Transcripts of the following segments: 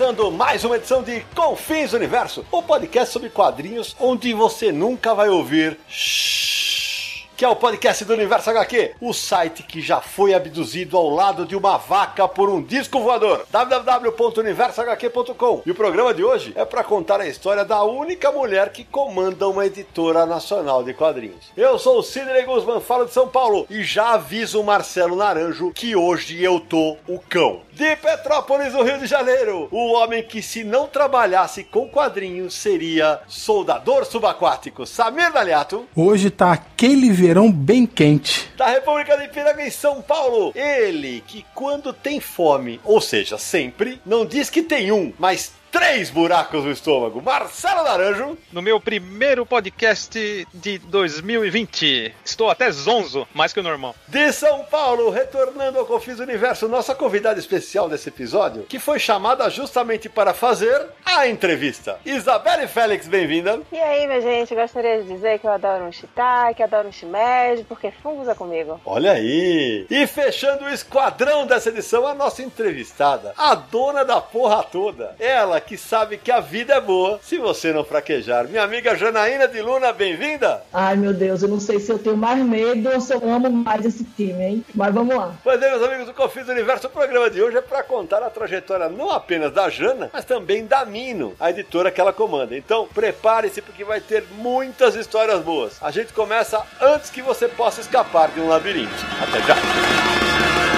Começando mais uma edição de Confins Universo, o podcast sobre quadrinhos onde você nunca vai ouvir. Que é o podcast do Universo HQ, o site que já foi abduzido ao lado de uma vaca por um disco voador. www.universohq.com. E o programa de hoje é para contar a história da única mulher que comanda uma editora nacional de quadrinhos. Eu sou o Sidney Guzman, falo de São Paulo e já aviso o Marcelo Naranjo que hoje eu tô o cão. De Petrópolis, no Rio de Janeiro, o homem que se não trabalhasse com quadrinhos seria soldador subaquático, Samir Daliato. Hoje tá aquele verão bem quente. Da República de Piranga em São Paulo. Ele que quando tem fome, ou seja, sempre, não diz que tem um, mas três buracos no estômago. Marcelo Naranjo. No meu primeiro podcast de 2020. Estou até zonzo, mais que o normal. De São Paulo, retornando ao Confis Universo, nossa convidada especial desse episódio, que foi chamada justamente para fazer a entrevista. Isabelle Félix, bem-vinda. E aí, minha gente, gostaria de dizer que eu adoro um shiitake, adoro um shimeji, porque fungos é comigo. Olha aí! E fechando o esquadrão dessa edição, a nossa entrevistada, a dona da porra toda. Ela que sabe que a vida é boa se você não fraquejar. Minha amiga Janaína de Luna, bem-vinda! Ai, meu Deus, eu não sei se eu tenho mais medo ou se eu amo mais esse time, hein? Mas vamos lá. Pois é, meus amigos do Confis do Universo, o programa de hoje é para contar a trajetória não apenas da Jana, mas também da Mino, a editora que ela comanda. Então, prepare-se porque vai ter muitas histórias boas. A gente começa antes que você possa escapar de um labirinto. Até já!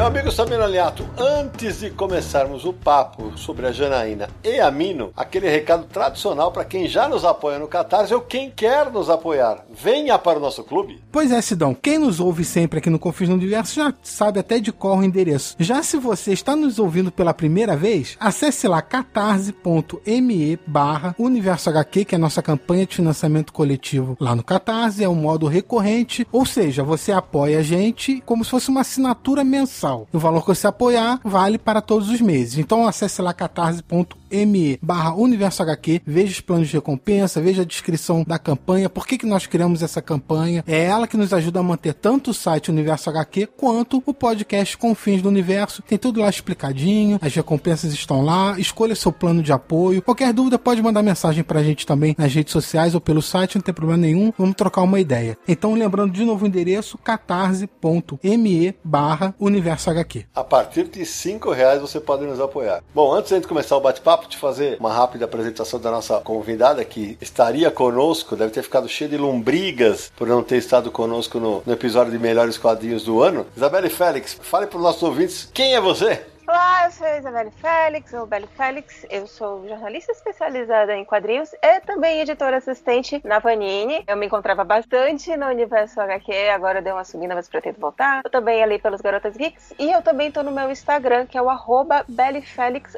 Meu amigo Samir Aliato, antes de começarmos o papo sobre a Janaína e a Mino, aquele recado tradicional para quem já nos apoia no Catarse ou quem quer nos apoiar. Venha para o nosso clube. Pois é, Sidão, quem nos ouve sempre aqui no Confins no Universo já sabe até de qual o endereço. Já se você está nos ouvindo pela primeira vez, acesse lá catarse.me barra Universo HQ, que é a nossa campanha de financiamento coletivo lá no Catarse, é um modo recorrente, ou seja, você apoia a gente como se fosse uma assinatura mensal. O valor que você apoiar vale para todos os meses. Então acesse lá catarse.me barra Universo HQ, veja os planos de recompensa, veja a descrição da campanha, por que, que nós criamos essa campanha. É ela que nos ajuda a manter tanto o site Universo HQ quanto o podcast Confins do Universo. Tem tudo lá explicadinho, as recompensas estão lá, escolha seu plano de apoio. Qualquer dúvida pode mandar mensagem pra gente também nas redes sociais ou pelo site, não tem problema nenhum, vamos trocar uma ideia. Então lembrando de novo o endereço catarse.me barra Universo HQ. A partir de cinco reais você pode nos apoiar. Bom, antes de começar o bate-papo, te fazer uma rápida apresentação da nossa convidada que estaria conosco, deve ter ficado cheia de lombrigas por não ter estado conosco no, no episódio de Melhores Quadrinhos do Ano. Isabelle Félix, fale para os nossos ouvintes quem é você? Olá, eu sou a Isabelle Félix, ou Belle Félix. Eu sou jornalista especializada em quadrinhos e também editora assistente na Panini. Eu me encontrava bastante no universo HQ, agora deu uma subida, mas pretendo voltar. Eu também ali pelos Garotas Geeks e eu também tô no meu Instagram, que é o arroba BelleFélix,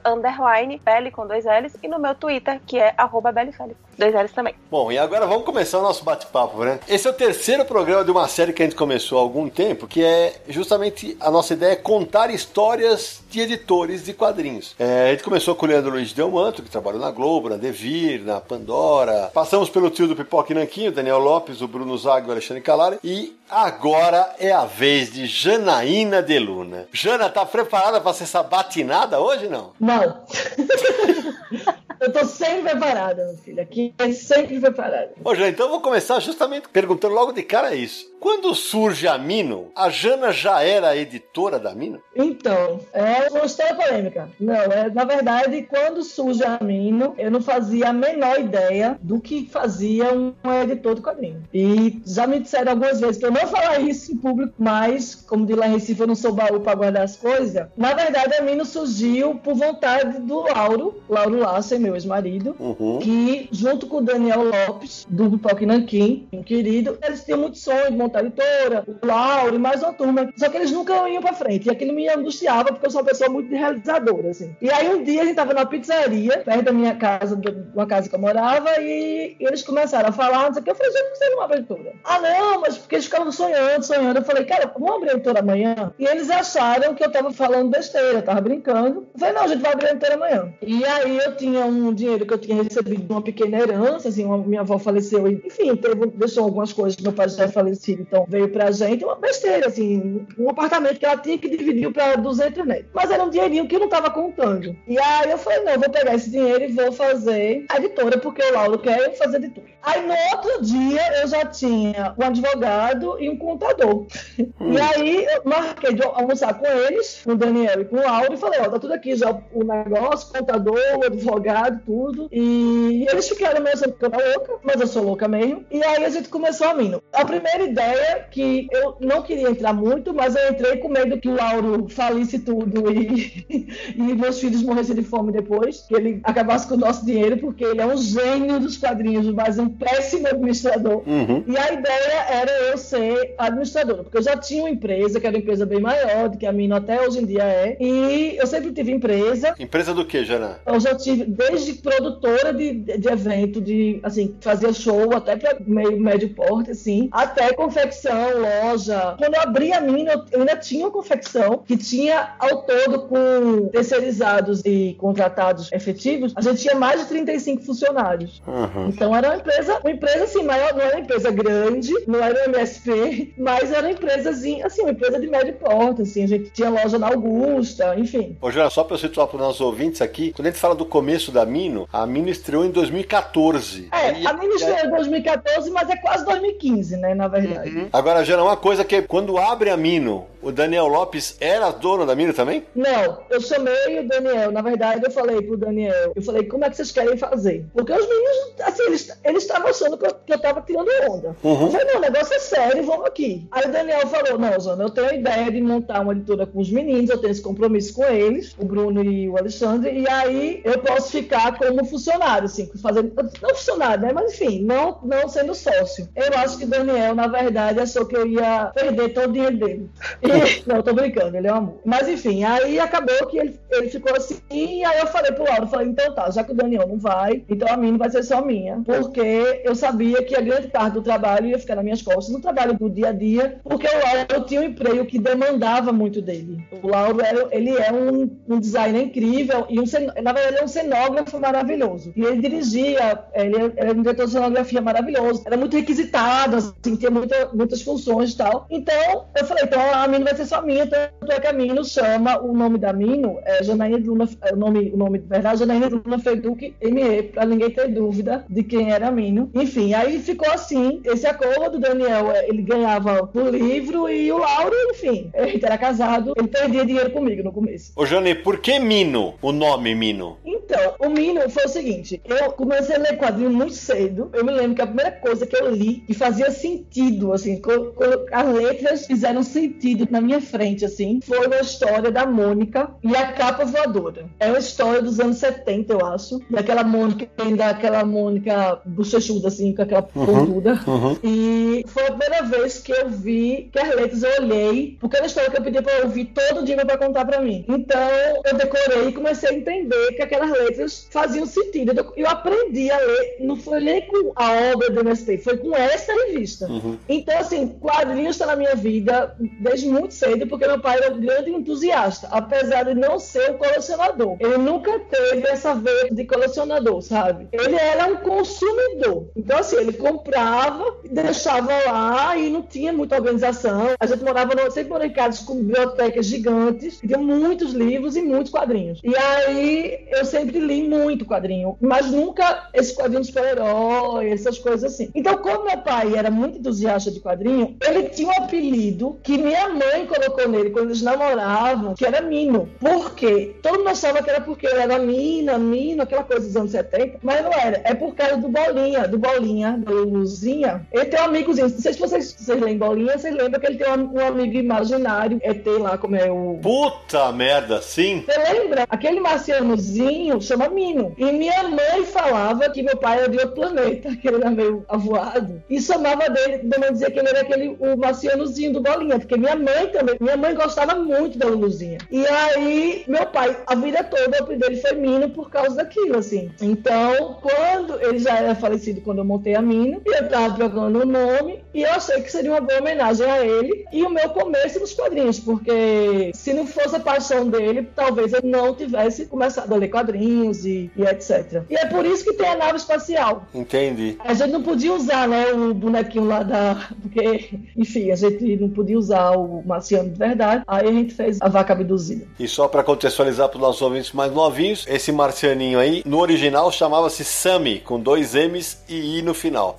Belle com dois L's, e no meu Twitter, que é arroba BelleFélix, dois L's também. Bom, e agora vamos começar o nosso bate-papo, né? Esse é o terceiro programa de uma série que a gente começou há algum tempo, que é justamente a nossa ideia é contar histórias de editores de quadrinhos. É, a gente começou com o Leandro Luiz Delmanto, que trabalhou na Globo, na Devir, na Pandora. Passamos pelo tio do Pipoca e Nanquinho, Daniel Lopes, o Bruno Zago e o Alexandre Calari. E agora é a vez de Janaína de Luna. Jana, tá preparada para ser sabatinada hoje, não? Não. Eu tô sempre preparada, meu filho. Aqui é sempre preparada. Ô, Jana, então eu vou começar justamente perguntando logo de cara isso. Quando surge a Mino, a Jana já era editora da Mino? Então, é uma história polêmica. Não, é, na verdade, quando surge a Mino, eu não fazia a menor ideia do que fazia um editor de quadrinho. E já me disseram algumas vezes que eu não falar isso em público, mas, como de lá em Recife eu não sou baú para guardar as coisas, na verdade a Mino surgiu por vontade do Lauro, Lauro Lassen, meu ex-marido, Uhum. que junto com o Daniel Lopes, do Pipoque Nanquim, um querido, eles tinham muito sonho de montar editora, o Lauro e mais uma turma. Só que eles nunca iam pra frente. E aquilo me angustiava, porque eu sou uma pessoa muito realizadora, assim. E aí um dia a gente tava numa pizzaria, perto da minha casa, de uma casa que eu morava, e eles começaram a falar, não sei o que. Eu falei, gente, você não abre editora? Ah, não, mas porque eles ficavam sonhando, sonhando. Eu falei, cara, vamos abrir a editora amanhã? E eles acharam que eu tava falando besteira, eu tava brincando. Eu falei, não, a gente vai abrir a editora amanhã. E aí eu tinha um dinheiro que eu tinha recebido de uma pequena herança, assim, uma- minha avó faleceu e, enfim, teve, deixou algumas coisas, meu pai já é falecido, então veio pra gente, uma besteira, assim, um apartamento que ela tinha que dividir pra 200 netos. Mas era um dinheirinho que eu não tava contando. E aí eu falei, não, vou pegar esse dinheiro e vou fazer a editora, porque o Laulo quer fazer editora. Aí no outro dia eu já tinha um advogado e um contador. E aí eu marquei de almoçar com eles, com o Daniel e com o Lauro, e falei, ó, tá tudo aqui já o negócio, o contador, o advogado, tudo. E eles ficaram meio achando que eu era louca, mas eu sou louca mesmo. E aí a gente começou a Mino. A primeira ideia, que eu não queria entrar muito, mas eu entrei com medo que o Lauro falisse tudo e, e meus filhos morressem de fome depois, que ele acabasse com o nosso dinheiro, porque ele é um gênio dos quadrinhos, mas um péssimo administrador. Uhum. E a ideia era eu ser administradora, porque eu já tinha uma empresa, que era uma empresa bem maior do que a Mino até hoje em dia é, e eu sempre tive empresa, Empresa do que, Jana? eu já tive desde produtora de, de, evento, de assim, fazia show até para meio médio porte, assim, até confecção, loja. Quando eu abri a mina, eu ainda tinha uma confecção que tinha ao todo com terceirizados e contratados efetivos, a gente tinha mais de 35 funcionários. Uhum. Então era uma empresa, uma empresa assim, maior, não era uma empresa grande, não era uma MSP, mas era uma empresazinha, assim, uma empresa de médio porte, assim, a gente tinha loja na Augusta, enfim. Ô, Jana, só pra eu situar para os nossos ouvintes aqui, quando a gente fala do começo da Mino, a Mino estreou em 2014. É, E- a minha estreou em 2014, mas é quase 2015, né, na verdade. Uhum. Agora, Jana, uma coisa que quando abre a Mino, o Daniel Lopes era dono da Mino também? Não, eu chamei o Daniel. Na verdade, eu falei pro Daniel, eu falei, como é que vocês querem fazer? Porque os meninos, assim, eles eles estavam achando que eu, que eu tava tirando onda. Uhum. Eu falei, não, o negócio é sério, vamos aqui. Aí o Daniel falou, não, Zona, eu tenho a ideia de montar uma editora com os meninos, eu tenho esse compromisso com eles, o Bruno e o Alexandre, e aí eu posso ficar como funcionário, assim, fazendo, não funcionário, né, mas enfim, não, não sendo sócio. Eu acho que o Daniel, na verdade, achou que eu ia perder todo o dinheiro dele. E, não, eu tô brincando, ele é um amor. Mas enfim, aí acabou que ele, ele ficou assim, e aí eu falei pro Lauro, falei, então tá, já que o Daniel não vai, então a minha vai ser só minha. Porque eu sabia que a grande parte do trabalho ia ficar nas minhas costas, no trabalho do dia a dia, porque o Lauro tinha um emprego que demandava muito dele. O Lauro, era, ele é um, um designer incrível, e um, na verdade, ele é um cenógrafo maravilhoso. E ele dirigia, ele era um diretor de cenografia maravilhoso, era muito requisitado, assim, tinha muita, muitas funções e tal. Então, eu falei, então a Mino vai ser só minha, tanto é que a Mino chama, o nome da Mino é Janaína Bruna, é o nome, o nome de verdade, Janaína Bruna Feduc ME, pra ninguém ter dúvida de quem era a Mino. Enfim, aí ficou assim, esse acordo, Daniel, é, ele ganhava o livro e o Lauro, enfim, ele era casado, ele perdia dinheiro comigo no começo. Ô, Jana, e por que Mino? O nome Mino? Então, o Mino foi o seguinte: eu comecei a ler quadrinho muito cedo. Eu me lembro que a primeira coisa que eu li que fazia sentido, assim, as letras fizeram sentido na minha frente, assim, foi uma história da Mônica e a capa voadora. É uma história dos anos 70, eu acho. Daquela Mônica, ainda aquela Mônica bochechuda, assim, com aquela pontuda. Uhum. E foi a primeira vez que eu vi que as letras eu olhei, porque era a história que eu pedi pra eu ouvir todo dia pra contar pra mim. Então eu decorei e comecei a entender que aquelas letras faziam sentido. Eu, eu aprendi a ler, não foi nem com a obra do MST, foi com essa revista. Então, assim, quadrinhos está na minha vida desde muito cedo, porque meu pai era um grande entusiasta, apesar de não ser um colecionador. Ele nunca teve essa veia de colecionador, sabe? Ele era um consumidor. Então, assim, ele comprava, deixava lá e não tinha muita organização. A gente morava, no, sempre em casas com bibliotecas gigantes, que tinham muitos livros e muitos quadrinhos. E aí, eu sempre sempre li muito quadrinho, mas nunca esse quadrinho de super-herói, essas coisas assim. Então, como meu pai era muito entusiasta de quadrinho, ele tinha um apelido que minha mãe colocou nele quando eles namoravam, que era Mino. Por quê? Todo mundo achava que era porque ele era mina, Mino, aquela coisa dos anos 70, mas não era. É por causa do Bolinha, do Bolinha, do Luzinha. Ele tem um amigozinho. Não sei se vocês, vocês lembram Bolinha, vocês lembram que ele tem um, um amigo imaginário, ET lá, como é o. Puta merda, sim. Você lembra? Aquele marcianozinho chama Mino. E minha mãe falava que meu pai era de outro planeta, que ele era meio avoado. E chamava dele, mãe dizia que ele era aquele o marcianozinho do Bolinha, porque minha mãe também, minha mãe gostava muito da Luluzinha. E aí, meu pai, a vida toda, o apelido dele foi Mino por causa daquilo, assim. Então, quando ele já era falecido, quando eu montei a Mino, eu tava procurando o um nome, e eu achei que seria uma boa homenagem a ele e o meu começo nos quadrinhos, porque se não fosse a paixão dele, talvez eu não tivesse começado a ler quadrinhos e, e etc. E é por isso que tem a nave espacial. Entendi. A gente não podia usar, né, o bonequinho lá da. Porque, enfim, a gente não podia usar o marciano de verdade. Aí a gente fez a vaca abduzida. E só para contextualizar para os nossos ouvintes mais novinhos, esse marcianinho aí, no original chamava-se Sammy, com dois M's e I no final.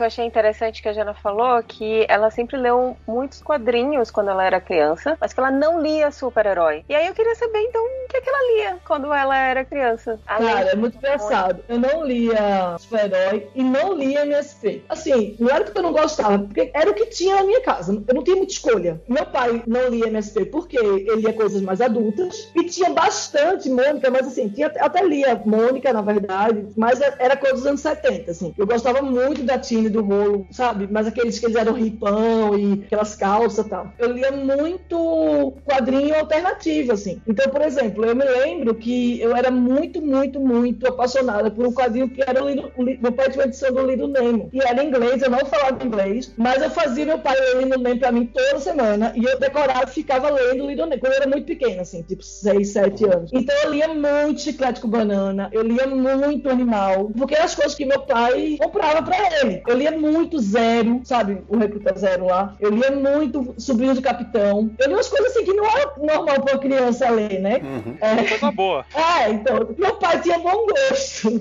Que eu achei interessante que a Jana falou que ela sempre leu muitos quadrinhos quando ela era criança, mas que ela não lia super-herói. E aí eu queria saber, então, o que, é que ela lia quando ela era criança. Cara, é muito engraçado. Eu não lia super-herói e não lia MSP. Assim, não era que eu não gostava, porque era o que tinha na minha casa. Eu não tinha muita escolha. Meu pai não lia MSP porque ele lia coisas mais adultas e tinha bastante Mônica, mas assim, tinha, até lia Mônica, na verdade, mas era coisa dos anos 70, assim. Eu gostava muito da Tina do rolo, sabe? Mas aqueles que eles eram ripão e aquelas calças e tal. Eu lia muito quadrinho alternativo, assim. Então, por exemplo, eu me lembro que eu era muito, muito, muito apaixonada por um quadrinho que era o Lido, meu pai tinha edição do Lido Nemo. E era em inglês, eu não falava inglês, mas eu fazia meu pai ler Lido Nemo pra mim toda semana e eu decorava e ficava lendo Lido Nemo quando eu era muito pequena, assim, tipo 6, 7 anos. Então eu lia muito Chiclete com Banana, eu lia muito Animal, porque eram as coisas que meu pai comprava pra ele. Eu lia muito Zero, sabe? O Recruta Zero lá. Eu lia muito Sobrinho de Capitão. Eu li umas coisas assim que não é normal pra uma criança ler, né? Uhum. É coisa boa. É, então. Meu pai tinha bom gosto.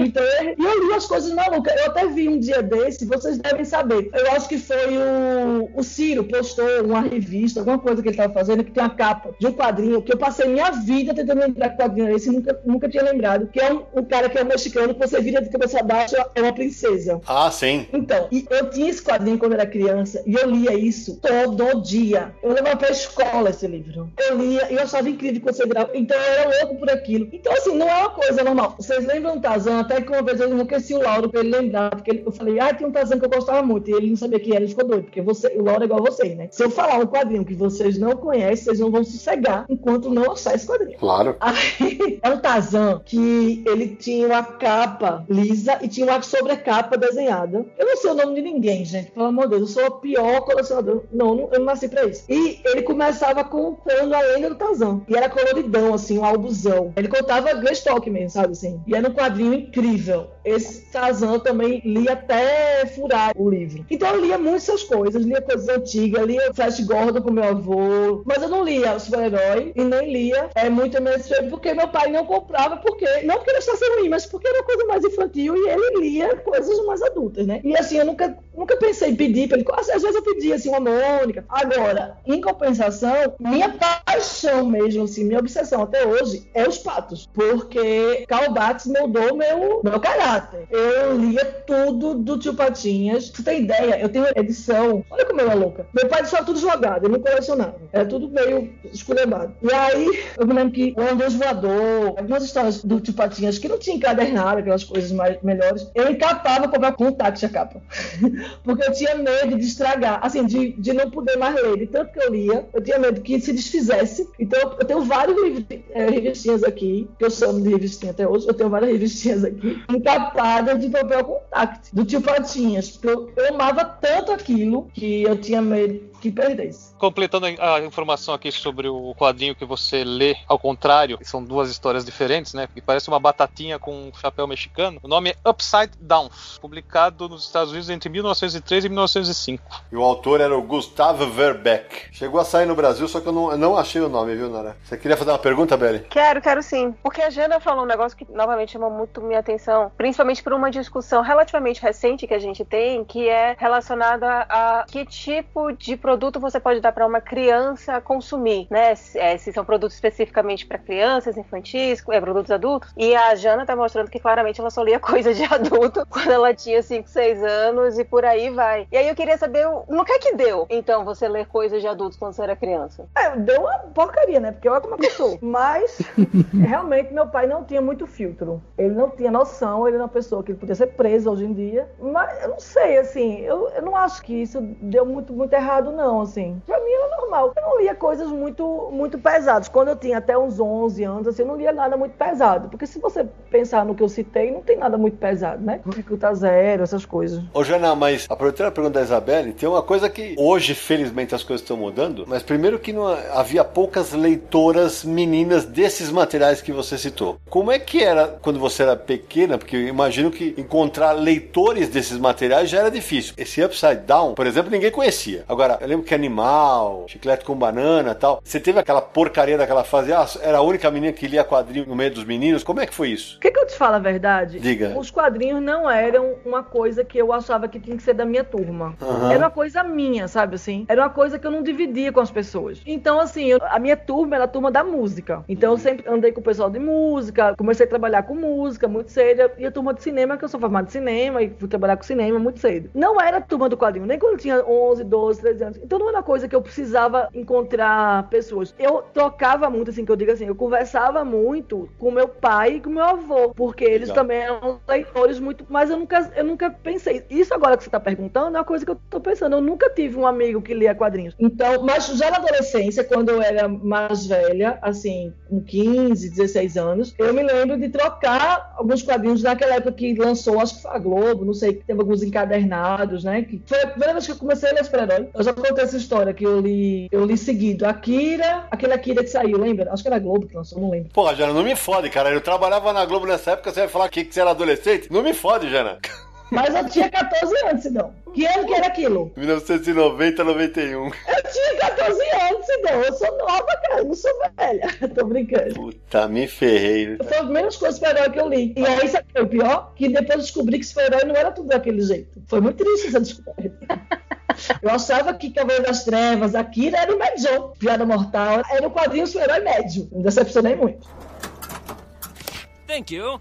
então, eu, eu li as coisas malucas. Eu até vi um dia desse, vocês devem saber. Eu acho que foi o, o Ciro postou uma revista, alguma coisa que ele tava fazendo, que tem a capa de um quadrinho que eu passei minha vida tentando lembrar que quadrinho é esse e nunca, nunca tinha lembrado. Que é um, um cara que é um mexicano que você vira de cabeça baixa, é uma princesa. Ah, sim. Então, e eu tinha esse quadrinho quando era criança e eu lia isso todo dia. Eu levava pra escola esse livro. Eu lia e eu achava incrível que você virava. Então eu era louco por aquilo. Então, assim, não é uma coisa normal. Vocês lembram do Tarzan? Até que uma vez eu enlouqueci o Lauro pra ele lembrar, porque ele, eu falei, ah, tem um Tarzan que eu gostava muito. E ele não sabia quem era, ele ficou doido, porque você, o Lauro é igual a vocês, né? Se eu falar um quadrinho que vocês não conhecem, vocês não vão sossegar enquanto não achar esse quadrinho. Claro. Aí, é um Tarzan que ele tinha uma capa lisa e tinha uma sobrecapa desenhada. Eu não sei o nome de ninguém, gente. Pelo amor de Deus, eu sou o pior colecionador. Não, não eu não nasci pra isso. E ele começava contando a lenda do Tarzan. E era coloridão, assim, um albuzão. Ele contava Greystock mesmo, sabe assim? E era um quadrinho incrível. Esse Tarzan também lia até furar o livro. Então eu lia muitas coisas. Lia coisas antigas, lia Flash Gordon com meu avô. Mas eu não lia super-herói e nem lia é, muito MSP porque meu pai não comprava. Porque, não porque ele achasse ruim, mas porque era coisa mais infantil e ele lia coisas mais adultas, né? E assim, eu nunca nunca pensei em pedir para ele. Às vezes eu pedia assim uma Mônica. Agora, em compensação, minha paixão mesmo, assim, minha obsessão até hoje é os patos. Porque Calbates moldou meu, meu caráter. Eu lia tudo do tio Patinhas. Você tem ideia? Eu tenho edição. Olha como eu é louca. Meu pai deixava tudo jogado, eu não colecionava. Era tudo meio esculhambado. E aí, eu me lembro que o Andeus Voador, algumas histórias do tio Patinhas que não tinha encadernado, aquelas coisas mais melhores, eu encapava comprar contact a capa. porque eu tinha medo de estragar, assim, de, de não poder mais ler. De tanto que eu lia, eu tinha medo que se desfizesse. Então, eu tenho vários livros, é, revistinhas aqui, que eu chamo de revistinha até hoje, eu tenho várias revistinhas aqui, encapadas de papel contact, do tio Patinhas. Porque eu, eu amava tanto aquilo que eu tinha medo que perdesse. Completando a informação aqui sobre o quadrinho que você lê ao contrário, são duas histórias diferentes, né? Que parece uma batatinha com um chapéu mexicano. O nome é Upside Down, publicado nos Estados Unidos entre 1903 e 1905. E o autor era o Gustavo Verbeck. Chegou a sair no Brasil, só que eu não, eu não achei o nome, viu, Nara? Você queria fazer uma pergunta, Belly? Quero, quero sim. Porque a Jana falou um negócio que novamente chamou muito minha atenção, principalmente por uma discussão relativamente recente que a gente tem, que é relacionada a que tipo de produto você pode dar para uma criança consumir, né? Se, é, se são produtos especificamente para crianças, infantis, é, produtos adultos. E a Jana tá mostrando que claramente ela só lia coisa de adulto quando ela tinha 5, 6 anos e por aí vai. E aí eu queria saber no que é que deu, então, você ler coisas de adultos quando você era criança? É, deu uma porcaria, né? Porque olha como é que eu sou. Mas, realmente, meu pai não tinha muito filtro. Ele não tinha noção, ele era uma pessoa que ele podia ser preso hoje em dia. Mas eu não sei, assim, eu, eu não acho que isso deu muito, muito errado, não, assim. Pra mim era normal. Eu não lia coisas muito, muito pesadas. Quando eu tinha até uns 11 anos, assim, eu não lia nada muito pesado. Porque se você pensar no que eu citei, não tem nada muito pesado, né? Dificulta zero, essas coisas. Ô, Jana, mas aproveitando a pergunta da Isabelle, tem uma coisa que hoje, felizmente, as coisas estão mudando, mas primeiro que não havia poucas leitoras meninas desses materiais que você citou. Como é que era quando você era pequena? Porque eu imagino que encontrar leitores desses materiais já era difícil. Esse Upside Down, por exemplo, ninguém conhecia. Agora, eu lembro que Animal, Chiclete com Banana tal. Você teve aquela porcaria daquela fase, ah, era a única menina que lia quadrinho no meio dos meninos. Como é que foi isso? Quer que eu te fale a verdade? Diga. Os quadrinhos não eram uma coisa que eu achava que tinha que ser da minha turma. Aham. Era uma coisa minha, sabe assim? Era uma coisa que eu não dividia com as pessoas. Então, assim, eu- a minha turma era a turma da música. Então, eu sempre andei com o pessoal de música, comecei a trabalhar com música muito cedo. E a turma de cinema, que eu sou formada de cinema e fui trabalhar com cinema muito cedo. Não era a turma do quadrinho, nem quando eu tinha 11, 12, 13 anos. Então, não era uma coisa que eu precisava encontrar pessoas. Eu trocava muito, assim, que eu digo assim, eu conversava muito com meu pai e com meu avô, porque eles Legal. também eram leitores muito. Mas eu nunca, eu nunca pensei. Isso agora que você tá perguntando é uma coisa que eu tô pensando. Eu nunca tive um amigo que lia quadrinhos. Então, mas já na adolescência, quando eu era mais velha, assim, com 15, 16 anos, eu me lembro de trocar alguns quadrinhos naquela época que lançou, acho que foi a Globo, não sei, que teve alguns encadernados, né? Que foi a primeira vez que eu comecei a ler super-herói. Eu já contei essa história que eu li, eu li seguido. Akira, aquele Akira que saiu, lembra? Acho que era Globo que lançou, não lembro. Porra, Jana, não me fode, cara. Eu trabalhava na Globo nessa época, você vai falar que, que você era adolescente? Não me fode, Jana. Mas eu tinha 14 anos, Sidão. Que ano que era aquilo? 1990, 91. Eu tinha 14 anos, Sidão. Eu sou nova, cara. Eu não sou velha. Tô brincando. Puta, me ferrei. Foi a primeira coisa super-herói que eu li. E aí, sabe o é pior? Que depois descobri que super-herói não era tudo daquele jeito. Foi muito triste essa descoberta. Eu achava que Cavaleiro das Trevas, Akira era o médio. Piada Mortal era o quadrinho super-herói médio. Me decepcionei muito. Thank you.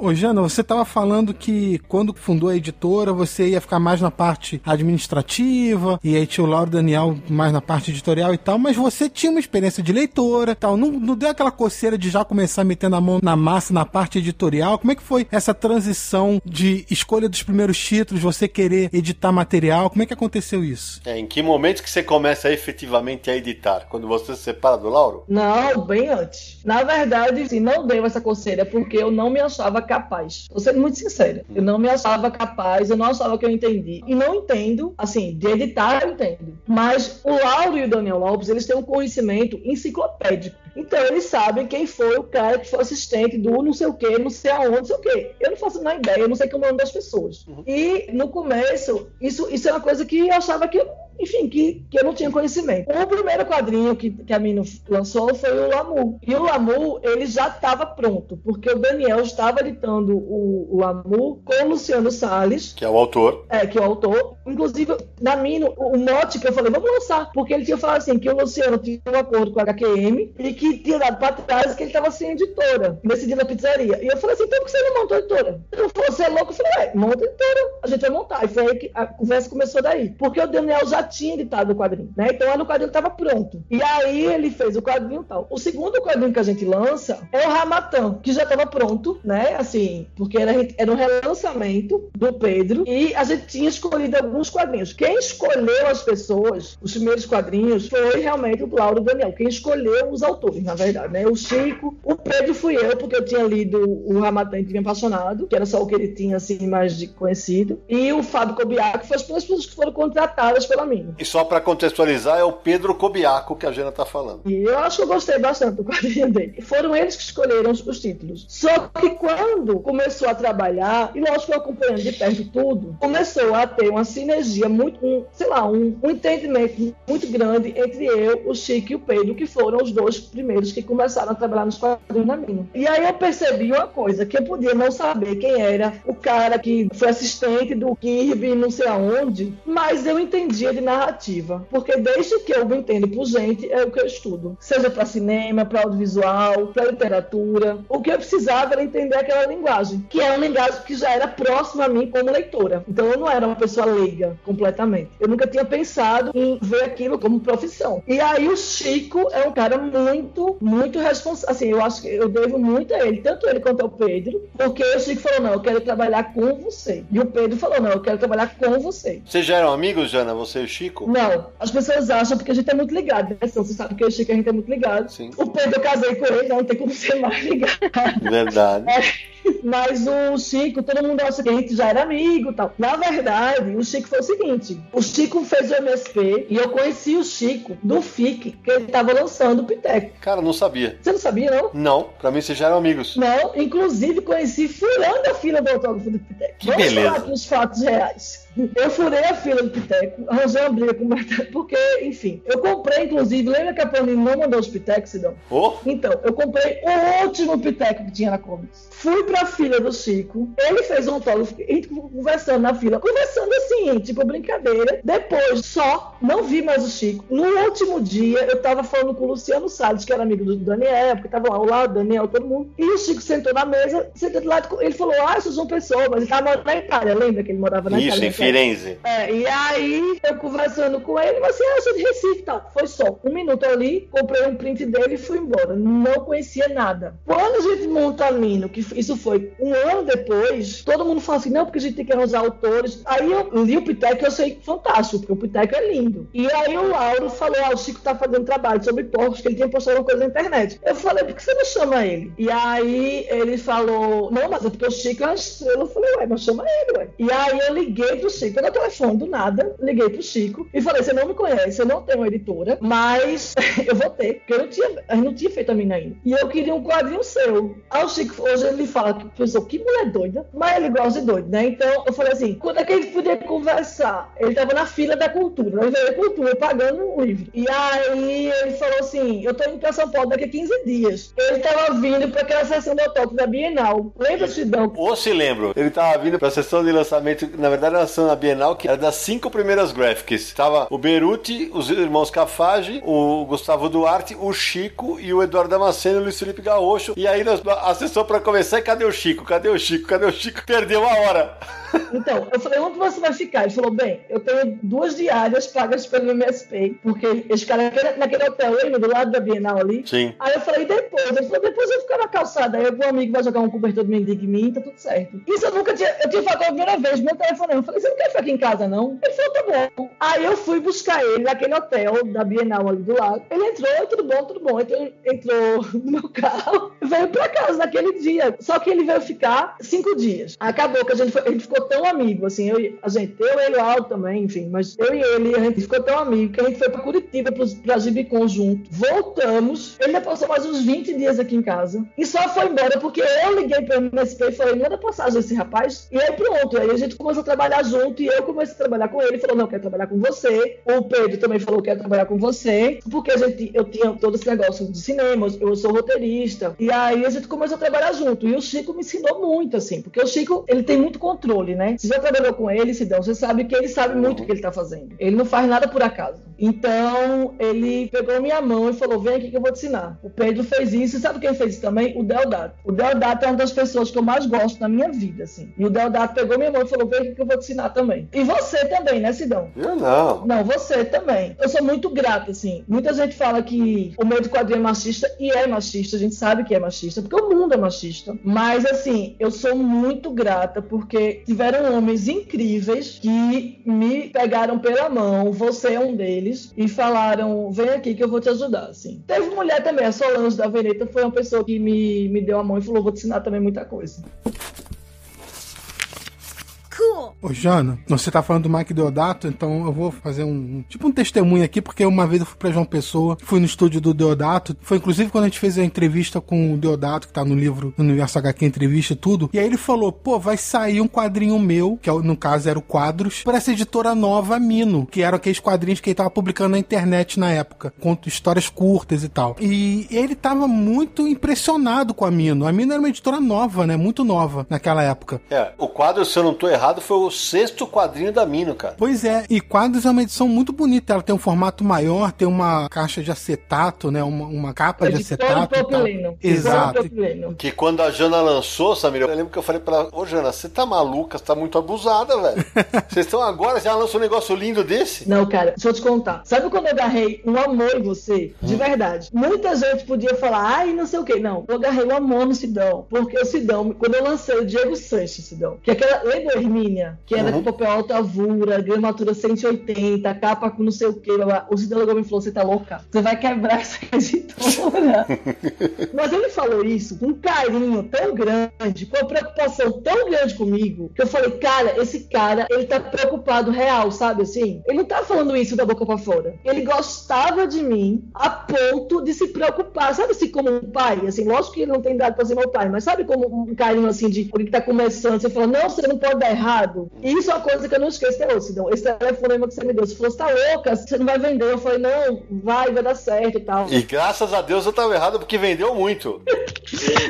Ô, Jana, você estava falando que quando fundou a editora, você ia ficar mais na parte administrativa, e aí tinha o Lauro Daniel mais na parte editorial e tal, mas você tinha uma experiência de leitora e tal. Não, não deu aquela coceira de já começar metendo a mão na massa na parte editorial? Como é que foi essa transição de escolha dos primeiros títulos, você querer editar material? Como é que aconteceu isso? É, em que momento que você começa efetivamente a editar? Quando você se separa do Lauro? Não, bem antes. Na verdade, assim, não deu essa coceira porque eu não me achava capaz. Tô sendo muito sincera. Eu não me achava capaz, eu não achava que eu entendi. E não entendo, assim, de editar eu entendo. Mas o Lauro e o Daniel Lopes, eles têm um conhecimento enciclopédico. Então eles sabem quem foi o cara que foi assistente do não sei o que, não sei aonde, não sei o que. Eu não faço nem ideia, eu não sei como é o nome das pessoas. E no começo, isso, isso é uma coisa que eu achava que eu enfim, que, que eu não tinha conhecimento. O primeiro quadrinho que, que a Mino lançou foi o Lamu. E o Lamu, ele já estava pronto, porque o Daniel estava editando o, o Lamu com o Luciano Salles, Que é o autor. é, que é o autor. Inclusive, na Mino, o o mote que eu falei, vamos lançar. Porque ele tinha falado assim, que o Luciano tinha um acordo com a HQM e que tinha dado pra trás que ele estava sem editora, dia da pizzaria. E eu falei assim, então por que você não montou a editora? Falou, você é louco? Eu falei, é, monta a editora, a gente vai montar. E foi aí que a conversa começou daí. Porque o Daniel já tinha editado o quadrinho, né? Então aí o quadrinho estava pronto. E aí ele fez o quadrinho e tal. O segundo quadrinho que a gente lança é o Ramatan, que já estava pronto, né? Assim, porque era, era um relançamento do Pedro. E a gente tinha escolhido algumas nos quadrinhos. Quem escolheu as pessoas, os primeiros quadrinhos, foi realmente o Lauro Daniel. Quem escolheu os autores, na verdade, né? O Chico, o Pedro fui eu, porque eu tinha lido o Ramatan que me apaixonado, que era só o que ele tinha, assim, mais de conhecido. E o Fábio Cobiaco foi as primeiras pessoas que foram contratadas pela mim. E só para contextualizar, é o Pedro Cobiaco que a Jana tá falando. E eu acho que eu gostei bastante do quadrinho dele. Foram eles que escolheram os, os títulos. Só que quando começou a trabalhar, e lógico que eu acompanhando de perto tudo, começou a ter uma sinergia muito, um, sei lá, um, um entendimento muito grande entre eu, o Chico e o Pedro, que foram os dois primeiros que começaram a trabalhar nos quadrinhos na minha. E aí eu percebi uma coisa, que eu podia não saber quem era o cara que foi assistente do Kirby, não sei aonde, mas eu entendia de narrativa. Porque desde que eu me entendo por gente, é o que eu estudo. Seja para cinema, para audiovisual, para literatura. O que eu precisava era entender aquela linguagem, que é uma linguagem que já era próxima a mim como leitora. Então eu não era uma pessoa leiga completamente. Eu nunca tinha pensado em ver aquilo como profissão. E aí o Chico é um cara muito, muito responsável. Assim, eu acho que eu devo muito a ele, tanto ele quanto ao Pedro, porque o Chico falou: não, eu quero trabalhar com você. E o Pedro falou: não, eu quero trabalhar com você. Vocês já eram amigos, Jana, você e o Chico? Não, as pessoas acham porque a gente é muito ligado, né? Você sabe que o Chico a gente é muito ligado. Sim. O Pedro eu casei com ele, não tem como ser mais ligado. Verdade. É. Mas o Chico, todo mundo acha que a gente já era amigo e tal. Na verdade, o Chico foi o seguinte: o Chico fez o MSP e eu conheci o Chico do FIC, que ele tava lançando o Piteco. Cara, não sabia. Você não sabia, não? Não, pra mim vocês já eram amigos. Não, inclusive conheci furando a fila do autógrafo do Piteco. Que Vamos beleza. falar aqui os fatos reais. Eu furei a fila do Piteco, arranjei uma briga com o Martelo, porque, enfim, eu comprei, inclusive, lembra que a Panini não mandou os Pitecos, Sidão? Ô, Então, eu comprei o último Piteco que tinha na Comics. Fui pra fila do Chico, ele fez um autógrafo, a gente conversando na fila, conversando assim, tipo brincadeira. Depois, só, não vi mais o Chico. No último dia, eu tava falando com o Luciano Salles, que era amigo do Daniel, porque tava lá ao lado, Daniel, todo mundo. E o Chico sentou na mesa, sentou do lado, ele falou: Ah, eu sou João Pessoa, mas ele tava morando na Itália, lembra que ele morava na isso, Itália? em Firenze. É, e aí eu conversando com ele, mas assim, ah, de Recife tal. Foi só um minuto ali, comprei um print dele e fui embora. Não conhecia nada. Quando a gente monta a Lino, que isso foi um ano depois, todo mundo fala assim, não, porque a gente tem que arranjar autores. Aí eu li o Piteco eu achei fantástico, porque o Piteco é lindo. E aí o Lauro falou, ah, o Chico tá fazendo trabalho sobre porcos, que ele tinha postado uma coisa na internet. Eu falei, por que você não chama ele? E aí ele falou, não, mas é porque o Chico é uma estrela. Eu falei, ué, mas chama ele, ué. E aí eu liguei pro Chico, pelo telefone do nada, liguei pro Chico e falei, você não me conhece, eu não tenho uma editora, mas eu vou ter, porque eu não tinha, eu não tinha feito a mina ainda. E eu queria um quadrinho seu. Aí o Chico, hoje ele fala que pensou, que mulher doida, mas ele gosta de doido, né? Então eu falei assim, quando é que a gente podia conversar? Ele tava na fila da cultura, ele veio da cultura, pagando um livro. E aí ele falou assim, eu tô indo pra São Paulo daqui a 15 dias. Ele tava vindo pra aquela sessão do autógrafo da Bienal. Lembra, Sidão? Ou se lembro, ele tava vindo pra sessão de lançamento, na verdade era a na Bienal, que era das cinco primeiras graphics. Tava o Beruti, os irmãos Cafage, o Gustavo Duarte, o Chico e o Eduardo Damasceno e o Luiz Felipe Gaúcho. E aí nós- a sessão pra começar, e cadê o Chico? Cadê o Chico? Cadê o Chico? Perdeu a hora. Então, eu falei, onde você vai ficar? Ele falou, bem, eu tenho duas diárias pagas pelo MSP, porque esse cara naquele, hotel, lembra, do lado da Bienal ali? Sim. Aí eu falei, depois? Ele falou, depois eu ficar na calçada, aí algum amigo vai jogar um cobertor de mendigo em mim, tá tudo certo. Isso eu nunca tinha, eu tinha falado pela primeira vez, meu telefone, eu falei, não quer ficar aqui em casa, não? Ele falou, tá bom. Aí eu fui buscar ele naquele hotel da Bienal ali do lado. Ele entrou, tudo bom, tudo bom. Entrou, entrou no meu carro, veio pra casa naquele dia. Só que ele veio ficar cinco dias. Acabou que a gente, foi- a gente ficou tão amigo, assim, eu, a gente, eu, ele, o também, enfim, mas eu e ele, a gente ficou tão amigo que a gente foi pra Curitiba, pros, pra Gibicon junto. Voltamos, ele ainda passou mais uns 20 dias aqui em casa. E só foi embora porque eu liguei pra MSP e falei, manda passagem desse rapaz. E aí pronto, aí a gente começou a trabalhar junto e eu comecei a trabalhar com ele. Ele falou, não, quero trabalhar com você. O Pedro também falou, quero trabalhar com você. Porque a gente, eu tinha todo esse negócio de cinema, eu sou roteirista. E aí a gente começou a trabalhar junto. E o Chico me ensinou muito, assim, porque o Chico, ele tem muito controle, né? Você já trabalhou com ele, Sidão, você sabe que ele sabe muito o que ele tá fazendo. Ele não faz nada por acaso. Então ele pegou minha mão e falou: Vem aqui que eu vou te ensinar. O Pedro fez isso, e sabe quem fez isso também? O Deodato. O Deodato é uma das pessoas que eu mais gosto na minha vida, assim. E o Deodato pegou minha mão e falou: Vem aqui que eu vou te ensinar também. E você também, né, Sidão? Eu não. Não, você também. Eu sou muito grata, assim. Muita gente fala que o meio de quadrinho é machista, e é machista, a gente sabe que é machista, porque o mundo é machista. Mas, assim, eu sou muito grata porque tiveram homens incríveis que me pegaram pela mão, você é um deles, e falaram: vem aqui que eu vou te ajudar, assim. Teve mulher também, a Solange da Veneta foi uma pessoa que me, me deu a mão e falou: vou te ensinar também muita coisa. Ô, Jana, você tá falando do Mike Deodato, então eu vou fazer um, tipo um testemunho aqui, porque uma vez eu fui pra João Pessoa, fui no estúdio do Deodato, foi inclusive quando a gente fez a entrevista com o Deodato, que tá no livro Universo HQ Entrevista e tudo, e aí ele falou, pô, vai sair um quadrinho meu, que é no caso era o Quadros, pra essa editora nova, Mino, que eram aqueles quadrinhos que ele tava publicando na internet na época, conto histórias curtas e tal. E ele tava muito impressionado com a Mino. A Mino era uma editora nova, né, muito nova naquela época. É, o quadro, se eu não tô errado, foi o sexto quadrinho da Mino, cara. Pois é, e Quadros é uma edição muito bonita. Ela tem um formato maior, tem uma caixa de acetato, né? Uma, uma capa É de de acetato. Exato. Que quando a Jana lançou, Samir, eu lembro que eu falei pra ela, ô Jana, você tá maluca, você tá muito abusada, velho. Vocês estão agora, já lançou um negócio lindo desse? Não, cara, deixa eu te contar. Sabe quando eu agarrei um amor em você? De verdade. Muita gente podia falar, ai, não sei o quê. Não, eu agarrei um amor no Sidão. Porque o Sidão, quando eu lancei o Diego Sanches, Sidão, que é aquela. Lembra Que era Uhum. de papel altavura, gramatura 180, capa com não sei o quê. blá, blá. O e me falou: você tá louca? Você vai quebrar essa editora. Mas ele falou isso com um carinho tão grande, com uma preocupação tão grande comigo, que eu falei, cara, esse cara, ele tá preocupado real, sabe assim? Ele não tá falando isso da boca pra fora. Ele gostava de mim a ponto de se preocupar, sabe assim, como um pai, assim, lógico que ele não tem dado pra ser meu pai, mas sabe como um carinho assim de alguém que tá começando, você fala, não, você não pode dar errado. E isso é uma coisa que eu não esqueço até hoje, então, esse telefonema que você me deu, você falou, você tá louca, você não vai vender. Eu falei, não, vai, vai dar certo e tal. E graças a Deus eu tava errado porque vendeu muito.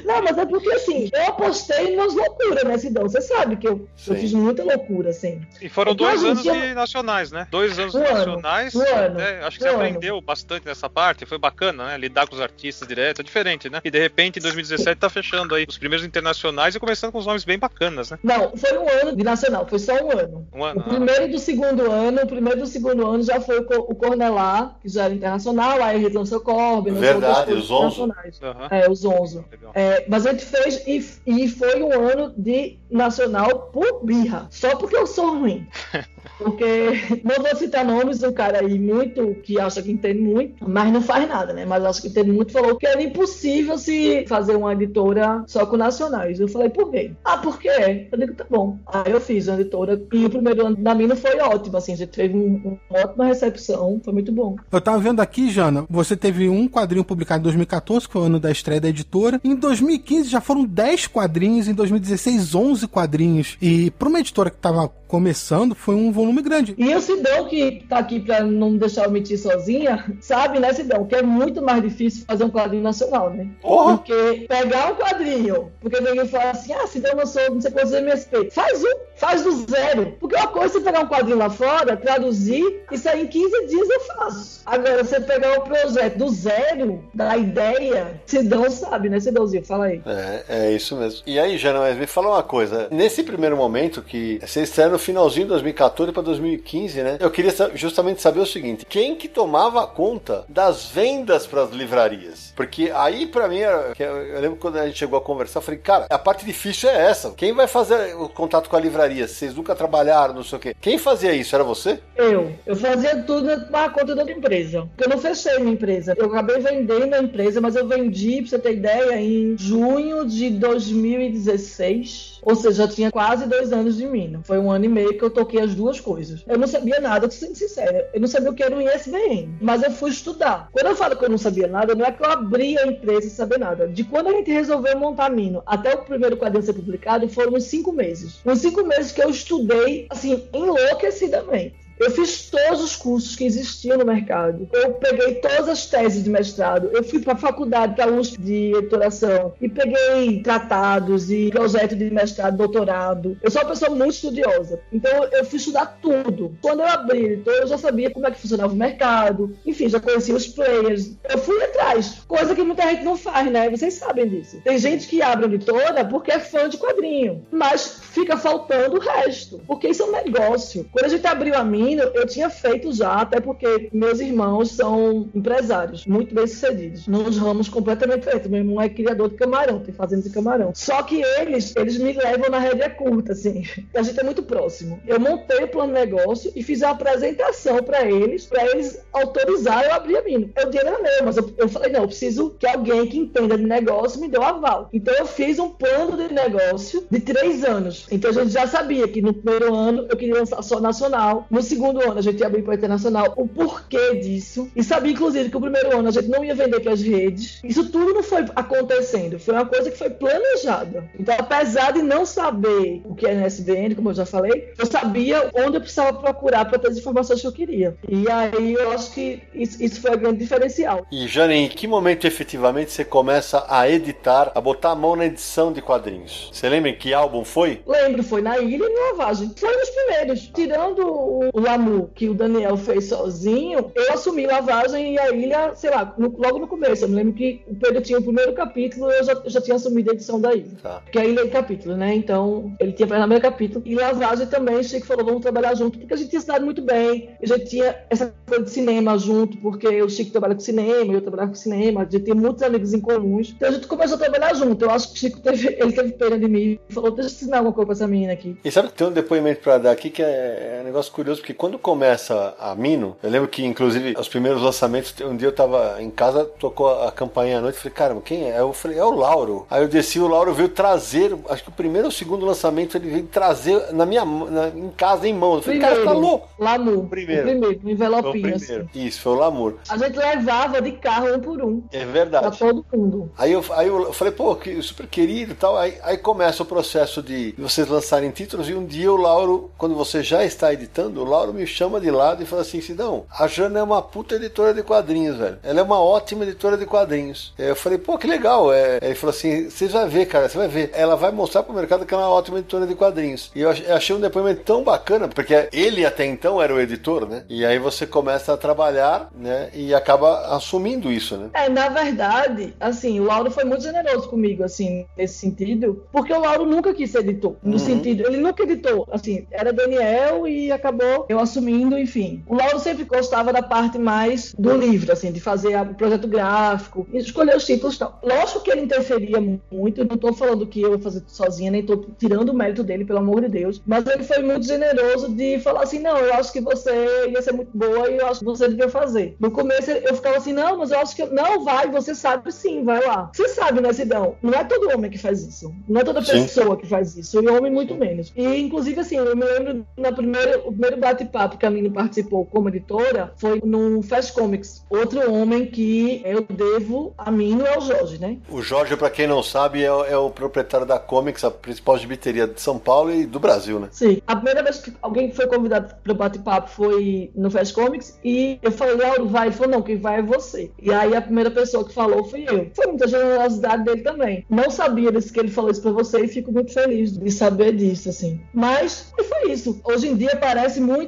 Não, mas é porque assim, eu apostei em umas loucuras, né, Sidão? Você sabe que eu, eu fiz muita loucura, assim. E foram Então, dois anos dia- de nacionais, né? Dois anos Um de ano, nacionais. um ano, né? Acho que um você ano. aprendeu bastante nessa parte. Foi bacana, né? Lidar com os artistas direto. É diferente, né? E de repente, em 2017, tá fechando aí os primeiros internacionais e começando com os nomes bem bacanas, né? Não, foi um ano de nacional, foi só um ano. Um ano. O primeiro e do segundo ano, o primeiro do segundo ano já foi o Co- o Cornelá, que já era internacional, aí ele lançou Corbin, lançou Verdade, outras coisas os Onze. internacionais. ah, aham. É, os 11. Legal. É, mas a gente fez e, e foi um ano de nacional por birra. Só porque eu sou ruim. Porque não vou citar nomes, um cara aí muito que acha que entende muito, mas não faz nada, né? Mas acha que entende muito, falou que era impossível se fazer uma editora só com nacionais. Eu falei, por quê? Ah, porque é. Eu digo, tá bom. Aí eu fiz uma editora e o primeiro ano da mina foi ótimo, assim, a gente teve um- uma ótima recepção, foi muito bom. Eu tava vendo aqui, Jana, você teve um quadrinho publicado em 2014, que foi o ano da estreia da editora. Em 2015 já foram 10 quadrinhos, em 2016 11 quadrinhos. E pra uma editora que tava começando, foi um volume grande. E o Sidão, que tá aqui pra não deixar eu mentir sozinha, sabe, né, Sidão, que é muito mais difícil fazer um quadrinho nacional, né? Porra! Porque pegar um quadrinho, porque ninguém fala assim, ah, Sidão lançou não sei quantos MSP. Faz um, faz do zero. Porque uma coisa é você pegar um quadrinho lá fora, traduzir, e sair em 15 dias eu faço. Agora, você pegar o projeto do zero, da ideia, Sidão sabe, né, Sidãozinho? Fala aí. É, é isso mesmo. E aí, Jana, mas me fala uma coisa. Nesse primeiro momento que você estreia no finalzinho de 2014 para 2015, né? Eu queria justamente saber o seguinte: quem que tomava conta das vendas para as livrarias? Porque aí, para mim, eu lembro quando a gente chegou a conversar, eu falei, cara, a parte difícil é essa. Quem vai fazer o contato com a livraria? Vocês nunca trabalharam, não sei o quê. Quem fazia isso? Era você? Eu. Eu fazia tudo na conta da outra empresa. Porque eu não fechei minha empresa. Eu acabei vendendo a empresa, mas eu vendi, pra você ter ideia, em junho de 2016. Ou seja, já tinha quase dois anos de mina. Foi um ano e meio que eu toquei as duas coisas. Eu não sabia nada, eu tô sendo sincera. Eu não sabia o que era um ISBN. Mas eu fui estudar. Quando eu falo que eu não sabia nada, não é que eu abri a empresa sem saber nada. De quando a gente resolveu montar Mino até o primeiro quadrinho ser publicado, foram uns cinco meses. Uns cinco meses que eu estudei, assim, enlouquecidamente. Eu fiz todos os cursos que existiam no mercado. Eu peguei todas as teses de mestrado. Eu fui para a faculdade, para a USP de editoração, e peguei tratados e projeto de mestrado, doutorado. Eu sou uma pessoa muito estudiosa. Então eu fui estudar tudo. Quando eu abri então eu já sabia como é que funcionava o mercado. Enfim, já conhecia os players. Eu fui atrás. Coisa que muita gente não faz, né? Vocês sabem disso. Tem gente que abre a editora porque é fã de quadrinho. Mas fica faltando o resto. Porque isso é um negócio. Quando a gente abriu a Mino, eu tinha feito já, até porque meus irmãos são empresários, muito bem sucedidos. Nos ramos completamente diferentes. Meu irmão é criador de camarão, tem fazenda de camarão. Só que eles, eles me levam na rédea curta, assim. A gente é muito próximo. Eu montei o plano de negócio e fiz a apresentação para eles, para eles autorizar eu abrir a Mino. Eu dinheiro era meu, mas eu, eu falei, não, eu preciso que alguém que entenda de negócio me dê o um aval. Então eu fiz um plano de negócio de três anos. Então a gente já sabia que no primeiro ano eu queria lançar só nacional, no segundo ano a gente ia abrir para internacional, o porquê disso. E sabia, inclusive, que o primeiro ano a gente não ia vender para as redes. Isso tudo não foi acontecendo, foi uma coisa que foi planejada. Então, apesar de não saber o que é NSDN, como eu já falei, eu sabia onde eu precisava procurar para ter as informações que eu queria. E aí eu acho que isso, isso foi o grande diferencial. E, Jane, em que momento efetivamente você começa a editar, a botar a mão na edição de quadrinhos? Você lembra em que álbum foi? Lembro, foi na Ilha e no Lavagem. Foi nos primeiros. Tirando o, o Lamu, que o Daniel fez sozinho, eu assumi Lavagem e a Ilha, sei lá, no, logo no começo. Eu me lembro que o Pedro tinha o primeiro capítulo eu já, eu já tinha assumido a edição da Ilha. Tá. Porque a Ilha é capítulo, né? Então, ele tinha para o primeiro capítulo. E Lavagem também, Chico falou, vamos trabalhar junto, porque a gente tinha se dado muito bem. Eu já tinha essa coisa de cinema junto, porque o Chico trabalha com cinema, eu trabalhava com cinema, a gente tem muitos amigos em comuns. Então a gente começou a trabalhar junto. Eu acho que o Chico teve, ele teve pena de mim e falou: deixa eu ensinar alguma coisa pra essa menina aqui. E sabe que tem um depoimento pra dar aqui que é, é um negócio curioso, porque quando começa a Mino, eu lembro que, inclusive, os primeiros lançamentos, um dia eu tava em casa, tocou a campainha à noite, falei, caramba, quem é? Eu falei, é o Lauro. Aí eu desci, o Lauro veio trazer, acho que o primeiro ou o segundo lançamento ele veio trazer na minha na, em casa, em mãos. Eu falei, primeiro, cara, tá louco. Lamu. Primeiro. Primeiro, um envelopinho. Assim. Isso, foi o Lamour. A gente levava de carro um por um. É verdade. Pra todo mundo. Aí eu, aí eu falei, pô, que super querido e tal. Aí, aí começa o processo de vocês lançarem títulos e um dia o Lauro, quando você já está editando, o Lauro me chama de lado e fala assim, Sidão, a Jana é uma puta editora de quadrinhos, velho. Ela é uma ótima editora de quadrinhos. Eu falei, pô, que legal. É... Ele falou assim, você vai ver, cara, você vai ver. Ela vai mostrar pro mercado que ela é uma ótima editora de quadrinhos. E eu achei um depoimento tão bacana, porque ele até então era o editor, né? E aí você começa a trabalhar, né? E acaba assumindo isso, né? É, na verdade, assim, o Lauro foi muito generoso comigo, assim, nesse sentido, porque o Lauro nunca quis ser editor. No uhum. sentido, ele nunca editou, assim, era Daniel e acabou eu assumindo, enfim. O Lauro sempre gostava da parte mais do livro, assim, de fazer o projeto gráfico, escolher os títulos e tal. Lógico que ele interferia muito, não tô falando que eu ia fazer sozinha, nem tô tirando o mérito dele, pelo amor de Deus, mas ele foi muito generoso de falar assim, não, eu acho que você ia ser muito boa e eu acho que você devia fazer. No começo eu ficava assim, não, mas eu acho que. Não, vai, você sabe sim, vai lá. Você sabe, né, Sidão? Não é todo homem que faz isso. Não é toda sim. pessoa que faz isso. E homem muito menos. E, inclusive, assim, eu me lembro na primeira, o primeiro bate-papo que a Mini participou como editora foi no Fast Comics. Outro homem que eu devo a mim é o Jorge, né? O Jorge, para quem não sabe, é, é, o proprietário da Comics, a principal gibiteria de São Paulo e do Brasil, né? Sim. A primeira vez que alguém foi convidado para o bate-papo foi no Fast Comics e eu falei, Lauro, vai. Ele falou, não, quem vai é você. E aí a primeira pessoa que falou fui eu. Foi muita generosidade dele também. Não sabia desse que ele falou isso pra você e fico muito feliz de saber disso, assim. Mas foi isso. Hoje em dia parece muito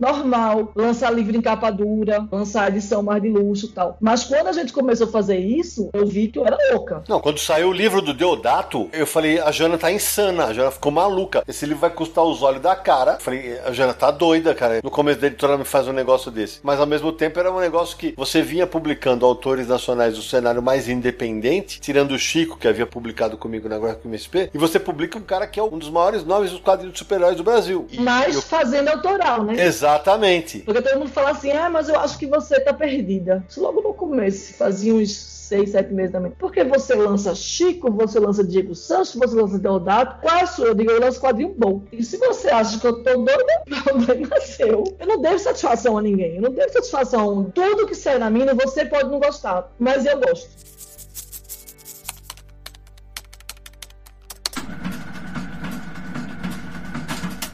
normal lançar livro em capa dura, lançar edição mais de luxo e tal. Mas quando a gente começou a fazer isso, eu vi que eu era louca. Não, quando saiu o livro do Deodato, eu falei, a Jana tá insana, a Jana ficou maluca. Esse livro vai custar os olhos da cara. Eu falei, a Jana tá doida, cara. No começo da editora me faz um negócio desse. Mas ao mesmo tempo era um negócio que você vinha publicando autores nacionais do cenário mais independente, tirando o Chico, que havia publicado comigo na Guerra com MSP, e você publica um cara que é um dos maiores nomes dos quadrinhos super-heróis do Brasil. E mas eu... fazendo autoral, né? Exatamente. Porque todo mundo fala assim, ah, mas eu acho que você tá perdida. Isso logo no começo, fazia uns seis, sete meses também. Porque você lança Chico, você lança Diego Santos, você lança Deodato. Qual é a sua? Eu digo, eu lanço quadrinho bom. E se você acha que eu tô doida, o problema é seu. Eu não devo satisfação a ninguém. Eu não devo satisfação. Tudo que sai na mina, você pode não gostar. Mas eu gosto.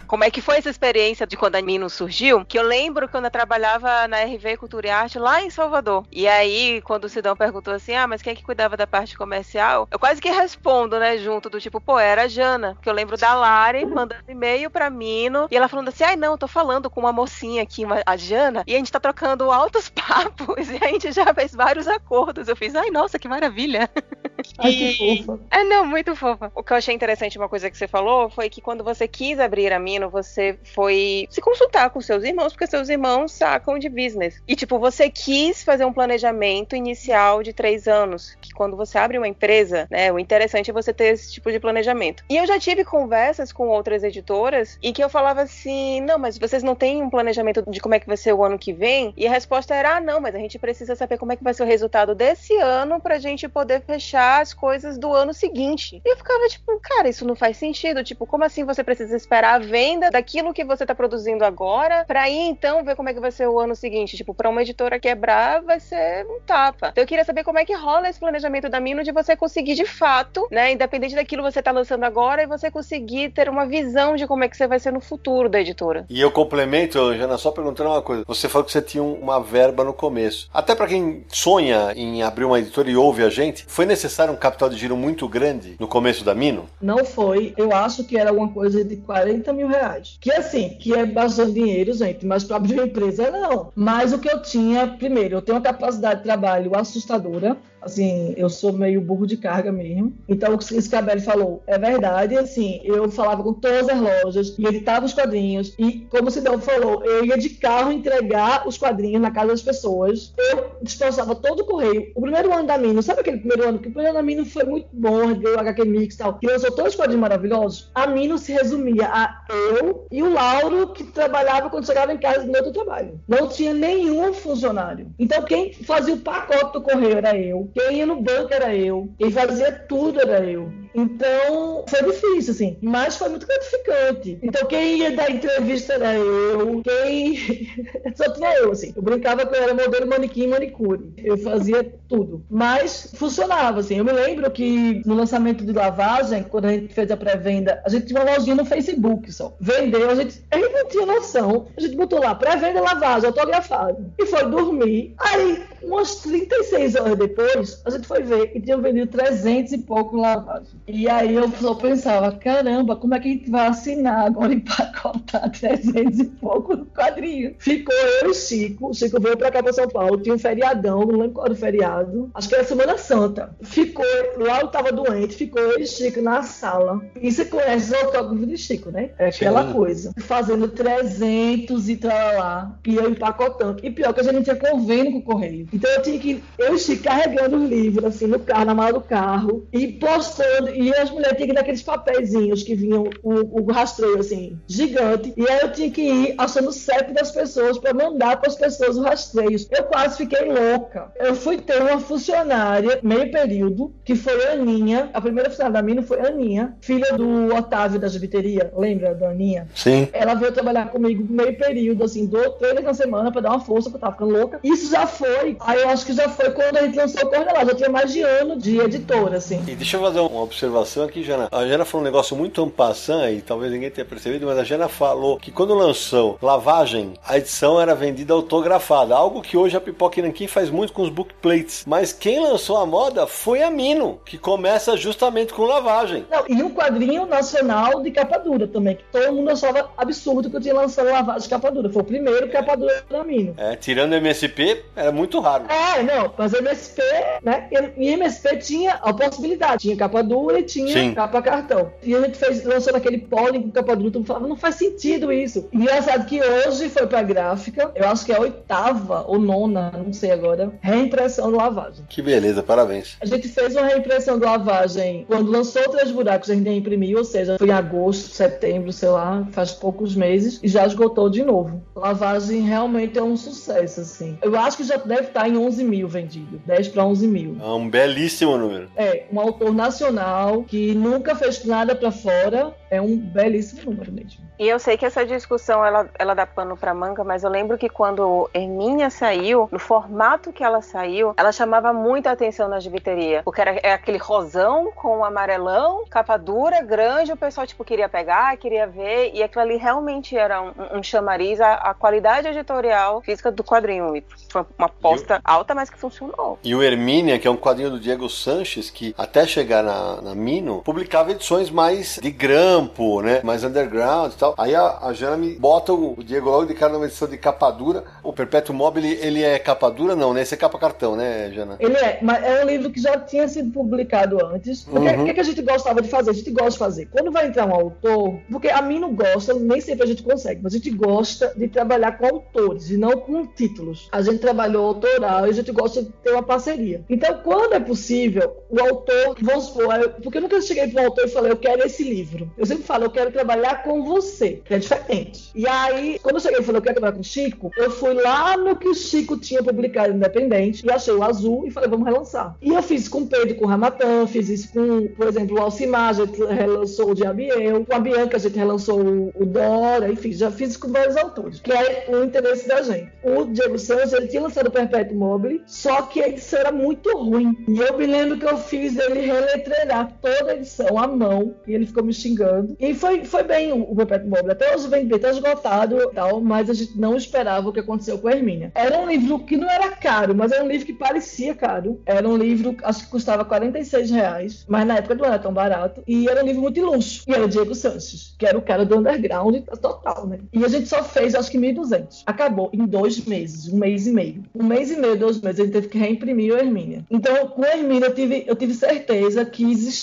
Como é que foi essa experiência de quando a Mino surgiu, que eu lembro quando eu trabalhava na RV Cultura e Arte lá em Salvador. E aí, quando o Sidão perguntou assim, ah, mas quem é que cuidava da parte comercial? Eu quase que respondo, né, junto do tipo, pô, era a Jana, que eu lembro da Lari mandando e-mail pra Mino, e ela falando assim, ai não, tô falando com uma mocinha aqui, a Jana, e a gente tá trocando altos papos, e a gente já fez vários acordos. Eu fiz, ai nossa, que maravilha. Ai, que fofa. É, não, muito fofa. O que eu achei interessante, uma coisa que você falou, foi que quando você quis abrir a Mino, você foi se consultar com seus irmãos, porque seus irmãos sacam de business. E, tipo, você quis fazer um planejamento inicial de três anos. Que quando você abre uma empresa, né, o interessante é você ter esse tipo de planejamento. E eu já tive conversas com outras editoras em que eu falava assim: não, mas vocês não têm um planejamento de como é que vai ser o ano que vem? E a resposta era: ah, não, mas a gente precisa saber como é que vai ser o resultado desse ano pra gente poder fechar as coisas do ano seguinte. E eu ficava tipo, cara, isso não faz sentido. Tipo, como assim você precisa esperar a venda daquilo que você tá produzindo agora pra ir então ver como é que vai ser o ano seguinte? Tipo, pra uma editora quebrar vai ser um tapa. Então eu queria saber como é que rola esse planejamento da Mino de você conseguir de fato, né, independente daquilo que você tá lançando agora, e você conseguir ter uma visão de como é que você vai ser no futuro da editora. E eu complemento, Jana, só perguntando uma coisa. Você falou que você tinha uma verba no começo. Até para quem sonha em abrir uma editora e ouve a gente, foi necessário um capital de giro muito grande no começo da Mino? Não foi. Eu acho que era alguma coisa de 40 mil reais. Que assim, que é bastante dinheiro, gente, mas para abrir uma empresa não. Mas o que eu tinha, primeiro, eu tenho uma capacidade de trabalho assustadora. Assim, eu sou meio burro de carga mesmo. Então, o que o Scabelli falou é verdade. Assim, eu falava com todas as lojas e editava os quadrinhos. E, como o Cidão falou, eu ia de carro entregar os quadrinhos na casa das pessoas. Eu despassava todo o correio. O primeiro ano da Mino, sabe aquele primeiro ano? Que o primeiro ano da Mino foi muito bom, deu HQ Mix e tal. Que lançou todos os quadrinhos maravilhosos. A Mino se resumia a eu e o Lauro, que trabalhava quando chegava em casa no outro trabalho. Não tinha nenhum funcionário. Então, quem fazia o pacote do correio era eu. Quem ia no banco era eu. Quem fazia tudo era eu. Então, foi difícil, assim. Mas foi muito gratificante. Então, quem ia dar entrevista era eu. Quem. Só tinha eu, assim. Eu brincava que eu era modelo manequim manicure. Eu fazia tudo. Mas funcionava, assim. Eu me lembro que no lançamento de lavagem, quando a gente fez a pré-venda, a gente tinha uma lojinha no Facebook só. Vendeu, a gente, a gente não tinha noção. A gente botou lá, pré-venda lavagem, autografado. E foi dormir. Aí, umas 36 horas depois, a gente foi ver e tinham vendido 300 e pouco lavagem. E aí eu só pensava, caramba, como é que a gente vai assinar agora empacotar 300 e pouco no quadrinho? Ficou eu e Chico. O Chico veio pra cá pra São Paulo, tinha um feriadão, não lembro qual era o feriado. Acho que era Semana Santa. Ficou, lá eu tava doente, ficou eu e Chico na sala. E você conhece os autógrafos de Chico, né? É aquela Sim. coisa. Fazendo 300 e tal lá. E eu empacotando. E pior que a gente não tinha convênio com o correio. Então eu tinha que, eu e Chico carregando os livros, assim, no carro, na mala do carro, e postando. E as mulheres tinham que dar aqueles papeizinhos que vinham o, o rastreio, assim, gigante. E aí eu tinha que ir achando o CEP das pessoas para mandar para as pessoas os rastreios. Eu quase fiquei louca. Eu fui ter uma funcionária, meio período, que foi a Aninha. A primeira funcionária da Mina foi a Aninha, filha do Otávio da Jubiteria. Lembra da Aninha? Sim. Ela veio trabalhar comigo meio período, assim, dois, três vezes na semana pra dar uma força, porque eu tava ficando louca. Isso já foi. Aí eu acho que já foi quando a gente lançou o Corda lá. Já tinha mais de ano de editora, assim. E deixa eu fazer uma observação aqui, Jana. A Jana falou um negócio muito ampassant e talvez ninguém tenha percebido, mas a Jana falou que quando lançou Lavagem, a edição era vendida autografada, algo que hoje a Pipoca Nankin faz muito com os bookplates. Mas quem lançou a moda foi a Mino, que começa justamente com Lavagem. Não, e um quadrinho nacional de capa dura também, que todo mundo achava absurdo que eu tinha lançado lavagem de capa dura. Foi o primeiro capa dura da Mino. É, tirando MSP, era muito raro. É, não, mas MSP, né? E MSP tinha a possibilidade, tinha capa dura e tinha Sim. capa cartão. E a gente fez, lançou naquele pólen com capa dura, todo falava, não faz sentido isso. Engraçado que hoje foi pra gráfica, eu acho que é a oitava ou nona, não sei agora, reimpressão do lavagem. Que beleza, parabéns. A gente fez uma reimpressão do lavagem quando lançou Três Buracos, a gente imprimiu, ou seja, foi em agosto, setembro, sei lá, faz poucos meses, e já esgotou de novo. Lavagem realmente é um sucesso, assim. Eu acho que já deve estar em 11 mil vendido, 10 para 11 mil. É um belíssimo número. É, um autor nacional que nunca fez nada pra fora, é um belíssimo número mesmo. E eu sei que essa discussão ela, ela dá pano pra manga, mas eu lembro que quando Hermínia saiu, no formato que ela saiu, ela chamava muita atenção na gibiteria. Porque era é aquele rosão com o amarelão, capa dura, grande, o pessoal tipo queria pegar, queria ver, e aquilo ali realmente era um, um chamariz à, à qualidade editorial física do quadrinho. E foi uma aposta alta, mas que funcionou. E o Hermínia, que é um quadrinho do Diego Sanches, que até chegar na, na Mino, publicava edições mais de grampo, né? Mais underground e tal. Aí a, a Jana me bota o, o Diego logo de cara numa edição de capa dura. O Perpétuo Mobile, ele é capa dura? Não, né? Esse é capa cartão, né, Jana? Ele é, mas é um livro que já tinha sido publicado antes. Porque Uhum. o que, que a gente gostava de fazer? A gente gosta de fazer. Quando vai entrar um autor, porque a mim não gosta, nem sempre a gente consegue, mas a gente gosta de trabalhar com autores e não com títulos. A gente trabalhou autoral e a gente gosta de ter uma parceria. Então, quando é possível, o autor, vamos supor, porque eu nunca cheguei para autor e falei, eu quero esse livro. Eu sempre falo, eu quero trabalhar com você, que é diferente. E aí, quando eu cheguei e falei, eu quero trabalhar com o Chico, eu fui lá no que o Chico tinha publicado independente e achei o azul e falei, vamos relançar. E eu fiz com o Pedro, com o Ramatan, fiz isso com, por exemplo, o Alcimar, a gente relançou o de Abiel, com a Bianca a gente relançou o, Dora, enfim, já fiz com vários autores, que é o interesse da gente. O Diego Santos, ele tinha lançado o Perpétuo Mobile, só que a edição era muito ruim. E eu me lembro que eu fiz ele reletrear toda a edição à mão, e ele ficou me xingando. E foi, foi bem o, o Perpétuo Mobile. Até hoje vem bem, tá esgotado e tal, mas a gente não esperava o que aconteceu com a Hermínia. Era um livro que não era caro, mas era um livro que parecia caro. Era um livro, acho que custava 46 reais, mas na época não era tão barato. E era um livro muito de luxo. E era o Diego Sanches, que era o cara do underground total, né? E a gente só fez, acho que 1.200. Acabou em dois meses, um mês e meio. Um mês e meio, dois meses, a gente teve que reimprimir o Hermínia. Então, com a Hermínia, eu tive, eu tive certeza que existia,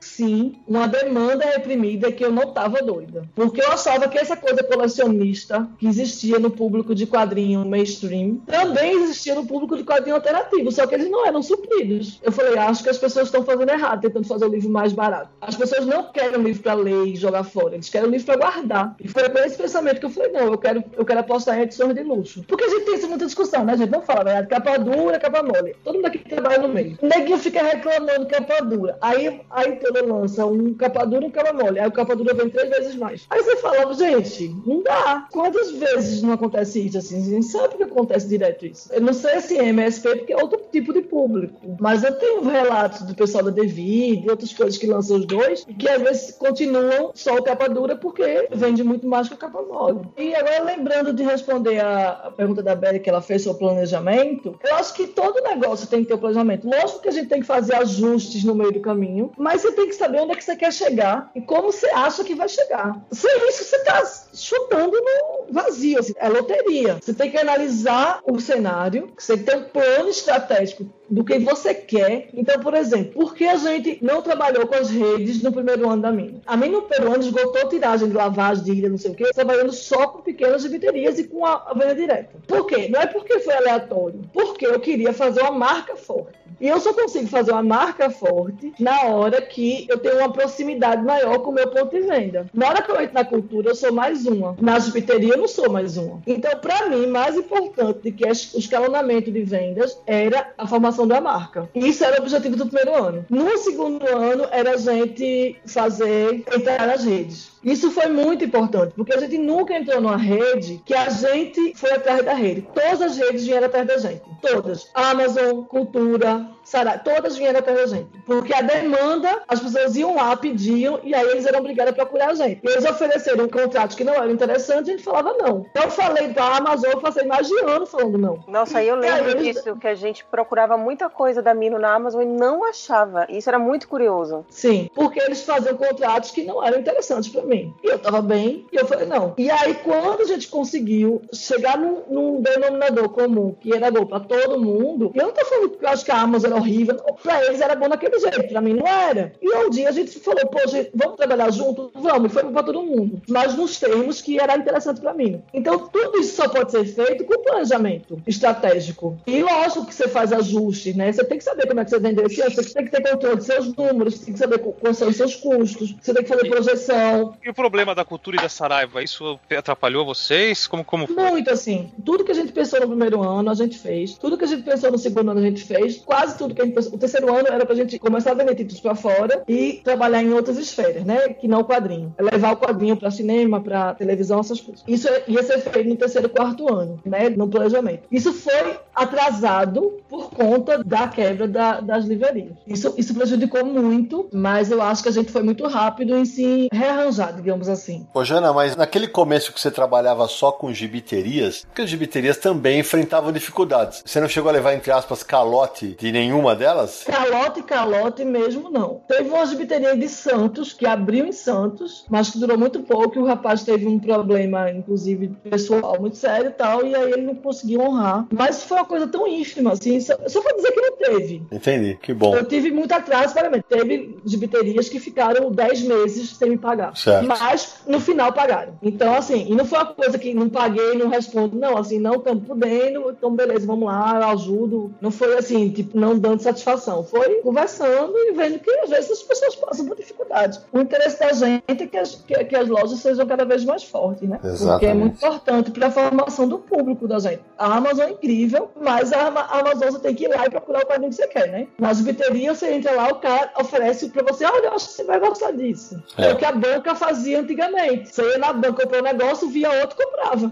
sim, uma demanda reprimida que eu não estava doida. Porque eu achava que essa coisa colecionista que existia no público de quadrinho mainstream também existia no público de quadrinho alternativo, só que eles não eram supridos. Eu falei, acho que as pessoas estão fazendo errado, tentando fazer o livro mais barato. As pessoas não querem um livro para ler e jogar fora, eles querem um livro para guardar. E foi com esse pensamento que eu falei, não, eu quero, eu quero apostar em edições de luxo. Porque a gente tem muita discussão, né, gente? Não fala a verdade, capa dura, capa mole. Todo mundo aqui trabalha no meio. O neguinho fica reclamando capa dura. Aí, aí todo lança um capa dura e um capa mole. Aí o capa dura vem três vezes mais. Aí você fala, gente, não dá. Quantas vezes não acontece isso assim? A gente sabe que acontece direto isso. Eu não sei se é MSP, porque é outro tipo de público. Mas eu tenho relatos do pessoal da Devi, de outras coisas que lançam os dois, que às vezes continuam só o capa dura porque vende muito mais que o capa mole. E agora, lembrando de responder a, pergunta da Bela que ela fez sobre planejamento, eu acho que todo negócio tem que ter um planejamento. Lógico que a gente tem que fazer ajustes no meio do caminho, mas você tem que saber onde é que você quer chegar e como você acha que vai chegar. Sem isso, você está chutando no vazio. assim, é loteria. Você tem que analisar o cenário, você tem que ter um plano estratégico do que você quer. Então, por exemplo, por que a gente não trabalhou com as redes no primeiro ano da mina? A mina no primeiro ano esgotou tiragem de lavagem, de ilha, não sei o quê, trabalhando só com pequenas biterias e com a, a venda direta. Por quê? Não é porque foi aleatório, porque eu queria fazer uma marca forte. E eu só consigo fazer uma marca forte na hora que eu tenho uma proximidade maior com o meu ponto de venda. Na hora que eu entro na cultura, eu sou mais uma. Na gibiteria, eu não sou mais uma. Então, para mim, mais importante do que o escalonamento de vendas era a formação da marca. Isso era o objetivo do primeiro ano. No segundo ano, era a gente fazer entrar nas redes. Isso foi muito importante, porque a gente nunca entrou numa rede que a gente foi atrás da rede. Todas as redes vieram atrás da gente. Todas. Amazon, Cultura, Sará, todas vieram atrás da gente. Porque a demanda, as pessoas iam lá, pediam, e aí eles eram obrigados a procurar a gente. E eles ofereceram contratos que não eram interessantes, a gente falava não. Eu falei da Amazon, eu passei mais de ano falando não. Nossa, aí eu aí lembro eles- disso, que a gente procurava muita coisa da Mino na Amazon e não achava. Isso era muito curioso. Sim, porque eles faziam contratos que não eram interessantes para mim. E eu tava bem, e eu falei, não. E aí, quando a gente conseguiu chegar num, num denominador comum, que era bom para todo mundo, eu não tô falando que eu acho que a Amazon era horrível, não. pra eles era bom daquele jeito, pra mim não era. E um dia a gente falou, pô, gente, vamos trabalhar junto? Vamos, foi pra todo mundo. Mas nos termos que era interessante pra mim. Então, tudo isso só pode ser feito com planejamento estratégico. E lógico que você faz ajustes, né? Você tem que saber como é que você vende esse ano, você tem que ter controle dos seus números, você tem que saber qu- quais são os seus custos, você tem que fazer projeção. E o problema da cultura e da Saraiva, isso atrapalhou vocês? Como, como foi? Muito assim. Tudo que a gente pensou no primeiro ano, a gente fez. Tudo que a gente pensou no segundo ano, a gente fez. Quase tudo que a gente pensou. O terceiro ano era pra gente começar a vender títulos pra fora e trabalhar em outras esferas, né? Que não o quadrinho. É levar o quadrinho pra cinema, pra televisão, essas coisas. Isso ia ser feito no terceiro e quarto ano, né? No planejamento. Isso foi atrasado por conta da quebra da, das livrarias. Isso, isso prejudicou muito, mas eu acho que a gente foi muito rápido em se rearranjar, digamos assim. Ô, Jana, mas naquele começo que você trabalhava só com gibiterias, porque as gibiterias também enfrentavam dificuldades. Você não chegou a levar, entre aspas, calote de nenhuma delas? Calote, calote mesmo não. Teve uma gibiteria de Santos, que abriu em Santos, mas que durou muito pouco, e o rapaz teve um problema, inclusive, pessoal muito sério e tal, e aí ele não conseguiu honrar. Mas foi uma coisa tão ínfima, assim, só, só pra dizer que não teve. Entendi, que bom. Eu tive muito atraso, pagamento. Teve gibiterias que ficaram 10 meses sem me pagar. Certo. Mas no final pagaram. Então, assim, e não foi uma coisa que não paguei, não respondo. Não, assim, não estamos podendo, então beleza, vamos lá, eu ajudo. Não foi assim, tipo, não dando satisfação. Foi conversando e vendo que às vezes as pessoas passam por dificuldades. O interesse da gente é que as, que, que as lojas sejam cada vez mais fortes, né? Porque é Exatamente. muito importante para a formação do público da gente. A Amazon é incrível, mas a, a Amazon você tem que ir lá e procurar o quadrinho que você quer, né? Nas biterias você entra lá, o cara oferece para você, olha, eu acho que você vai gostar disso. É. É o que a banca fazia antigamente. Você ia na banca, comprou um negócio, via outro, comprava.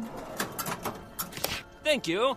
Thank you.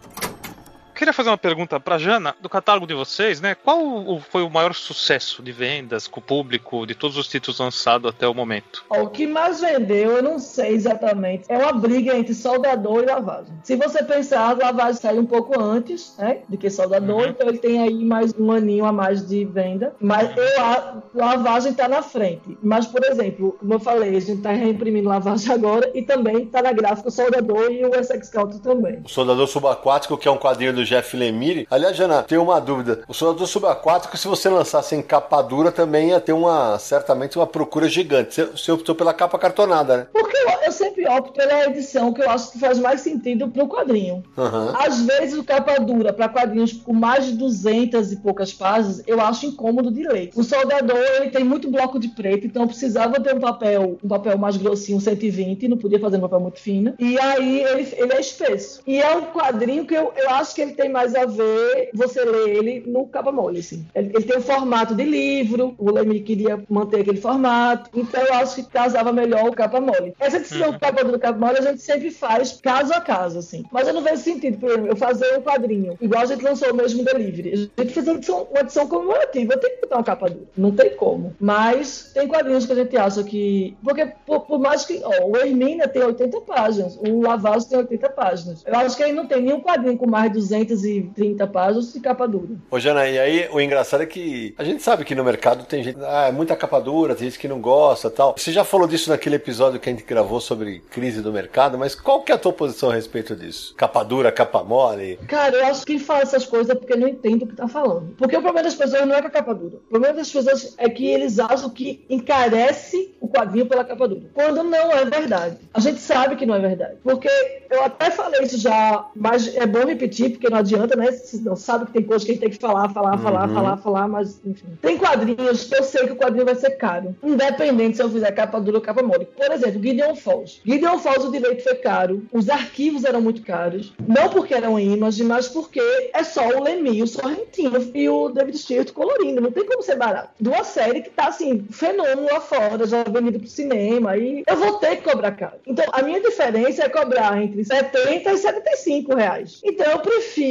Queria fazer uma pergunta pra Jana, do catálogo de vocês, né? Qual foi o maior sucesso de vendas com o público de todos os títulos lançados até o momento? O que mais vendeu, eu não sei exatamente. É uma briga entre soldador e lavagem. Se você pensar, a lavagem saiu um pouco antes, né? Do que soldador, Uhum. então ele tem aí mais um aninho a mais de venda. Mas eu, a lavagem tá na frente. Mas, por exemplo, como eu falei, a gente tá reimprimindo lavagem agora e também tá na gráfica o soldador e o Essex Scout também. O Soldador Subaquático, que é um quadrinho do Jeff Lemire. Aliás, Jana, tenho uma dúvida. O Soldador Subaquático, se você lançasse em capa dura, também ia ter uma, certamente, uma procura gigante. Você, você optou pela capa cartonada, né? Porque eu, eu sempre opto pela edição que eu acho que faz mais sentido pro quadrinho. Aham. Às vezes o capa dura para quadrinhos com mais de 200 e poucas páginas, eu acho incômodo de ler. O soldador, ele tem muito bloco de preto, então precisava ter um papel, um papel mais grossinho, 120, não podia fazer um papel muito fino. E aí ele, ele é espesso. E é um quadrinho que eu, eu acho que ele tem mais a ver você ler ele no capa mole, assim. Ele, ele tem o formato de livro, o Lemmy queria manter aquele formato, então eu acho que casava melhor o capa mole. Essa edição do capa do capa mole a gente sempre faz caso a caso, assim. Mas eu não vejo sentido, por exemplo, eu fazer um quadrinho, igual a gente lançou o mesmo delivery. A gente fez uma edição, uma edição comemorativa, eu tenho que botar uma capa dura. Não tem como. Mas tem quadrinhos que a gente acha que. Porque por, por mais que. Ó, o Hermínia tem 80 páginas, o Lavazzo tem 80 páginas. Eu acho que aí não tem nenhum quadrinho com mais de 230 páginas de capa dura. Ô, Jana, e aí o engraçado é que a gente sabe que no mercado tem gente, ah, é muita capa dura, tem gente que não gosta tal. Você já falou disso naquele episódio que a gente gravou sobre crise do mercado, mas qual que é a tua posição a respeito disso? Capa dura, capa mole? Cara, eu acho que quem fala essas coisas é porque não entende o que tá falando. Porque o problema das pessoas não é com a capa dura. O problema das pessoas é que eles acham que encarece o quadrinho pela capa dura. Quando não é verdade. A gente sabe que não é verdade. Porque eu até falei isso já, mas é bom repetir, porque não adianta, né? Você não sabe que tem coisa que a gente tem que falar, falar, falar, falar, falar, mas enfim. Tem quadrinhos que eu sei que o quadrinho vai ser caro. Independente se eu fizer capa dura ou capa mole. Por exemplo, Gideon Falls. Gideon Falls, o direito foi caro. Os arquivos eram muito caros. Não porque eram imagem, mas porque é só o Lemmy, o Sorrentino e o David Stewart colorindo. Não tem como ser barato. De uma série que tá assim, fenômeno lá fora, já vendido pro cinema. E eu vou ter que cobrar caro. Então, a minha diferença é cobrar entre 70 e 75 reais. Então, eu prefiro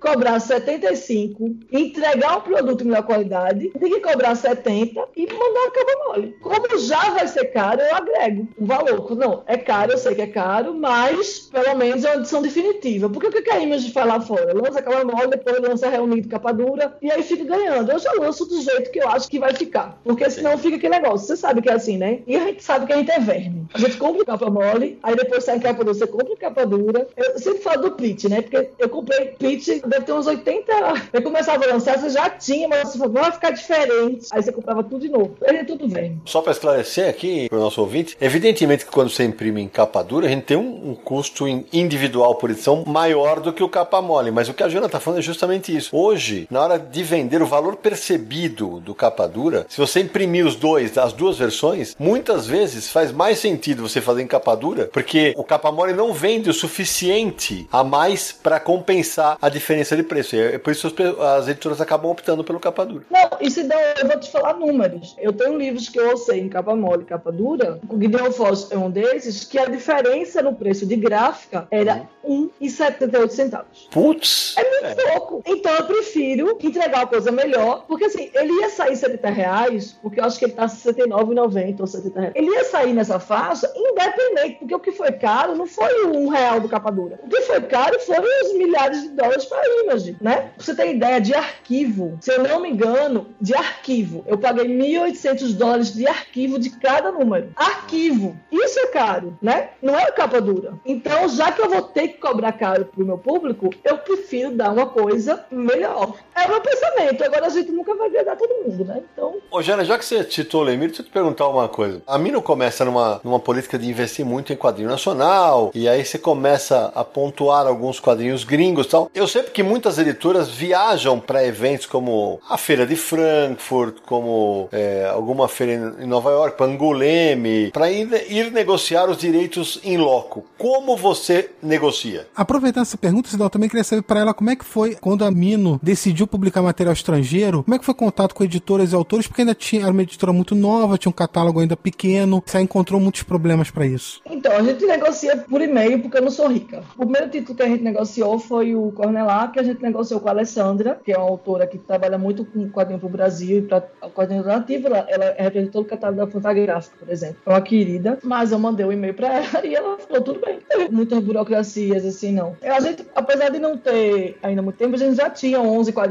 cobrar 75, entregar um produto de melhor qualidade, do que cobrar 70 e mandar a capa mole. Como já vai ser caro, eu agrego o valor. Não, é caro, eu sei que é caro, mas pelo menos é uma edição definitiva. Porque o que que a Image faz lá fora? Lança a capa mole, depois lança reunido capa dura, e aí fica ganhando. Eu já lanço do jeito que eu acho que vai ficar. Porque senão fica aquele negócio. Você sabe que é assim, né? E a gente sabe que a gente é verme. A gente compra capa mole, aí depois sai capa dura, você compra capa dura. Eu sempre falo do pitch, né? Porque eu comprei deve ter uns 80. Eu começava a lançar, você já tinha, mas você falou, vai ficar diferente. Aí você comprava tudo de novo. Ele é tudo verme. Só para esclarecer aqui para o nosso ouvinte, evidentemente que quando você imprime em capa dura, a gente tem um, um custo in- individual por edição maior do que o capa mole, mas o que a Jana está falando é justamente isso. Hoje, na hora de vender o valor percebido do capa dura, se você imprimir os dois, as duas versões, muitas vezes faz mais sentido você fazer em capa dura, porque o capa mole não vende o suficiente a mais para compensar a diferença de preço. É por isso as pe- as editoras acabam optando pelo capa dura. Não, e se dá, eu vou te falar números. Eu tenho livros que eu sei em capa mole e capa dura, o Gideon Foss é um desses, que a diferença no preço de gráfica era Uhum. 1,78 centavos. Putz! É muito pouco. Então eu prefiro entregar uma coisa melhor, porque assim, ele ia sair 70 reais, porque eu acho que ele tá 69,90 ou 70 reais. Ele ia sair nessa faixa independente, porque o que foi caro não foi o um real do capa dura. O que foi caro foram os milhares de dólares para Image, né? Pra você ter ideia de arquivo, se eu não me engano, de arquivo, eu paguei 1.800 dólares de arquivo de cada número. Arquivo. Isso é caro, né? Não é capa dura. Então, já que eu vou ter que cobrar caro pro meu público, eu prefiro dar uma coisa melhor. É o meu pensamento. Agora a gente nunca vai agradar todo mundo, né? Então, Ô, Jana, já que você citou o Lemir, deixa eu te perguntar uma coisa. A Mino começa numa, numa política de investir muito em quadrinho nacional, e aí você começa a pontuar alguns quadrinhos gringos e tal. Eu sei porque muitas editoras viajam para eventos como a Feira de Frankfurt, como é, alguma feira em Nova York, Pangoleme, para ir, ir negociar os direitos em loco. Como você negocia? Aproveitando essa pergunta, Cidão, eu também queria saber para ela como é que foi quando a Mino decidiu publicar material estrangeiro, como é que foi o contato com editoras e autores, porque ainda tinha, era uma editora muito nova, tinha um catálogo ainda pequeno, você encontrou muitos problemas para isso. Então, a gente negocia por e-mail porque eu não sou rica. O primeiro título que a gente negociou foi o Cornelá, que a gente negociou com a Alessandra, que é uma autora que trabalha muito com quadrinho para o Brasil e para o quadrinho nativo. Ela, ela representou o catálogo da Fantagráfica, por exemplo. É uma querida, mas eu mandei o e-mail para ela e ela falou tudo bem. Muitas burocracias, assim, não. A gente, apesar de não ter ainda muito tempo, a gente já tinha 11 quadrinhos,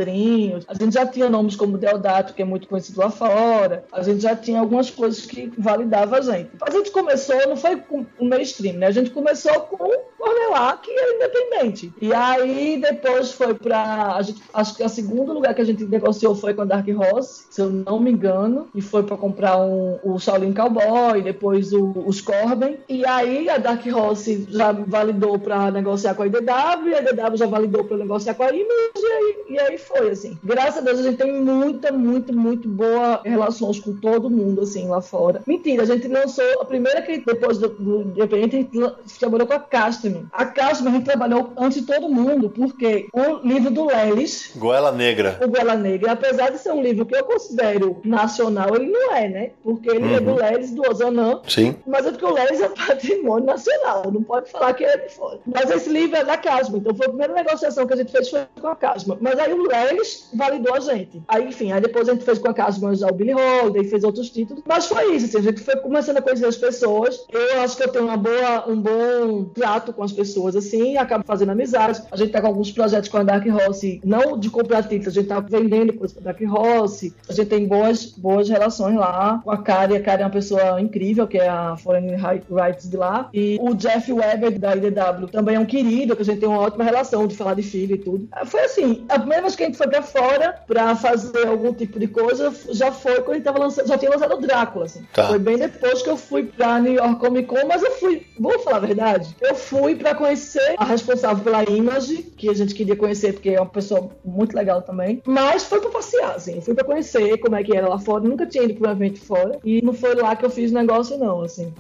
a gente já tinha nomes como Deodato, que é muito conhecido lá fora, a gente já tinha algumas coisas que validavam a gente. A gente começou, não foi com o mainstream, né? A gente começou com o Cornelá, que é independente. E aí depois foi pra. A gente, acho que o segundo lugar que a gente negociou foi com a Dark Horse, se eu não me engano, e foi pra comprar um, o Shaolin Cowboy, depois o, os Corben. E aí a Dark Horse já validou pra negociar com a IDW, e a IDW já validou pra negociar com a Image, e aí, e aí foi, assim. Graças a Deus a gente tem muita, muito, muito boa relações com todo mundo, assim, lá fora. Mentira, a gente lançou a primeira que depois do, do Independente, a gente trabalhou com a Castman. A Castman a gente trabalhou antes de todo mundo, porque o livro do Lelis, Goela Negra. o Goela Negra, apesar de ser um livro que eu considero nacional, ele não é, né? Porque ele é do Lelis, do Ozanam, Sim. mas é porque o Lelis é patrimônio nacional, não pode falar que ele é de fora. Mas esse livro é da Casma, então foi a primeira negociação que a gente fez foi com a Casma. Mas aí o Lelis validou a gente. Aí, enfim, aí depois a gente fez com a Casma o Billy Holiday, fez outros títulos. Mas foi isso, assim, a gente foi começando a conhecer as pessoas. Eu acho que eu tenho uma boa, um bom trato com as pessoas, assim, acabo fazendo amizade. A gente tá com alguns projetos com a Dark Horse, não de comprar títulos, a gente tá vendendo coisas com a Dark Horse. A gente tem boas, boas relações lá com a Kari. A Kari é uma pessoa incrível, que é a Foreign Rights de lá. E o Jeff Weber, da IDW, também é um querido, que a gente tem uma ótima relação de falar de filho e tudo. Foi assim, a primeira vez que a gente foi pra fora pra fazer algum tipo de coisa já foi quando a gente tava lançando, já tinha lançado o Drácula, assim. Tá. Foi bem depois que eu fui pra New York Comic Con, mas eu fui, vou falar a verdade, eu fui pra conhecer a responsável pela Image, que a gente queria conhecer, porque é uma pessoa muito legal também, mas foi pra passear, assim, eu fui pra conhecer como é que era lá fora, nunca tinha ido pra um evento fora, e não foi lá que eu fiz negócio não, assim.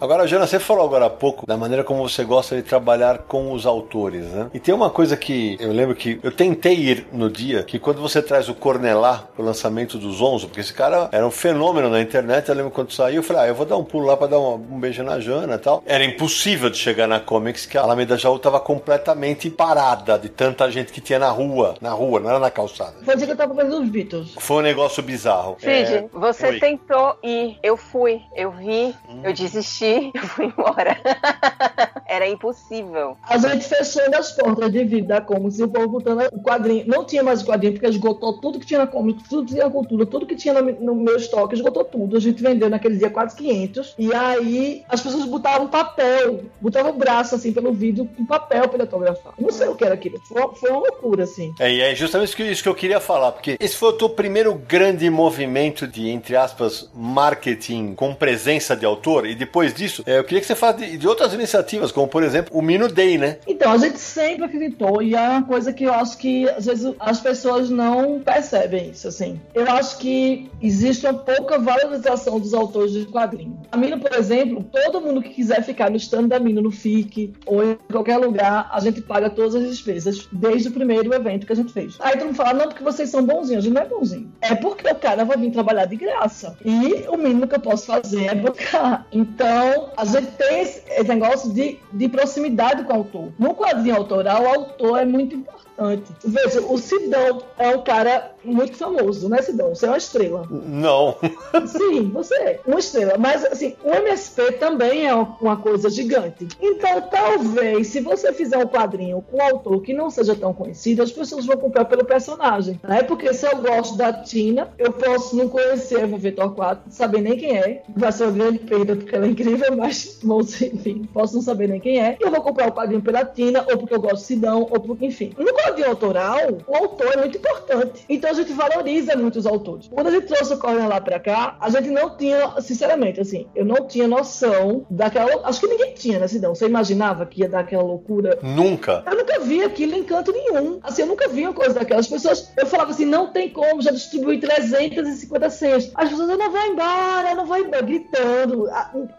Agora, Jana, você falou agora há pouco da maneira como você gosta de trabalhar com os autores, né? E tem uma coisa que eu lembro que eu tentei ir no dia, que quando você traz o Cornelá pro lançamento dos Onzo, porque esse cara era um fenômeno na internet, eu lembro quando saiu, eu falei, ah, eu vou dar um pulo lá pra dar uma- um beijo na Jana e tal. Era impossível de chegar na Comics, que a Alameda Jaú tava completamente parada de tanta gente que tinha na rua, na rua, não era na calçada. Foi assim que eu tava fazendo os Beatles. Foi um negócio bizarro. Cid, É, você oi. tentou ir. Eu fui, eu vi, eu desisti, eu fui embora. Era impossível. A gente fechando as portas de vida da Comics e o povo botando o quadrinho. Não tinha mais o quadrinho, porque esgotou tudo que tinha na Comics, tudo que tinha na cultura, tudo que tinha no, no meu estoque, esgotou tudo. A gente vendeu naquele dia quase 500. E aí as pessoas botavam papel, botavam o braço assim pelo vidro com papel para ele autografar. Não sei o que era aquilo. Foi, uma- foi uma loucura, assim. É, e é justamente isso que, isso que eu queria falar, porque esse foi o teu primeiro grande movimento de, entre aspas, marketing com presença de autor, e depois disso é, eu queria que você fale de, de, outras iniciativas, como por exemplo o Mino Day, né? Então, a gente sempre acreditou e é uma coisa que eu acho que às vezes as pessoas não percebem isso, assim. Eu acho que existe uma pouca valorização dos autores de quadrinhos. A Mino, por exemplo, todo mundo que quiser ficar no stand da Mino, no FIC ou em qualquer lugar, a gente paga todas as despesas desde o primeiro evento que a gente fez. Aí todo mundo fala, não, porque vocês são bonzinhos. A gente não é bonzinho. É porque o cara vai vir trabalhar de graça. E o mínimo que eu posso fazer é buscar. Então, a gente tem esse negócio de, de proximidade com o autor. No quadrinho autoral, o autor é muito importante importante. Veja, o Sidão é um cara muito famoso, né, Sidão? Você é uma estrela. Não. Sim, você é uma estrela. Mas, assim, o MSP também é uma coisa gigante. Então, talvez, se você fizer um quadrinho com um autor que não seja tão conhecido, as pessoas vão comprar pelo personagem, né? Porque se eu gosto da Tina, eu posso não conhecer a Vitor 4, saber nem quem é. Vai ser uma grande perda, porque ela é incrível, mas, enfim, posso não saber nem quem é. E eu vou comprar o quadrinho pela Tina, ou porque eu gosto de Sidão, ou porque, enfim. No de autoral, o autor é muito importante. Então a gente valoriza muito os autores. Quando a gente trouxe o Corner lá pra cá, a gente não tinha, sinceramente, assim, eu não tinha noção daquela. Acho que ninguém tinha na cidade. Você imaginava que ia dar aquela loucura? Nunca. Eu nunca vi aquilo em canto nenhum. Assim, eu nunca vi uma coisa daquelas. As pessoas, eu falava assim, não tem como, já distribuí 350 senhas. As pessoas, eu não vou embora, eu não vou embora, gritando.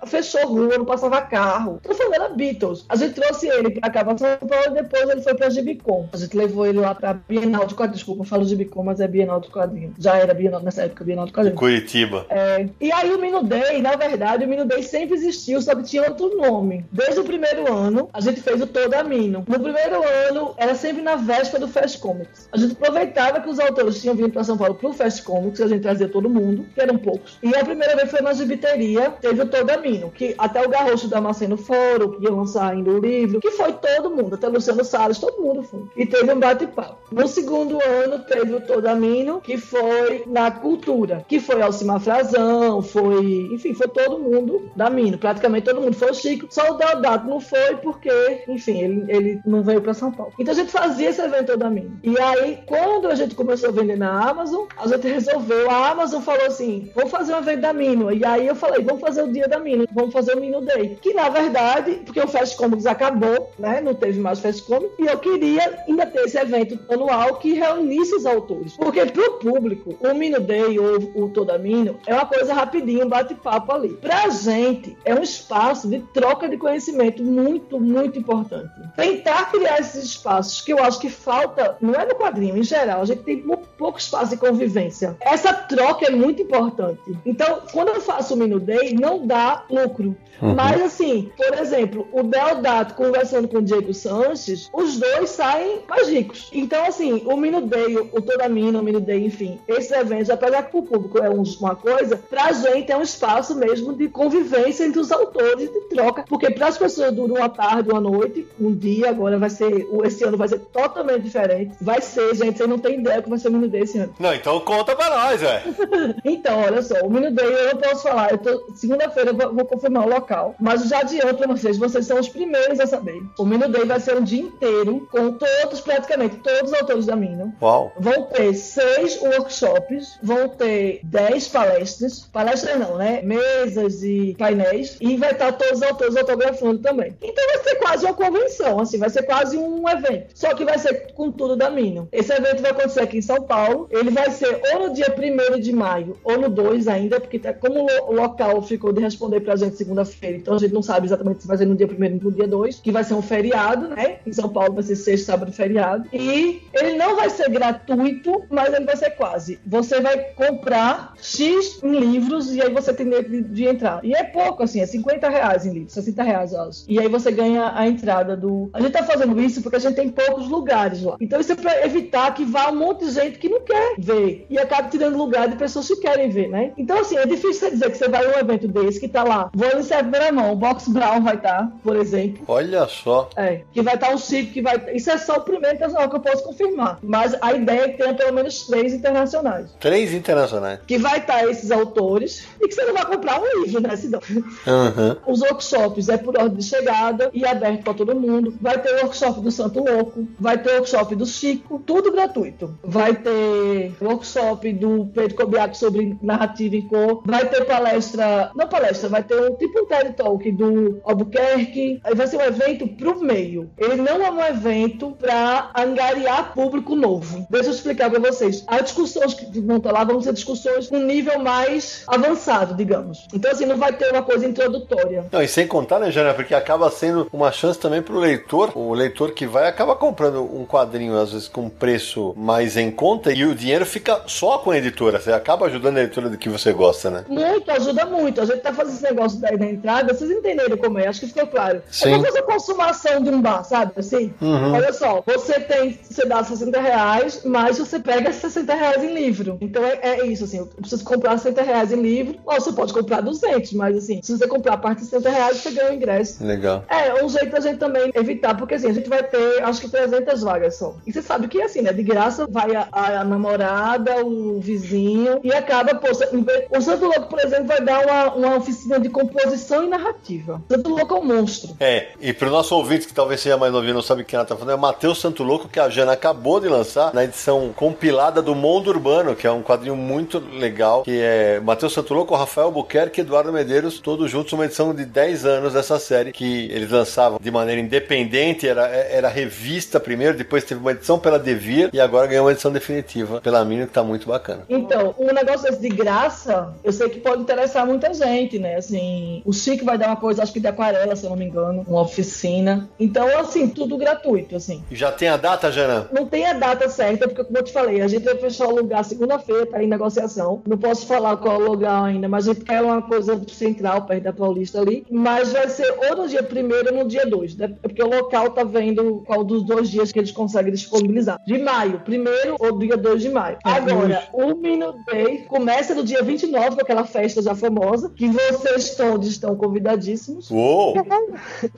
Fechou rua, não passava carro. Tô falando, era Beatles. A gente trouxe ele pra cá, pra São Paulo, e depois ele foi pra Gibicon. A gente levou ele lá pra Bienal de Quadrinhos. Desculpa, eu falo de Bicom, mas é Bienal de Quadrinhos. Já era Bienal nessa época, Bienal de Quadrinhos. Curitiba. É, e aí o Mino Day, na verdade, o Mino Day sempre existiu, só que tinha outro nome. Desde o primeiro ano, a gente fez o Toda Mino. No primeiro ano, era sempre na véspera do Fast Comics. A gente aproveitava que os autores tinham vindo pra São Paulo pro Fast Comics, a gente trazia todo mundo, que eram poucos. E a primeira vez foi na gibiteria, teve o Toda Mino, que até o Garrocho da Maceno foram, que ia lançar ainda o livro, que foi todo mundo, até Luciano Salles, todo mundo foi. E teve um bate-papo. No segundo ano, teve o Todamino, que foi na cultura, que foi Alcimar Frazão, foi, enfim, foi todo mundo da Mino, praticamente todo mundo. Foi o Chico, só o Deodato não foi porque, enfim, ele, ele não veio para São Paulo. Então a gente fazia esse evento da Mino. E aí, quando a gente começou a vender na Amazon, a gente resolveu, a Amazon falou assim, vamos fazer um evento da Mino. E aí eu falei, vamos fazer o dia da Mino, vamos fazer o Mino Day. Que na verdade, porque o Fast Comics acabou, né, não teve mais Fast Comics, e eu queria ainda ter esse evento anual que reunisse os autores. Porque para o público, o Mino Day ou o Toda Mino é uma coisa rapidinho, bate-papo ali. Para a gente, é um espaço de troca de conhecimento muito, muito importante. Tentar criar esses espaços que eu acho que falta, não é no quadrinho, em geral, a gente tem pouco espaço de convivência. Essa troca é muito importante. Então, quando eu faço o Mino Day, não dá lucro. Uhum. Mas, assim, por exemplo, o Deodato conversando com o Diego Sanches, os dois saem mais ricos. Então, assim, o Mino Day, o Toda Mina, o Mino Day, enfim, esses eventos, apesar que o público é uma coisa, pra gente é um espaço mesmo de convivência entre os autores, de troca, porque para as pessoas dura uma tarde, uma noite, um dia, agora vai ser, esse ano vai ser totalmente diferente. Vai ser, gente, você não tem ideia como vai ser o Mino Day esse ano. Não, então conta pra nós, velho. então, olha só, o Mino Day eu não posso falar, eu tô, segunda-feira eu vou, vou confirmar o local. Mas já adianto para vocês, vocês são os primeiros a saber. O Mino Day vai ser um dia inteiro com todos, praticamente todos os autores da Mino. Uau! Vão ter seis workshops, vão ter dez palestras. Palestras não, né? Mesas e painéis. E vai estar todos os autores autografando também. Então vai ser quase uma convenção, assim, vai ser quase um evento. Só que vai ser com tudo da Mino. Esse evento vai acontecer aqui em São Paulo. Ele vai ser ou no dia 1 de maio, ou no 2 ainda, porque tá, como o local ficou de responder pra gente segunda-feira feira. Então a gente não sabe exatamente se vai ser no dia primeiro ou no dia 2, que vai ser um feriado, né? Em São Paulo vai ser sexta, sábado, feriado. E ele não vai ser gratuito, mas ele vai ser quase. Você vai comprar X em livros e aí você tem direito de, de, entrar. E é pouco, assim, é 50 reais em livros, 60 reais, eu acho. E aí você ganha a entrada do. A gente tá fazendo isso porque a gente tem poucos lugares lá. Então isso é pra evitar que vá um monte de gente que não quer ver e acaba tirando lugar de pessoas que querem ver, né? Então, assim, é difícil você dizer que você vai a um evento desse que tá lá. Vou iniciar primeira mão. O Box Brown vai estar, tá, por exemplo. Olha só. É, que vai estar tá um Chico que vai. Isso é só o primeiro internacional que eu posso confirmar. Mas a ideia é que tenha pelo menos três internacionais. Três internacionais. Que vai estar esses autores e que você não vai comprar um livro, né, Sidão? Uhum. Os workshops é por ordem de chegada e aberto para todo mundo. Vai ter o workshop do Santo Louco, vai ter o workshop do Chico, tudo gratuito. Vai ter workshop do Pedro Kobiak sobre narrativa em cor, vai ter palestra, não palestra, vai ter um tipo um TED Talk do Albuquerque, vai ser um evento pro meio. Ele não é um evento para angariar público novo. Deixa eu explicar para vocês. As discussões que vão estar lá vão ser discussões com nível mais avançado, digamos. Então, assim, não vai ter uma coisa introdutória. Não, e sem contar, né, Jana, porque acaba sendo uma chance também pro leitor, o leitor que vai acaba comprando um quadrinho, às vezes, com preço mais em conta, e o dinheiro fica só com a editora. Você acaba ajudando a editora do que você gosta, né? Muito, ajuda muito. A gente tá fazendo esse negócio daí na entrada, vocês entenderam como é, acho que ficou claro. Sim. É como fazer consumação de um bar, sabe? Assim, Uhum. olha só, você tem, você dá 60 reais, mas você pega 60 reais em livro. Então é, é isso, assim, eu preciso comprar 60 reais em livro, ou você pode comprar 200, mas assim, se você comprar a parte de 60 reais, você ganha o ingresso. Legal. É, um jeito da gente também evitar, porque assim, a gente vai ter, acho que 300 vagas só. E você sabe que assim, né, de graça vai a, a namorada, o vizinho, e acaba, pô, você- o Santo Louco, por exemplo, vai dar uma, uma oficina de composição e narrativa. O Santo Louco é um monstro. É, e pro nosso ouvinte que talvez seja mais novinho não sabe quem ela tá falando, é o Matheus Santo Louco, que a Jana acabou de lançar na edição compilada do Mundo Urbano, que é um quadrinho muito legal, que é Matheus Santo Louco, Rafael Buquerque e Eduardo Medeiros, todos juntos, uma edição de 10 anos dessa série, que eles lançavam de maneira independente, era, era revista primeiro, depois teve uma edição pela Devir, e agora ganhou uma edição definitiva pela Mino, que tá muito bacana. Então, um negócio desse de graça, eu sei que pode interessar muita gente, né? Assim, o Chico vai dar uma coisa, acho que de aquarela, se eu não me engano, uma oficina. Então, assim, tudo gratuito, assim. Já tem a data, Jana? Não tem a data certa, porque, como eu te falei, a gente vai fechar o lugar segunda-feira, tá em negociação. Não posso falar qual é o lugar ainda, mas a gente quer uma coisa central, perto da Paulista ali. Mas vai ser ou no dia primeiro ou no dia 2, né? Porque o local tá vendo qual dos dois dias que eles conseguem disponibilizar. De maio, primeiro ou dia 2 de maio. Agora, o Minute Day começa no dia 29, com aquela festa já famosa, que vocês todos estão convidadíssimos. Uou!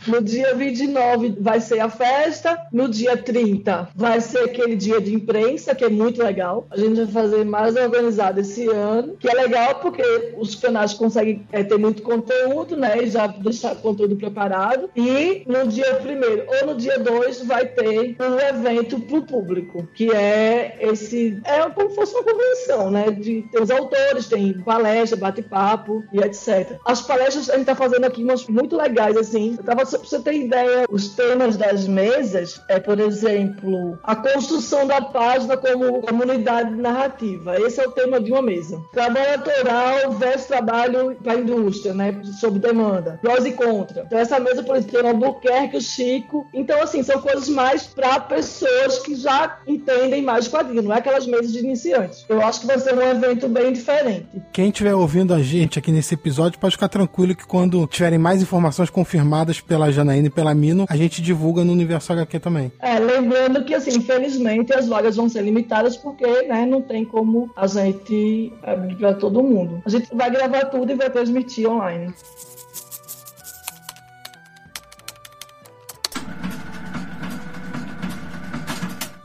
No dia 29 vai ser a festa. No dia 30 vai ser aquele dia de imprensa, que é muito legal. A gente vai fazer mais organizado esse ano, que é legal porque os canais conseguem é, ter muito conteúdo, né? E já deixar o conteúdo preparado. E no dia 1 ou no dia 2 vai ter um evento pro público, que é esse. É como se fosse uma convenção, né? De, tem os autores, tem palestra, bate-papo e etc. As palestras a gente tá fazendo aqui umas muito legais, assim. Eu tava, pra você ter ideia, os temas das mesas é, por exemplo, a construção da página como comunidade narrativa. Esse é o tema de uma mesa. Trabalho autoral versus trabalho para a indústria, né? Sob demanda. Prós e contra. Então, essa mesa, por exemplo, tem o Albuquerque, o Chico. Então, assim, são coisas mais para pessoas que já entendem mais de quadrinho, não é aquelas mesas de iniciantes. Eu acho que vai ser um evento bem diferente. Quem estiver ouvindo a gente aqui nesse episódio pode ficar tranquilo que quando tiverem mais informações confirmadas pela Janaína e pela Mino, a gente divulga no Universo HQ também. É, lembrando que, assim, infelizmente as vagas vão ser limitadas porque, né, não tem como a gente abrir para todo mundo. A gente vai gravar tudo e vai transmitir online.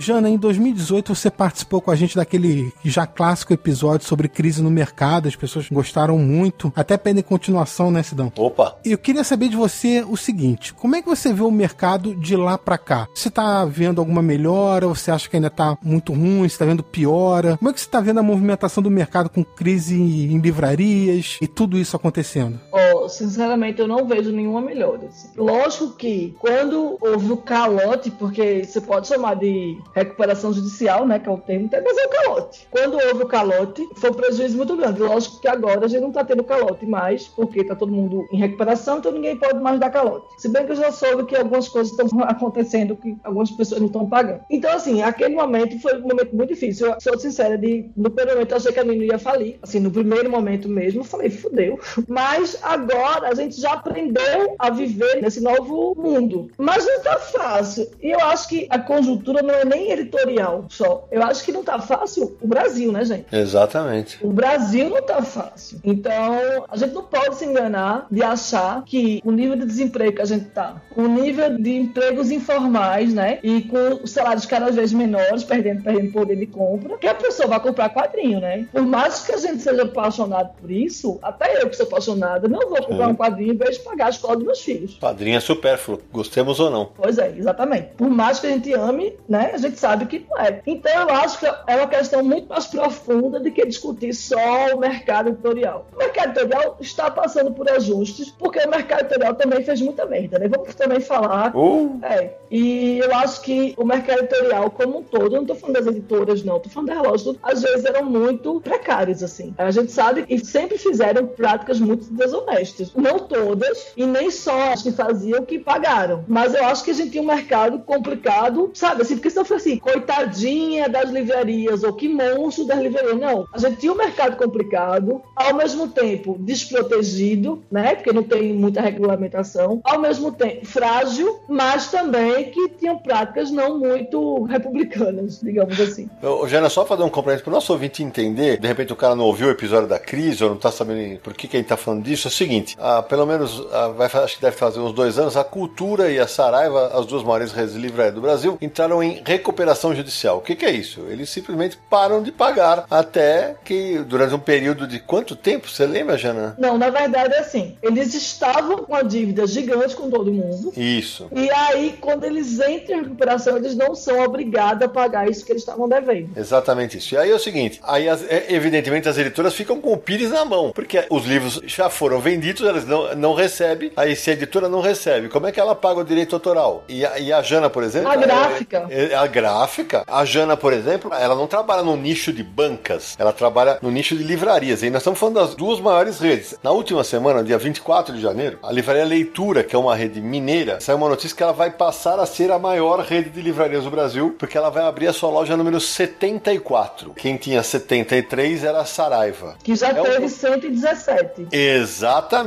Jana, em 2018 você participou com a gente daquele já clássico episódio sobre crise no mercado, as pessoas gostaram muito, até pedem continuação, né, Sidão? Opa! E eu queria saber de você o seguinte: como é que você vê o mercado de lá pra cá? Você tá vendo alguma melhora? Ou você acha que ainda tá muito ruim? Você tá vendo piora? Como é que você tá vendo a movimentação do mercado com crise em livrarias e tudo isso acontecendo? Ó, sinceramente, eu não vejo nenhuma melhora. assim. Lógico que quando houve o calote, porque você pode chamar de recuperação judicial, né, que é o termo, mas é o calote. Quando houve o calote, foi um prejuízo muito grande. Lógico que agora a gente não tá tendo calote mais, porque tá todo mundo em recuperação, então ninguém pode mais dar calote. Se bem que eu já soube que algumas coisas estão acontecendo que algumas pessoas não estão pagando. Então, assim, aquele momento foi um momento muito difícil. Eu sou sincera, de, no primeiro momento eu achei que a menina ia falir. Assim, no primeiro momento mesmo, eu falei, fudeu. Mas agora a gente já aprendeu a viver nesse novo mundo. Mas não tá fácil. E eu acho que a conjuntura não é nem editorial só. Eu acho que não tá fácil o Brasil, né, gente? Exatamente. O Brasil não tá fácil. Então, a gente não pode se enganar de achar que o nível de desemprego que a gente tá, com o nível de empregos informais, né? E com os salários cada vez menores, perdendo, perdendo poder de compra, que a pessoa vai comprar quadrinho, né? Por mais que a gente seja apaixonado por isso, até eu que sou apaixonada, não vou comprar um quadrinho em vez de pagar a escola dos meus filhos. Quadrinho é supérfluo, gostemos ou não. Pois é, exatamente. Por mais que a gente ame, né, a gente sabe que não é. Então eu acho que é uma questão muito mais profunda do que discutir só o mercado editorial. O mercado editorial está passando por ajustes, porque o mercado editorial também fez muita merda, né? Vamos também falar. Uh. É. E eu acho que o mercado editorial como um todo, eu não estou falando das editoras, não, estou falando das lojas, às vezes eram muito precários, assim. A gente sabe que sempre fizeram práticas muito desonestas. Não todas, e nem só as que faziam que pagaram. Mas eu acho que a gente tinha um mercado complicado, sabe? Assim, porque se eu fosse assim, coitadinha das livrarias, ou que monstro das livrarias. Não. A gente tinha um mercado complicado, ao mesmo tempo desprotegido, né? Porque não tem muita regulamentação, ao mesmo tempo frágil, mas também que tinham práticas não muito republicanas, digamos assim. Jana, só dar um complemento para o nosso ouvinte entender, de repente o cara não ouviu o episódio da crise ou não está sabendo por que, que a gente está falando disso, é o seguinte: ah, pelo menos ah, vai, acho que deve fazer uns dois anos, a Cultura e a Saraiva, as duas maiores redes livrais do Brasil, entraram em recuperação judicial. O que, que é isso? Eles simplesmente param de pagar até que, durante um período de quanto tempo? Você lembra, Jana? Não, na verdade é assim. Eles estavam com a dívida gigante com todo mundo. Isso. E aí, quando eles entram em recuperação, eles não são obrigados a pagar isso que eles estavam devendo. Exatamente isso. E aí é o seguinte: aí as- é, evidentemente as editoras ficam com o pires na mão, porque os livros já foram vendidos, elas não, não recebem. Aí se a editora não recebe, como é que ela paga o direito autoral? E a, e a Jana, por exemplo. A gráfica. é- é a gráfica. A Jana, por exemplo, ela não trabalha no nicho de bancas, ela trabalha no nicho de livrarias. E nós estamos falando das duas maiores redes. Na última semana, dia 24 de janeiro, a livraria Leitura, que é uma rede mineira, saiu uma notícia que ela vai passar a ser a maior rede de livrarias do Brasil, porque ela vai abrir a sua loja número 74. Quem tinha 73 era a Saraiva. Que já É um- teve 117. Exatamente.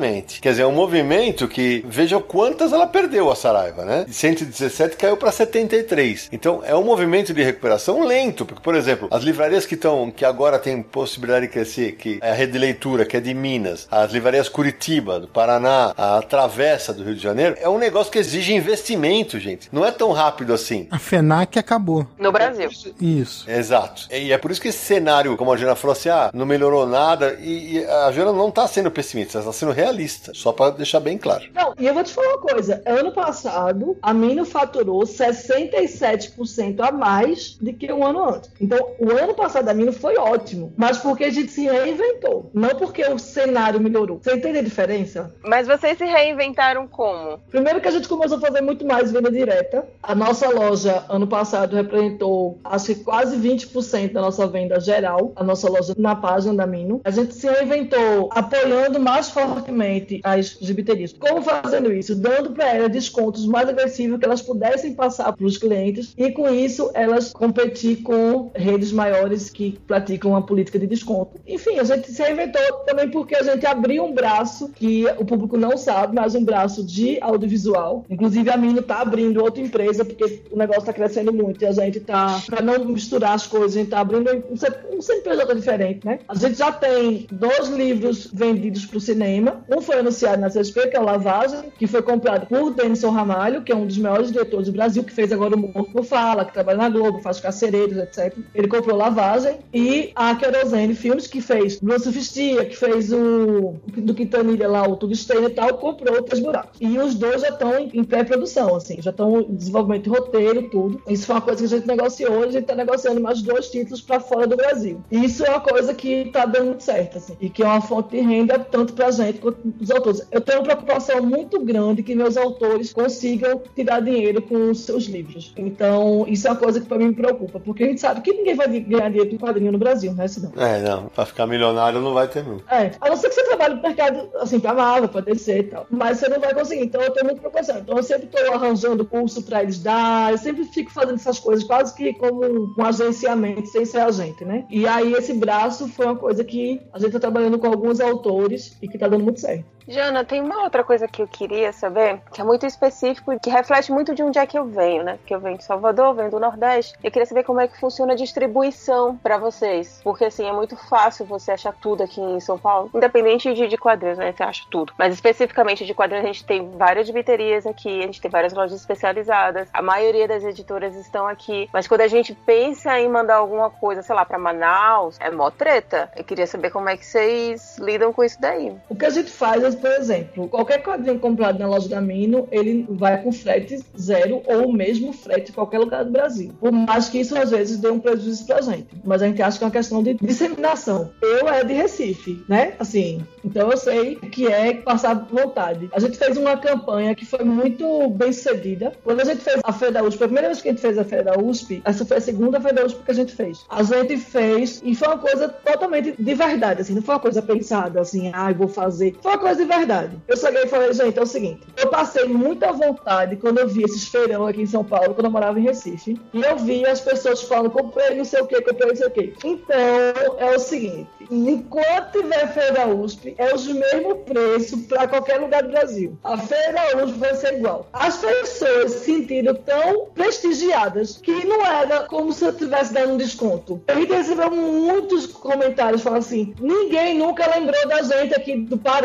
Quer dizer, é um movimento que veja quantas ela perdeu a Saraiva, né? De 117 caiu para 73. Então é um movimento de recuperação lento, porque por exemplo, as livrarias que estão que agora têm possibilidade de crescer, que é a Rede Leitura, que é de Minas, as livrarias Curitiba, do Paraná, a Travessa do Rio de Janeiro, é um negócio que exige investimento, gente. Não é tão rápido assim. A FENAC acabou. No Brasil. Isso. Exato. E é por isso que esse cenário, como a Jana falou assim, ah, não melhorou nada. E, e a Jana não tá sendo pessimista, ela tá sendo realista. Só para deixar bem claro. Não, e eu vou te falar uma coisa. Ano passado, a Mino faturou 67% a mais do que o ano antes. Então, o ano passado da Mino foi ótimo. Mas porque a gente se reinventou. Não porque o cenário melhorou. Você entende a diferença? Mas vocês se reinventaram como? Primeiro que a gente começou a fazer muito mais venda direta. A nossa loja, ano passado, representou acho que quase 20% da nossa venda geral. A nossa loja na página da Mino. A gente se reinventou apoiando mais fortemente as gibiterias. Como fazendo isso? Dando para elas descontos mais agressivos que elas pudessem passar para os clientes e com isso elas competir com redes maiores que praticam uma política de desconto. Enfim, a gente se reinventou também porque a gente abriu um braço que o público não sabe, mas um braço de audiovisual. Inclusive a Mino tá abrindo outra empresa porque o negócio tá crescendo muito e a gente tá para não misturar as coisas, a gente tá abrindo um, um CNPJ diferente, né? A gente já tem dois livros vendidos pro cinema. Um foi anunciado na CSP, que é o Lavagem, que foi comprado por Denison Ramalho, que é um dos maiores diretores do Brasil, que fez agora o Morto Fala, que trabalha na Globo, faz Carcereiros, etc. Ele comprou Lavagem. E a Querosene Filmes, que fez Blue Sofistia, que fez o do Quintanilha lá, o Tubestein e tal, comprou Três Buracos. E os dois já estão em, pré-produção, assim, já estão em desenvolvimento de roteiro, tudo. Isso foi uma coisa que a gente negociou, a gente está negociando mais dois títulos para fora do Brasil. Isso é uma coisa que está dando certo, assim, e que é uma fonte de renda tanto para a gente quanto para os autores. Eu tenho uma preocupação muito grande que meus autores consigam tirar dinheiro com os seus livros. Então, isso é uma coisa que para mim me preocupa, porque a gente sabe que ninguém vai ganhar dinheiro com quadrinho no Brasil, né? Senão. É, não, pra ficar milionário não vai ter nunca. É, a não ser que você trabalhe no mercado, assim, pra Marvel, pra DC e tal. Mas você não vai conseguir. Então eu tenho muita preocupação. Então eu sempre tô arranjando curso pra eles dar. Eu sempre fico fazendo essas coisas quase que como um agenciamento, sem ser agente, né? E aí esse braço foi uma coisa que a gente tá trabalhando com alguns autores e que tá dando muito certo. Jana, tem uma outra coisa que eu queria saber, que é muito específico, que reflete muito de onde é que eu venho, né? Porque eu venho de Salvador, venho do Nordeste. Eu queria saber como é que funciona a distribuição pra vocês. Porque, assim, é muito fácil você achar tudo aqui em São Paulo. Independente de, de quadrinhos, né? Você acha tudo. Mas especificamente de quadrinhos, a gente tem várias biterias aqui, a gente tem várias lojas especializadas. A maioria das editoras estão aqui. Mas quando a gente pensa em mandar alguma coisa, sei lá, para Manaus, é mó treta. Eu queria saber como é que vocês lidam com isso daí. O que a gente faz é, por exemplo, qualquer quadrinho comprado na loja da Mino, ele vai com frete zero ou mesmo frete em qualquer lugar do Brasil. Por mais que isso às vezes dê um prejuízo pra gente. Mas a gente acha que é uma questão de disseminação. Eu é de Recife, né? Assim, então eu sei que é passar vontade. A gente fez uma campanha que foi muito bem sucedida. Quando a gente fez a Feira da USP, a primeira vez que a gente fez a Feira da USP, essa foi a segunda Feira da USP que a gente fez. A gente fez e foi uma coisa totalmente de verdade, assim, não foi uma coisa pensada, assim, ah, vou fazer. Foi uma coisa de verdade. Eu cheguei e falei, gente, é o seguinte, eu passei muita vontade quando eu vi esses feirão aqui em São Paulo, quando eu morava em Recife, e eu vi as pessoas falando, comprei não sei o que, comprei não sei o que. Então, é o seguinte, enquanto tiver Feira USP, é os mesmo preço para qualquer lugar do Brasil. A Feira USP vai ser igual. As pessoas se sentiram tão prestigiadas que não era como se eu estivesse dando um desconto. A gente recebeu muitos comentários falando assim: ninguém nunca lembrou da gente aqui do Pará.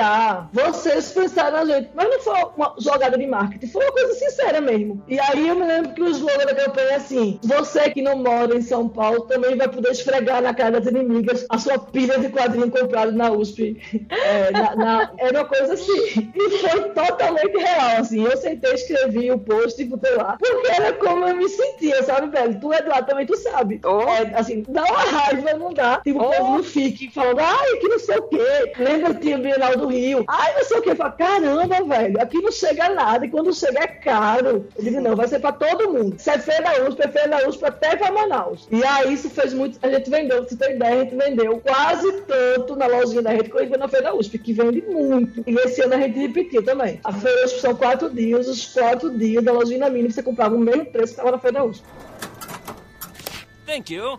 Vocês pensaram na gente. Mas não foi uma jogada de marketing, foi uma coisa sincera mesmo. E aí eu me lembro que o slogan da campanha é assim: você que não mora em São Paulo também vai poder esfregar na cara das inimigas a sua pilha de quadrinho comprado na USP. É, na, na, era uma coisa assim. E foi totalmente real, assim. Eu sentei, escrevi o post e botei lá. Porque era como eu me sentia, sabe, velho? Tu, Eduardo, também tu sabe. Oh. É, assim, dá uma raiva, não dá. Tipo, o povo não fique falando, ai, que não sei o quê. Lembra que tinha Bienal do Rio? Ai, não sei o quê. Fala, caramba, velho, aqui não chega nada. E quando chega é caro. Eu digo, não, vai ser pra todo mundo. Se é feira da USP, é feira da USP até pra Manaus. E aí isso fez muito. A gente vendeu, se tem ideia, a gente vendeu quase tanto na lojinha da gente quanto na feira da USP, que vende muito. E esse ano a gente repetiu também. A feira da USP são quatro dias, os quatro dias da lojinha mini você comprava o mesmo preço que estava na feira da USP. Thank you.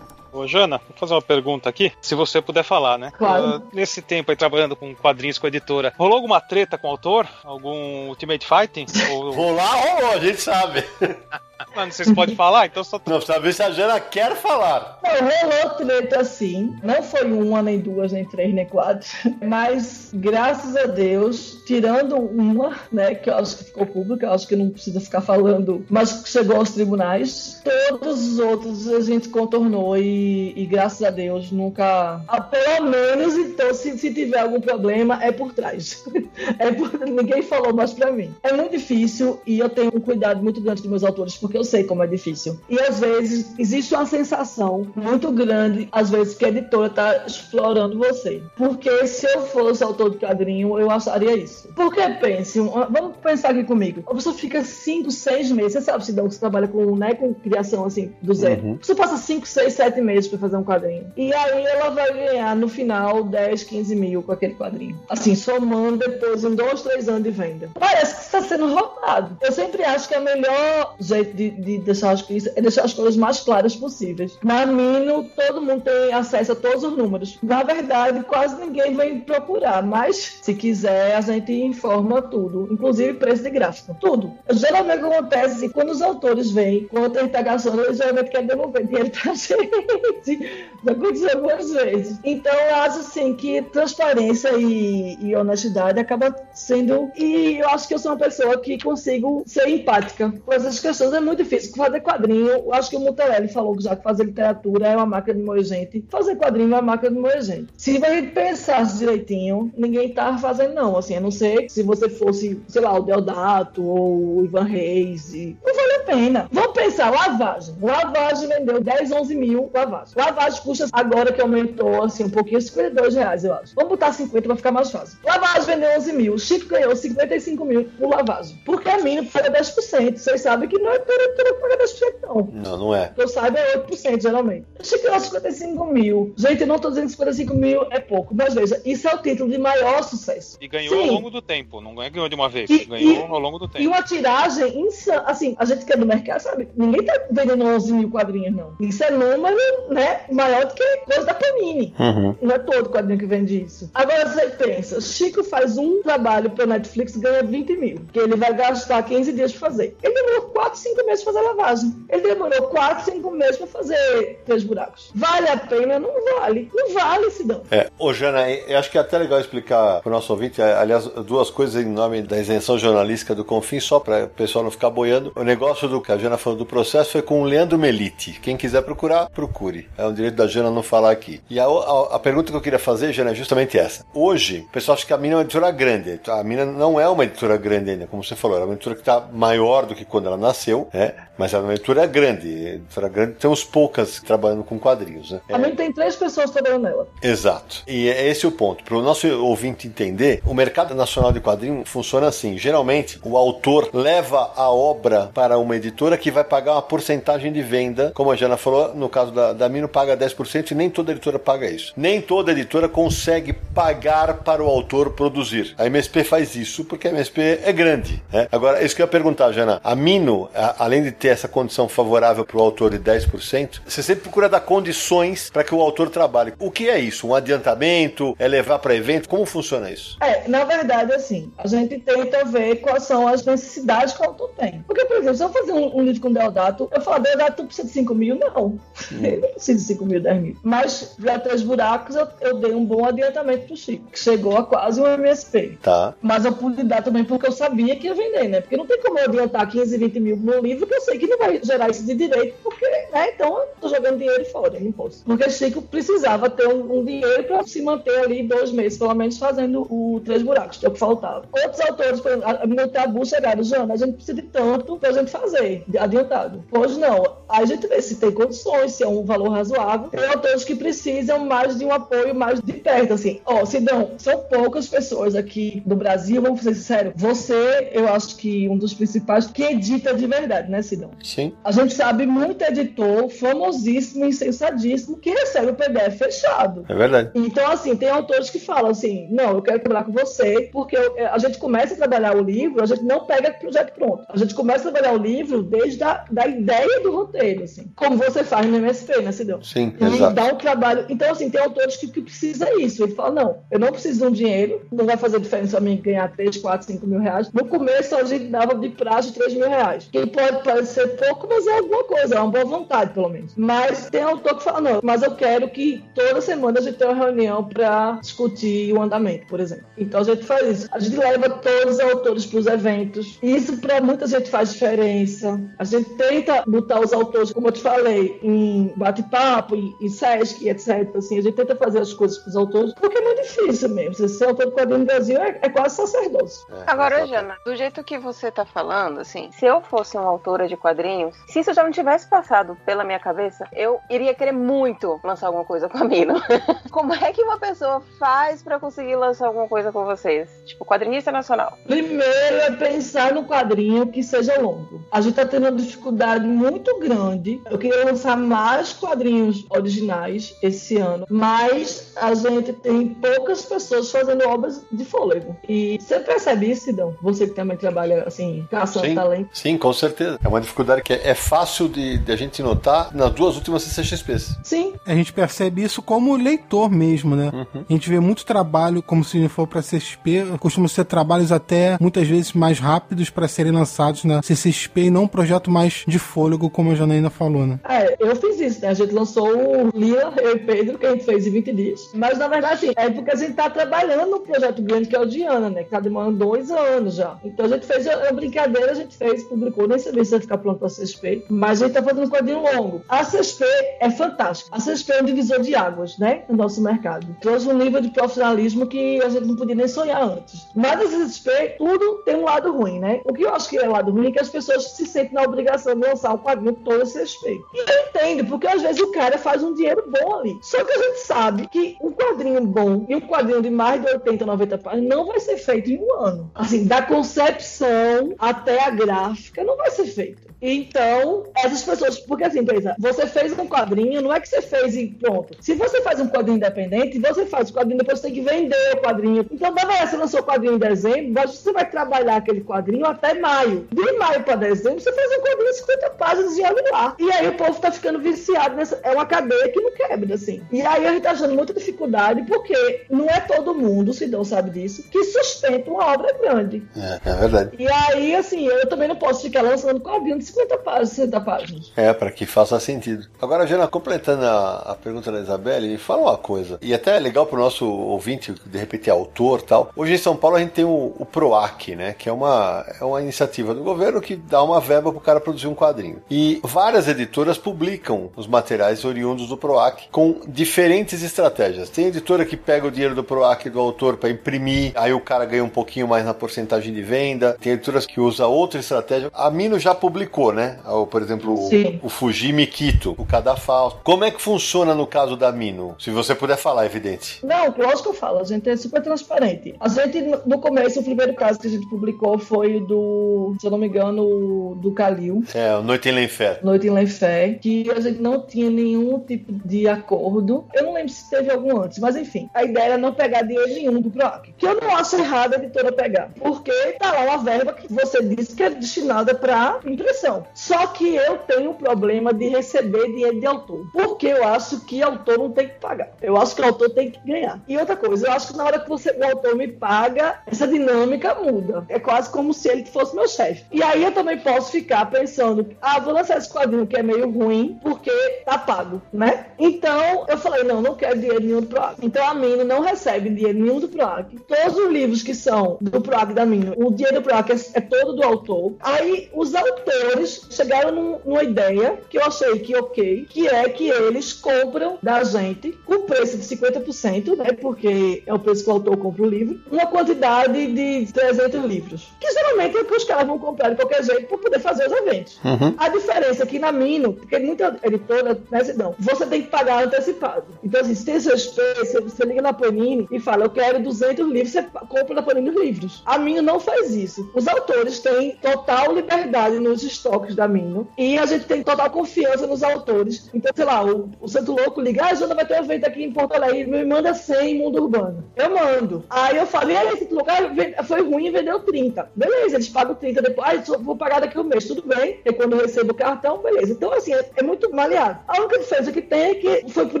Ô, Jana, vou fazer uma pergunta aqui, se você puder falar, né? Claro. Uh, nesse tempo aí trabalhando com quadrinhos com a editora, rolou alguma treta com o autor? Algum Ultimate Fighting? Ou... Rolar rolou, a gente sabe. Ah, não sei se pode falar, então só. Não, se a Jana quer falar. Não, rolou treta sim. Não foi uma, nem duas, nem três, nem quatro. Mas, graças a Deus, tirando uma, né, que eu acho que ficou pública, eu acho que não precisa ficar falando, mas que chegou aos tribunais, todos os outros a gente contornou e, e graças a Deus nunca. Ah, pelo menos, então, se, se tiver algum problema, é por trás. é por, ninguém falou mais pra mim. É muito difícil e eu tenho um cuidado muito grande com meus autores, porque eu sei como é difícil. E às vezes existe uma sensação muito grande, às vezes, que a editora tá explorando você. Porque se eu fosse autor de quadrinho, eu acharia isso. Porque pense, vamos pensar aqui comigo. A pessoa fica 5, 6 meses, você sabe se você trabalha com, né, com criação assim, do zero. Uhum. Você passa 5, 6, 7 meses pra fazer um quadrinho. E aí ela vai ganhar no final 10, 15 mil com aquele quadrinho. Assim, somando depois em 2, 3 anos de venda. Parece que está sendo roubado. Eu sempre acho que é o melhor jeito de, de deixar as é deixar as coisas mais claras possíveis. Na Mino, todo mundo tem acesso a todos os números. Na verdade, quase ninguém vem procurar, mas se quiser, a gente informa tudo, inclusive preço de gráfico. Tudo. Geralmente acontece assim, quando os autores vêm, quando a gente tá gastando, eles geralmente querem devolver dinheiro pra gente. Já aconteceu algumas vezes. Então, eu acho assim que transparência e, e honestidade acaba sendo. E eu acho que eu sou uma pessoa que consigo ser empática com essas questões. É muito difícil. Fazer quadrinho, eu acho que o Mutarelli falou que já que fazer literatura é uma máquina de moer gente. Fazer quadrinho é uma máquina de moer gente. Se a gente pensasse direitinho, ninguém tá fazendo, não. Assim, a não ser se você fosse, sei lá, o Deodato ou o Ivan Reis. E... Não vale a pena. Vamos pensar, lavagem. Lavagem vendeu 10, 11 mil lavagem. Lavagem custa, agora que aumentou assim um pouquinho, 52 reais, eu acho. Vamos botar 50 pra ficar mais fácil. Lavagem vendeu 11 mil. Chico ganhou 55 mil por lavagem. Porque a mínimo paga 10%. Vocês sabem que não é toda toda que paga 10%, não. Não, não é. Que eu saiba é 8%, geralmente. O Chico ganhou 55 mil. Gente, não tô dizendo que 55 mil é pouco. Mas veja, isso é o título de maior sucesso. E ganhou Sim. ao longo do tempo, não ganhou de uma vez, E- ganhou e- ao longo do E tempo. uma tiragem insana. Assim, a gente que é do mercado, sabe? Ninguém tá vendendo 11 mil quadrinhos, não. Isso é número, né? Maior do que coisa da Panini. Uhum. Não é todo quadrinho que vende isso. Agora você pensa, Chico faz um trabalho pra Netflix e ganha 20 mil. Que ele vai gastar 15 dias pra fazer. Ele demorou 4, 5 meses pra fazer a lavagem. Ele demorou quatro, cinco meses pra fazer três buracos. Vale a pena? Não vale. Não vale, Sidão. É, ô Jana, eu acho que é até legal explicar pro nosso ouvinte, aliás, duas coisas em nome da isenção jornalística do Confim, só para o pessoal não ficar boiando. O negócio do que a Jana falou do processo foi com o Leandro Melite. Quem quiser procurar, procure. É um direito da Jana não falar aqui. E a, a, a pergunta que eu queria fazer, Jana, é justamente essa. Hoje, o pessoal acha que a mina é uma editora grande. A mina não é uma editora grande ainda, como você falou. Ela é uma editora que está maior do que quando ela nasceu, né? Mas ela é uma editora grande. A editora grande tem uns poucas trabalhando com quadrinhos, né? A mim tem três pessoas trabalhando nela. Exato. E é esse o ponto. Para o nosso ouvinte entender, o mercado nacional de quadrinhos funciona assim. Geralmente, o autor leva a obra para uma editora que vai pagar uma porcentagem de venda. Como a Jana falou, no caso da, da Mino, paga 10% e nem toda editora paga isso. Nem toda editora consegue pagar para o autor produzir. A MSP faz isso porque a MSP é grande. Né? Agora, isso que eu ia perguntar, Jana. A Mino, a, além de ter essa condição favorável para o autor de 10%, você sempre procura dar condições para que o autor trabalhe. O que é isso? Um adiantamento? É levar para evento? Como funciona isso? É, na verdade, assim, a gente tenta ver quais são as necessidades que o autor tem. Porque, por exemplo, se eu fazer um, um livro com Deodato, eu falo, Deodato, tu precisa de 5 mil? Não. Hum. Ele não precisa de 5 mil, 10 mil. Mas, para três buracos, eu, eu, dei um bom adiantamento pro Chico, que chegou a quase um MSP. Tá. Mas eu pude dar também porque eu sabia que ia vender, né? Porque não tem como eu adiantar 15, 20 mil no livro que eu sei que não vai gerar isso de direito, porque, né? Então eu tô jogando dinheiro fora, não posso. Porque Chico precisava ter um, um dinheiro para se manter ali dois meses, pelo menos, fazendo o Três Buracos, que é o que faltava. Outros autores, por exemplo, no tabu chegaram, Jana, a gente precisa de tanto pra gente fazer, adiantado. Hoje não. A gente vê se tem condições, se é um valor razoável. Tem autores que precisam mais de um apoio mais de perto, assim. Ó, oh, Sidão, são poucas pessoas aqui do Brasil, vamos ser sinceros. Você, eu acho que um dos principais que edita de verdade, né, Sidão? Sim. A gente sabe muito editor famosíssimo, insensadíssimo, que recebe o PDF fechado. É verdade. Então, assim, tem autores que falam assim: não, eu quero trabalhar com você, porque eu, a gente começa a trabalhar o livro, a gente não pega o projeto pronto. A gente começa a trabalhar o livro desde a da ideia do roteiro, assim. Como você faz no MSP, né, Sidão? Sim, e exato. dá um trabalho. Então, assim, tem autores que, que precisa isso. Ele fala: não, eu não preciso de um dinheiro, não vai fazer diferença a mim ganhar 3, 4, 5 mil reais. No começo, a gente dava de prazo 3 mil reais. Que pode parecer pouco, mas é alguma coisa, é uma boa vontade, pelo menos. Mas tem autor que fala: não, mas eu quero que toda semana a gente tenha uma reunião para discutir o andamento, por exemplo. Então a gente faz isso. A gente leva todos os autores para os eventos. Isso para muita gente faz diferença. A gente tenta botar os autores, como eu te falei, em bate-papo, em, em Sesc, etc. Assim, a gente tenta fazer as coisas para os autores, porque é muito difícil mesmo. Você ser autor de quadrinho no Brasil é, é quase sacerdócio. É, Agora. Jana, do jeito que você tá falando, assim, se eu fosse uma autora de quadrinhos, se isso já não tivesse passado pela minha cabeça, eu iria querer muito lançar alguma coisa com a Mino. Como é que uma pessoa faz pra conseguir lançar alguma coisa com vocês? Tipo, quadrinista nacional. Primeiro é pensar no quadrinho que seja longo. A gente tá tendo uma dificuldade muito grande. Eu queria lançar mais quadrinhos originais esse ano, mas a gente tem poucas pessoas fazendo obras de fôlego. E você percebe isso, Sidão? Você que também trabalha assim, caçando Sim, talento. sim, com certeza. É uma dificuldade que é, é fácil de, de a gente notar nas duas últimas CCXPs. Sim, A gente percebe isso como leitor mesmo, né? Uhum. A gente vê muito trabalho, como se for para CXP, costumam ser trabalhos até muitas vezes mais rápidos para serem lançados na CCXP e não um projeto mais de fôlego, como a Janaína falou, né? É, eu fiz isso, né? A gente lançou o Lila, eu e Pedro, que a gente fez em 20 dias. Mas, na verdade, assim, é porque a gente tá trabalhando num projeto grande que é o Diana, né? Que tá demorando dois anos já. Então a gente fez a brincadeira, a gente fez, publicou, nem sabia ia ficar pronto pra CSP, mas a gente tá fazendo um quadrinho longo. A CSP é fantástica. A CSP é um divisor de águas, né? No nosso mercado. Trouxe um nível de profissionalismo que a gente não podia nem sonhar antes. Mas a CSP, tudo tem um lado ruim, né? O que eu acho que é lado ruim é que as pessoas se sentem na obrigação de lançar o quadrinho todo a CSP. E eu entendo, porque às vezes o cara faz um dinheiro bom ali. Só que a gente sabe que um quadrinho bom e um quadrinho de mais de 80, 90 páginas não vai ser feito em um ano. Assim, da concepção até a gráfica não vai ser feito. Então, essas pessoas, porque assim, pensa, você fez um quadrinho, não é que você fez e pronto. Se você faz um quadrinho independente, você faz o quadrinho, depois você tem que vender o quadrinho. Então, da você lançou o quadrinho em dezembro, você vai trabalhar aquele quadrinho até maio. De maio para dezembro, você faz um quadrinho de 50 páginas e olha lá. E aí o povo tá ficando viciado nessa. É uma cadeia que não quebra, assim. E aí a gente tá achando muita dificuldade, porque não é todo mundo, o Sidão sabe disso, que sustenta uma obra grande. É, é verdade. E aí, assim, eu também não posso ficar lançando falando de quadrinho de 50 páginas, 60 páginas. É, para que faça sentido. Agora, Jana, completando a, a pergunta da Isabelle, me fala uma coisa. E até é legal pro nosso ouvinte, de repente é autor tal. Hoje em São Paulo a gente tem o, o PROAC, né? Que é uma, é uma iniciativa do governo que dá uma verba pro cara produzir um quadrinho. E várias editoras publicam os materiais oriundos do PROAC com diferentes estratégias. Tem editora que pega o dinheiro do PROAC do autor para imprimir, aí o cara ganha um pouquinho mais na porcentagem de venda. Tem editoras que usa outra estratégia. A Mino já publicou, né? O, por exemplo, o, o Fuji Mikito, o Cadafalso. Como é que funciona no caso da Mino? Se você puder falar, é evidente. Não, lógico que eu falo, a gente é super transparente. A gente, no começo, o primeiro caso que a gente publicou foi do, se eu não me engano, do Calil. É, o Noite em Lenfé. Noite em Lenfé, que a gente não tinha nenhum tipo de acordo. Eu não lembro se teve algum antes, mas enfim. A ideia era não pegar dinheiro nenhum do PROAC. Que eu não acho errado a editora pegar, porque tá lá uma verba que você disse que é destinada para impressão. Só que eu tenho um problema de receber dinheiro de autor, porque eu acho que autor não tem que pagar. Eu acho que o autor tem que ganhar. E outra coisa, eu acho que na hora que você, o autor me paga, essa dinâmica muda. É quase como se ele fosse meu chefe. E aí eu também posso ficar pensando, ah, vou lançar esse quadrinho que é meio ruim, porque tá pago, né? Então eu falei, não, não quero dinheiro nenhum do PROAC. Então a Mino não recebe dinheiro nenhum do PROAC. Todos os livros que são do PROAC da Mino, o dinheiro do PROAC é, é todo do autor. Aí os autores chegaram num, numa ideia que eu achei que ok, que é que eles compram da gente com preço de 50%, né? Porque é o preço que o autor compra o livro, uma quantidade de 300 livros. Que geralmente é o que os caras vão comprar de qualquer jeito para poder fazer os eventos. Uhum. A diferença é que na Mino, porque muita editora, né, não, você tem que pagar antecipado. Então, assim, se tem seu space, você liga na Panini e fala, eu quero 200 livros, você compra na Panini os livros. A Mino não faz isso. Os autores têm total liberdade nos estoques da Mino e a gente tem total confiança nos autores. Então, sei lá, o, o Santo Louco liga, ah, Jana vai ter um evento aqui em Porto Alegre, me manda 100 em Mundo Urbano. Eu mando. Aí eu falei, aí, Santo Louco, ah, foi ruim e vendeu 30. Beleza, eles pagam 30 depois, ah, eu vou pagar daqui a um mês, tudo bem. E quando eu recebo o cartão, beleza. Então, assim, é, é muito maleável. A única diferença que tem é que foi por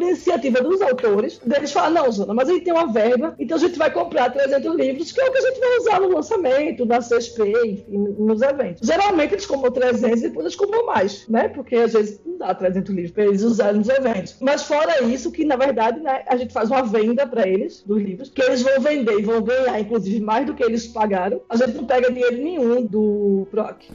iniciativa dos autores, deles falar, não, Zona, mas aí tem uma verba, então a gente vai comprar 300 livros, que é o que a gente vai usar no lançamento, na CSP, enfim, nos eventos. Geralmente eles compram 300 e depois eles compram mais, né? Porque às vezes não dá 300 livros para eles usarem nos eventos. Mas fora isso, que na verdade né, a gente faz uma venda para eles dos livros, que eles vão vender e vão ganhar, inclusive, mais do que eles pagaram. A gente não pega dinheiro nenhum do PROC.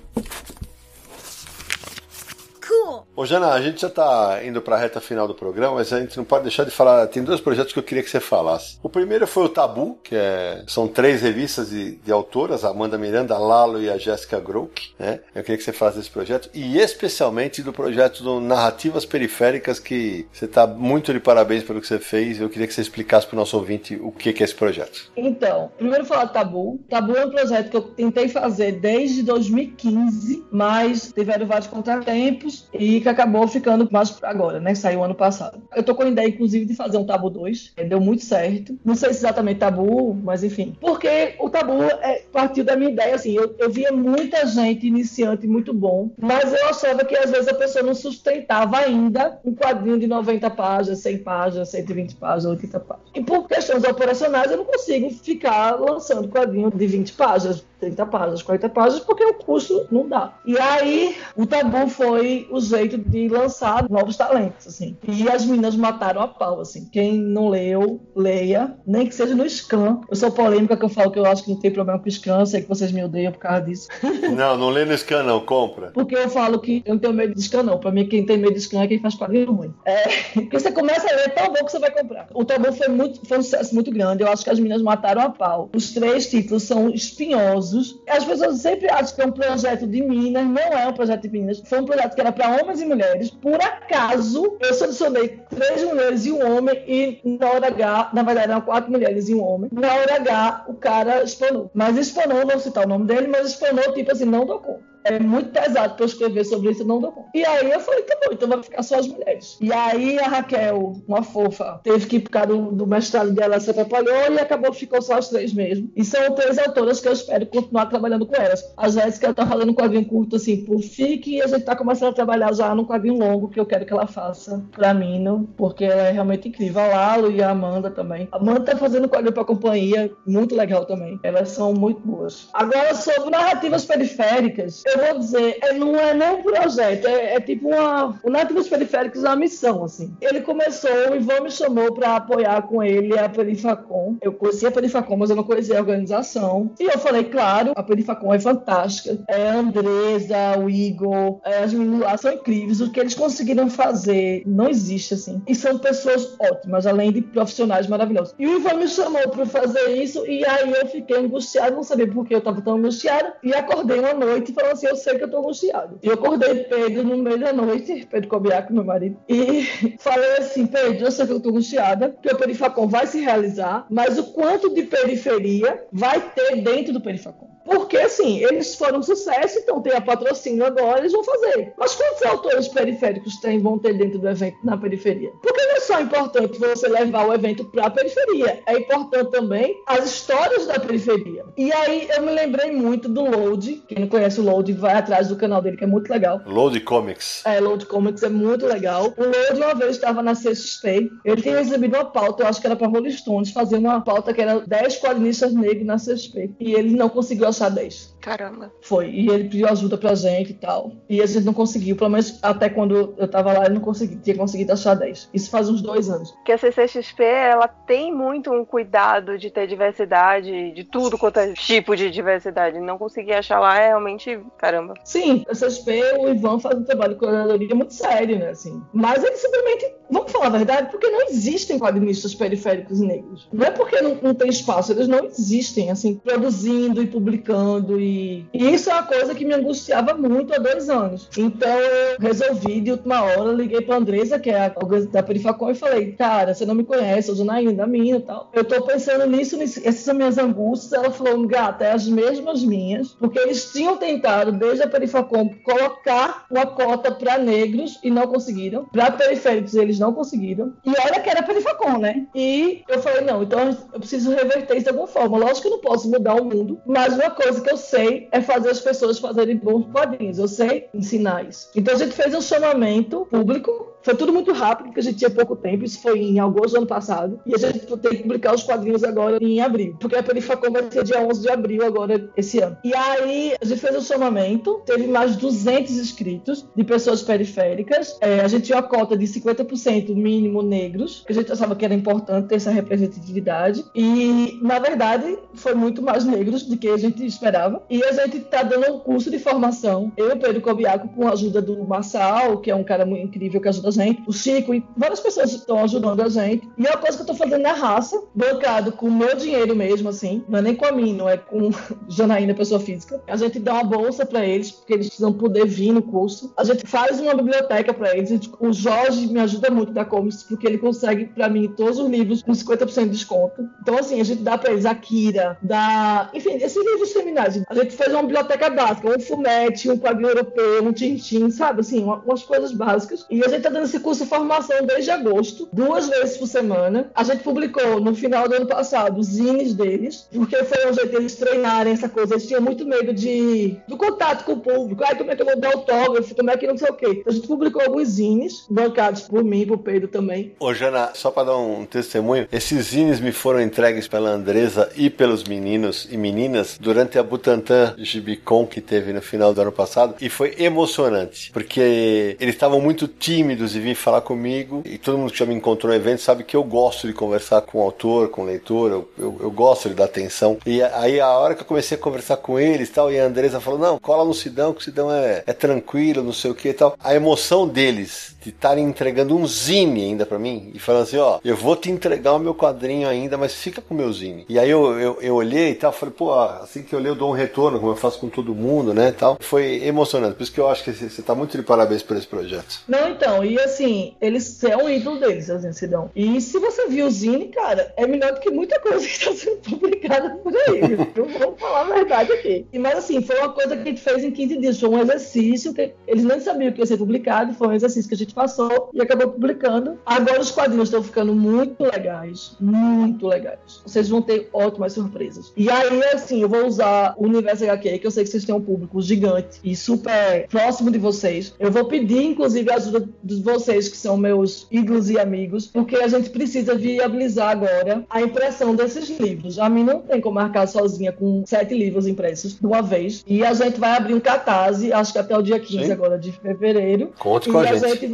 Cool. Ô, Jana, a gente já tá indo pra reta final do programa, mas a gente não pode deixar de falar. Tem dois projetos que eu queria que você falasse. O primeiro foi o Tabu, que é, são três revistas de, de autoras, a Amanda Miranda, a Lalo e a Jessica Grook, né? Eu queria que você falasse desse projeto, e especialmente do projeto do Narrativas Periféricas, que você tá muito de parabéns pelo que você fez. Eu queria que você explicasse pro nosso ouvinte o que, que é esse projeto. Então, primeiro falar do Tabu. Tabu é um projeto que eu tentei fazer desde 2015, mas tiveram vários contratempos e que acabou ficando mais agora, né? Saiu ano passado. Eu tô com a ideia, inclusive, de fazer um Tabu 2. Deu muito certo. Não sei se exatamente Tabu, mas enfim. Porque o Tabu é, partiu da minha ideia, assim. Eu, eu via muita gente iniciante muito bom, mas eu achava que às vezes a pessoa não sustentava ainda um quadrinho de 90 páginas, 100 páginas, 120 páginas, 80 páginas. E por questões operacionais, eu não consigo ficar lançando quadrinho de 20 páginas, 30 páginas, 40 páginas, porque o custo não dá. E aí, o Tabu foi o jeito de lançar novos talentos, assim. E as meninas mataram a pau, assim. Quem não leu, leia, nem que seja no Scan. Eu sou polêmica que eu falo que eu acho que não tem problema com o Scan, sei que vocês me odeiam por causa disso. Não, não lê no Scan, não, compra. Porque eu falo que eu não tenho medo de Scan, não. Pra mim, quem tem medo de Scan é quem faz quadrinho ruim. É, porque você começa a ler, é tão bom que você vai comprar. O Tabu foi, muito, foi um sucesso muito grande. Eu acho que as meninas mataram a pau. Os três títulos são espinhosos. As pessoas sempre acham que é um projeto de Minas. Não é um projeto de Minas. Foi um projeto que era para homens e mulheres. Por acaso, eu selecionei três mulheres e um homem. E na hora H, na verdade, eram quatro mulheres e um homem. Na hora H, o cara espanou. Mas espanou, não vou citar o nome dele, mas espanou, tipo assim, não conta é muito pesado para eu escrever sobre isso, não dou conta. E aí eu falei, tá bom, então vai ficar só as mulheres. E aí a Raquel, uma fofa, teve que ir por causa do, do mestrado dela, se atrapalhou e acabou que ficou só as três mesmo. E são três autoras que eu espero continuar trabalhando com elas. A Jéssica tá fazendo um quadrinho curto, assim, por FIC, e a gente tá começando a trabalhar já num quadrinho longo que eu quero que ela faça pra mim, não? porque ela é realmente incrível. A Lalo e a Amanda também. A Amanda tá fazendo quadrinho pra companhia, muito legal também. Elas são muito boas. Agora, sobre narrativas periféricas, eu eu vou dizer, é, não é nem um projeto, é, é tipo uma. O Nativos Periféricos é uma missão, assim. Ele começou, o Ivan me chamou para apoiar com ele a Perifacom. Eu conhecia a Perifacom, mas eu não conhecia a organização. E eu falei, claro, a Perifacom é fantástica. É a Andresa, o Igor, é, as meninas lá são incríveis. O que eles conseguiram fazer não existe, assim. E são pessoas ótimas, além de profissionais maravilhosos. E o Ivan me chamou para fazer isso, e aí eu fiquei angustiada, não sabia por que eu estava tão angustiada. E acordei uma noite e falei assim: Eu sei que eu tô angustiada. E eu acordei Pedro no meio da noite, Pedro Cobiaco, meu marido, e falei assim: Pedro, eu sei que eu tô angustiada, que o Perifacom vai se realizar, mas o quanto de periferia vai ter dentro do Perifacom? Porque, assim, eles foram um sucesso, então tem a patrocínio agora, eles vão fazer. Mas quantos autores periféricos tem, vão ter dentro do evento na periferia? Porque não é só importante você levar o evento para a periferia, é importante também as histórias da periferia. E aí eu me lembrei muito do Load. Quem não conhece o Load, vai atrás do canal dele, que é muito legal. Load Comics. É, Load Comics é muito legal. O Load uma vez estava na CXP, ele tinha recebido uma pauta, eu acho que era para Rolling Stones, fazer uma pauta que era 10 quadrinistas negros na CXP. E ele não conseguiu achar 10. Caramba. Foi. E ele pediu ajuda pra gente e tal. E a gente não conseguiu, pelo menos até quando eu tava lá, ele não consegui, tinha conseguido achar 10. Isso faz uns dois anos. Porque a CCXP, ela tem muito um cuidado de ter diversidade, de tudo quanto é tipo de diversidade. Não conseguir achar lá é realmente, caramba. Sim, a CCXP, o Ivan faz um trabalho de curadoria muito sério, né, assim. Mas ele simplesmente, vamos falar a verdade, porque não existem quadrinistas periféricos negros. Não é porque não, não tem espaço, eles não existem, assim, produzindo e publicando e e, isso é uma coisa que me angustiava muito há dois anos. Então eu resolvi, de última hora, liguei pra Andresa, que é a da Perifacom, e falei: Cara, você não me conhece, eu sou Janaína, da minha e tal. Eu tô pensando nisso, nisso, essas são minhas angústias. Ela falou: Gata, é as mesmas minhas, porque eles tinham tentado, desde a Perifacom, colocar uma cota para negros e não conseguiram. Para periféricos, eles não conseguiram. E olha que era Perifacom, né? E eu falei: Não, então eu preciso reverter isso de alguma forma. Lógico que eu não posso mudar o mundo, mas uma coisa que eu sei sei é fazer as pessoas fazerem bons quadrinhos. Eu sei ensinar isso. Então a gente fez um chamamento público foi tudo muito rápido, porque a gente tinha pouco tempo. Isso foi em agosto do ano passado. E a gente tem que publicar os quadrinhos agora em abril. Porque a Perifacom vai ser dia 11 de abril agora, esse ano. E aí, a gente fez o um chamamento. Teve mais de 200 inscritos de pessoas periféricas. É, a gente tinha uma cota de 50% mínimo negros. Que a gente achava que era importante ter essa representatividade. E, na verdade, foi muito mais negros do que a gente esperava. E a gente está dando um curso de formação. Eu e Pedro Cobiaco, com a ajuda do Marçal, que é um cara muito incrível que ajuda gente, o Chico e várias pessoas estão ajudando a gente. E é uma coisa que eu tô fazendo na raça, bancado com o meu dinheiro mesmo, assim. Não é nem com a mim, não é com Janaína, pessoa física. A gente dá uma bolsa para eles, porque eles precisam poder vir no curso. A gente faz uma biblioteca para eles. O Jorge me ajuda muito da Comics, porque ele consegue para mim todos os livros com 50% de desconto. Então, assim, a gente dá para eles Akira, dá. Enfim, esses livros terminais. A gente faz uma biblioteca básica, um fumete, um quadrinho europeu, um tintim, sabe? Assim, umas coisas básicas. E a gente tá dando esse curso de formação desde agosto, duas vezes por semana. A gente publicou no final do ano passado os zines deles, porque foi um jeito deles treinarem essa coisa. Eles tinham muito medo de do contato com o público. Ai, como é que eu vou dar autógrafo? Como é que não sei o quê. Então, a gente publicou alguns zines, bancados por mim e por Pedro também. Ô, Jana, só para dar um testemunho, esses zines me foram entregues pela Andresa e pelos meninos e meninas durante a Butantan Gibicon que teve no final do ano passado e foi emocionante, porque eles estavam muito tímidos e vir falar comigo. E todo mundo que já me encontrou no evento sabe que eu gosto de conversar com o autor, com o leitor, eu, eu, eu gosto de dar atenção. E aí, a hora que eu comecei a conversar com eles tal, e a Andresa falou: Não, cola no Sidão, que o Sidão é, é tranquilo, não sei o que e tal. A emoção deles de estarem entregando um zine ainda para mim e falando assim: Ó, eu vou te entregar o meu quadrinho ainda, mas fica com o meu zine. E aí eu, eu, eu olhei e tal, falei: Pô, assim que eu olhei, eu dou um retorno, como eu faço com todo mundo, né? Tal. Foi emocionante. Por isso que eu acho que você tá muito de parabéns por esse projeto. Não, então, e assim, eles é um ídolo deles, a Zencidão. E se você viu o Zine, cara, é melhor do que muita coisa que está sendo publicada por aí. Eu vou falar a verdade aqui. E, mas assim, foi uma coisa que a gente fez em 15 dias. Foi um exercício que eles nem sabiam que ia ser publicado. Foi um exercício que a gente passou e acabou publicando. Agora os quadrinhos estão ficando muito legais. Muito legais. Vocês vão ter ótimas surpresas. E aí, assim, eu vou usar o Universo HQ, que eu sei que vocês têm um público gigante e super próximo de vocês. Eu vou pedir, inclusive, a ajuda de vocês, que são meus ídolos e amigos, porque a gente precisa viabilizar agora a impressão desses livros. A mim não tem como marcar sozinha com sete livros impressos de uma vez. E a gente vai abrir um catarse, acho que até o dia 15 Sim. agora de fevereiro. Conte e com a a gente. gente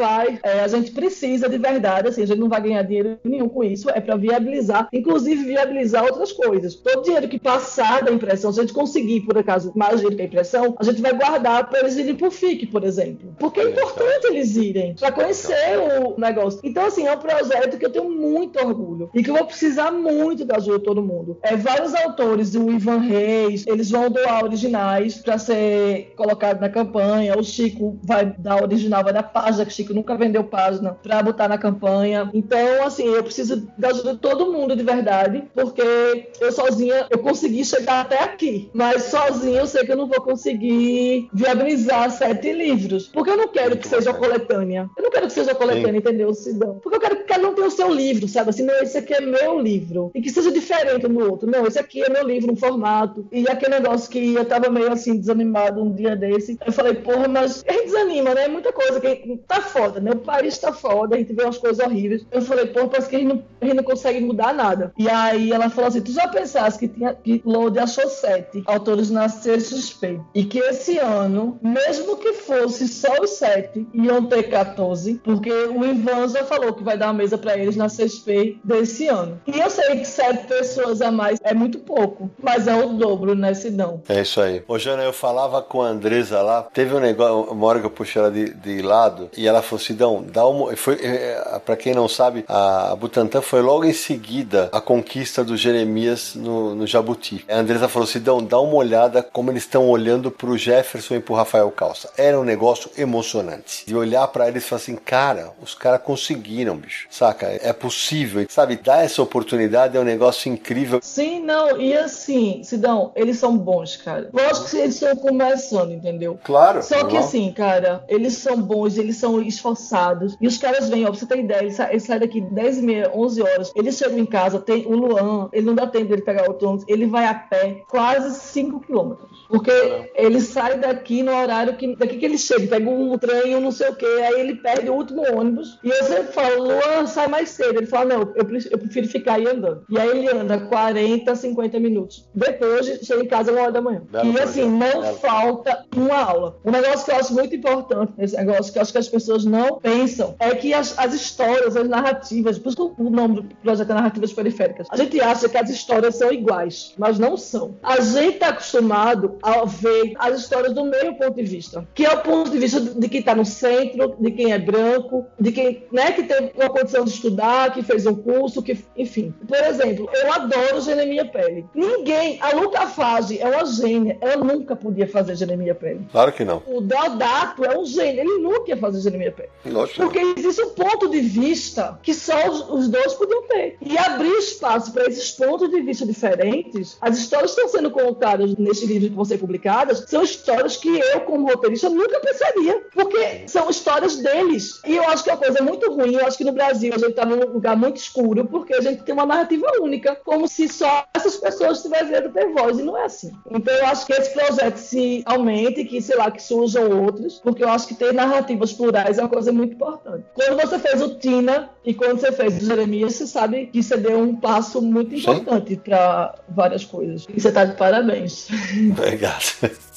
é, a gente precisa de verdade, assim, a gente não vai ganhar dinheiro nenhum com isso, é para viabilizar, inclusive viabilizar outras coisas. Todo dinheiro que passar da impressão, se a gente conseguir, por acaso, mais dinheiro que a impressão, a gente vai guardar para eles irem pro FIC, por exemplo. Porque é importante eles irem, para conhecer o negócio. Então, assim, é um projeto que eu tenho muito orgulho e que eu vou precisar muito da ajuda de todo mundo. É, vários autores, o Ivan Reis, eles vão doar originais para ser colocado na campanha. O Chico vai dar original, vai dar página, que o Chico nunca vendeu página, para botar na campanha. Então, assim, eu preciso da ajuda de todo mundo de verdade, porque eu sozinha eu consegui chegar até aqui, mas sozinha eu sei que eu não vou conseguir viabilizar sete livros, porque eu não quero que seja coletânea. Eu não quero que seja coletânea, entendeu, Sidão? Porque eu quero que cada um tenha o seu livro, sabe? Assim, não, esse aqui é meu livro. E que seja diferente um do outro. Não, esse aqui é meu livro, um formato. E aquele negócio que eu tava meio assim, desanimado um dia desse. Eu falei, porra, mas a gente desanima, né? Muita coisa que tá foda, né? O país tá foda, a gente vê umas coisas horríveis. Eu falei, porra, parece que a gente não, a gente não consegue mudar nada. E aí ela falou assim: tu já pensaste que tinha que Lode achou sete autores na CXP e que esse ano, mesmo que fosse só os sete, iam ter 14, porque o Ivan já falou que vai dar uma mesa pra eles na CXP desse ano. E eu sei que sete pessoas a mais é muito pouco, mas é o dobro, né, Sidão? É isso aí. Ô, Jana, eu falava com a Andresa lá, teve um negócio, uma hora que eu puxei ela de, de lado, e ela falou assim, Dão, dá uma... Foi, é, pra quem não sabe, a Butantan foi logo em seguida a conquista do Jeremias no, no Jabuti. A Andresa falou assim, Dão, dá uma olhada como eles estão olhando pro Jefferson e pro Rafael Calça. Era um negócio emocionante. De olhar pra eles e falar assim, cara, os caras conseguiram, bicho. Saca? É possível. Sabe, dar essa oportunidade é um negócio incrível. Sim, não, e assim, Sidão, eles são bons, cara. Lógico que eles estão começando, entendeu? Claro. Só que assim, cara, eles são bons, eles são esforçados. E os caras vêm, ó, pra você ter ideia, eles, sa eles saem daqui 10 e meia, 11 horas. Eles chegam em casa, tem o Luan, ele não dá tempo dele pegar o ônibus, ele vai a pé quase 5 quilômetros. Porque ele sai daqui no horário que. Daqui que ele chega, pega um trem, um não sei o quê, aí ele perde o último ônibus. E eu sempre falo, Luan, sai mais cedo. Ele fala, não, eu, eu prefiro ficar aí andando. E aí ele anda 40, 50 minutos. Depois chega em casa uma hora da manhã. Belo e assim, não belo. falta uma aula. Um negócio que eu acho muito importante nesse negócio, que eu acho que as pessoas não pensam, é que as, as histórias, as narrativas, por isso que o nome do projeto é Narrativas Periféricas, a gente acha que as histórias são iguais, mas não são. A gente está acostumado a ver as histórias do meio ponto de vista, que é o ponto de vista de quem está no centro, de quem é branco, de quem né, que tem uma condição de estudar, que fez um curso, que, enfim. Por exemplo, eu adoro Jeremia Pele. Ninguém, a Luca Fage é uma gênia, ela nunca podia fazer Jeremia Pele. Claro que não. O Deodato é um gênio, ele nunca ia fazer Jeremia Pele. Lógico. Porque existe um ponto de vista que só os, os dois podiam ter. E abrir espaço para esses pontos de vista diferentes, as histórias que estão sendo contadas neste livro que vão ser publicadas são histórias que eu, como roteirista, nunca pensaria. Porque são histórias deles. E eu acho que é uma coisa muito ruim. Eu acho que no Brasil a gente está num lugar muito escuro porque a gente tem uma narrativa única, como se só essas pessoas tivessem a ter voz. E não é assim. Então eu acho que esse projeto se aumente, que, sei lá, que surjam outros, porque eu acho que ter narrativas plurais é uma coisa muito importante. Quando você fez o Tina e quando você fez o Jeremias, você sabe que você deu um passo muito importante para várias coisas. E você está de parabéns. Obrigado.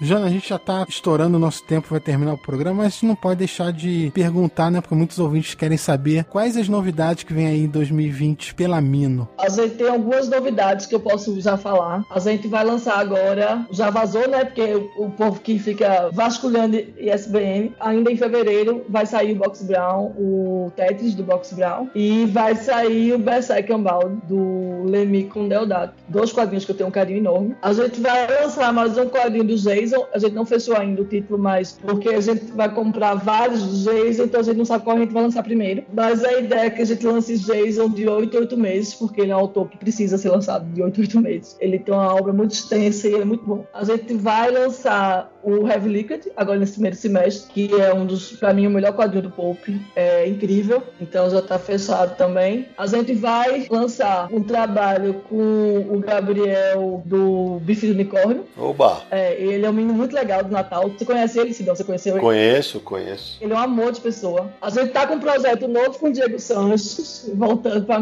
Jana, a gente já tá estourando o nosso tempo, vai terminar o programa, mas a gente não pode deixar de perguntar, né? Porque muitos ouvintes querem saber quais as novidades que vem aí em 2020 pela Mino. A gente tem algumas novidades que eu posso já falar. A gente vai lançar agora, já vazou, né? Porque o, o povo que fica vasculhando ISBN, ainda em fevereiro vai sair o Box Brown, o Tetris do Box Brown, e vai sair o Berserk Unbound do Lemmy com Deodato. Dois quadrinhos que eu tenho um carinho enorme. A gente vai lançar mais um quadrinho do Jason. A gente não fechou ainda o título, mas porque a gente vai comprar vários Jason, então a gente não sabe qual a gente vai lançar primeiro. Mas a ideia é que a gente lance Jason de 8 em 8 meses, porque ele é um autor que precisa ser lançado de 8 em 8 meses. Ele tem uma obra muito extensa e ele é muito bom. A gente vai lançar o Heavy Liquid agora nesse primeiro semestre, que é um dos, pra mim, o melhor quadrinho do Pope. É incrível. Então já tá fechado também. A gente vai lançar um trabalho com o Gabriel do Bife do Unicórnio. Oba! É, ele é menino muito legal do Natal. Você conhece ele, Sidão? Você conheceu ele? Conheço, conheço. Ele é um amor de pessoa. A gente tá com um projeto novo com o Diego Sanches, voltando pra.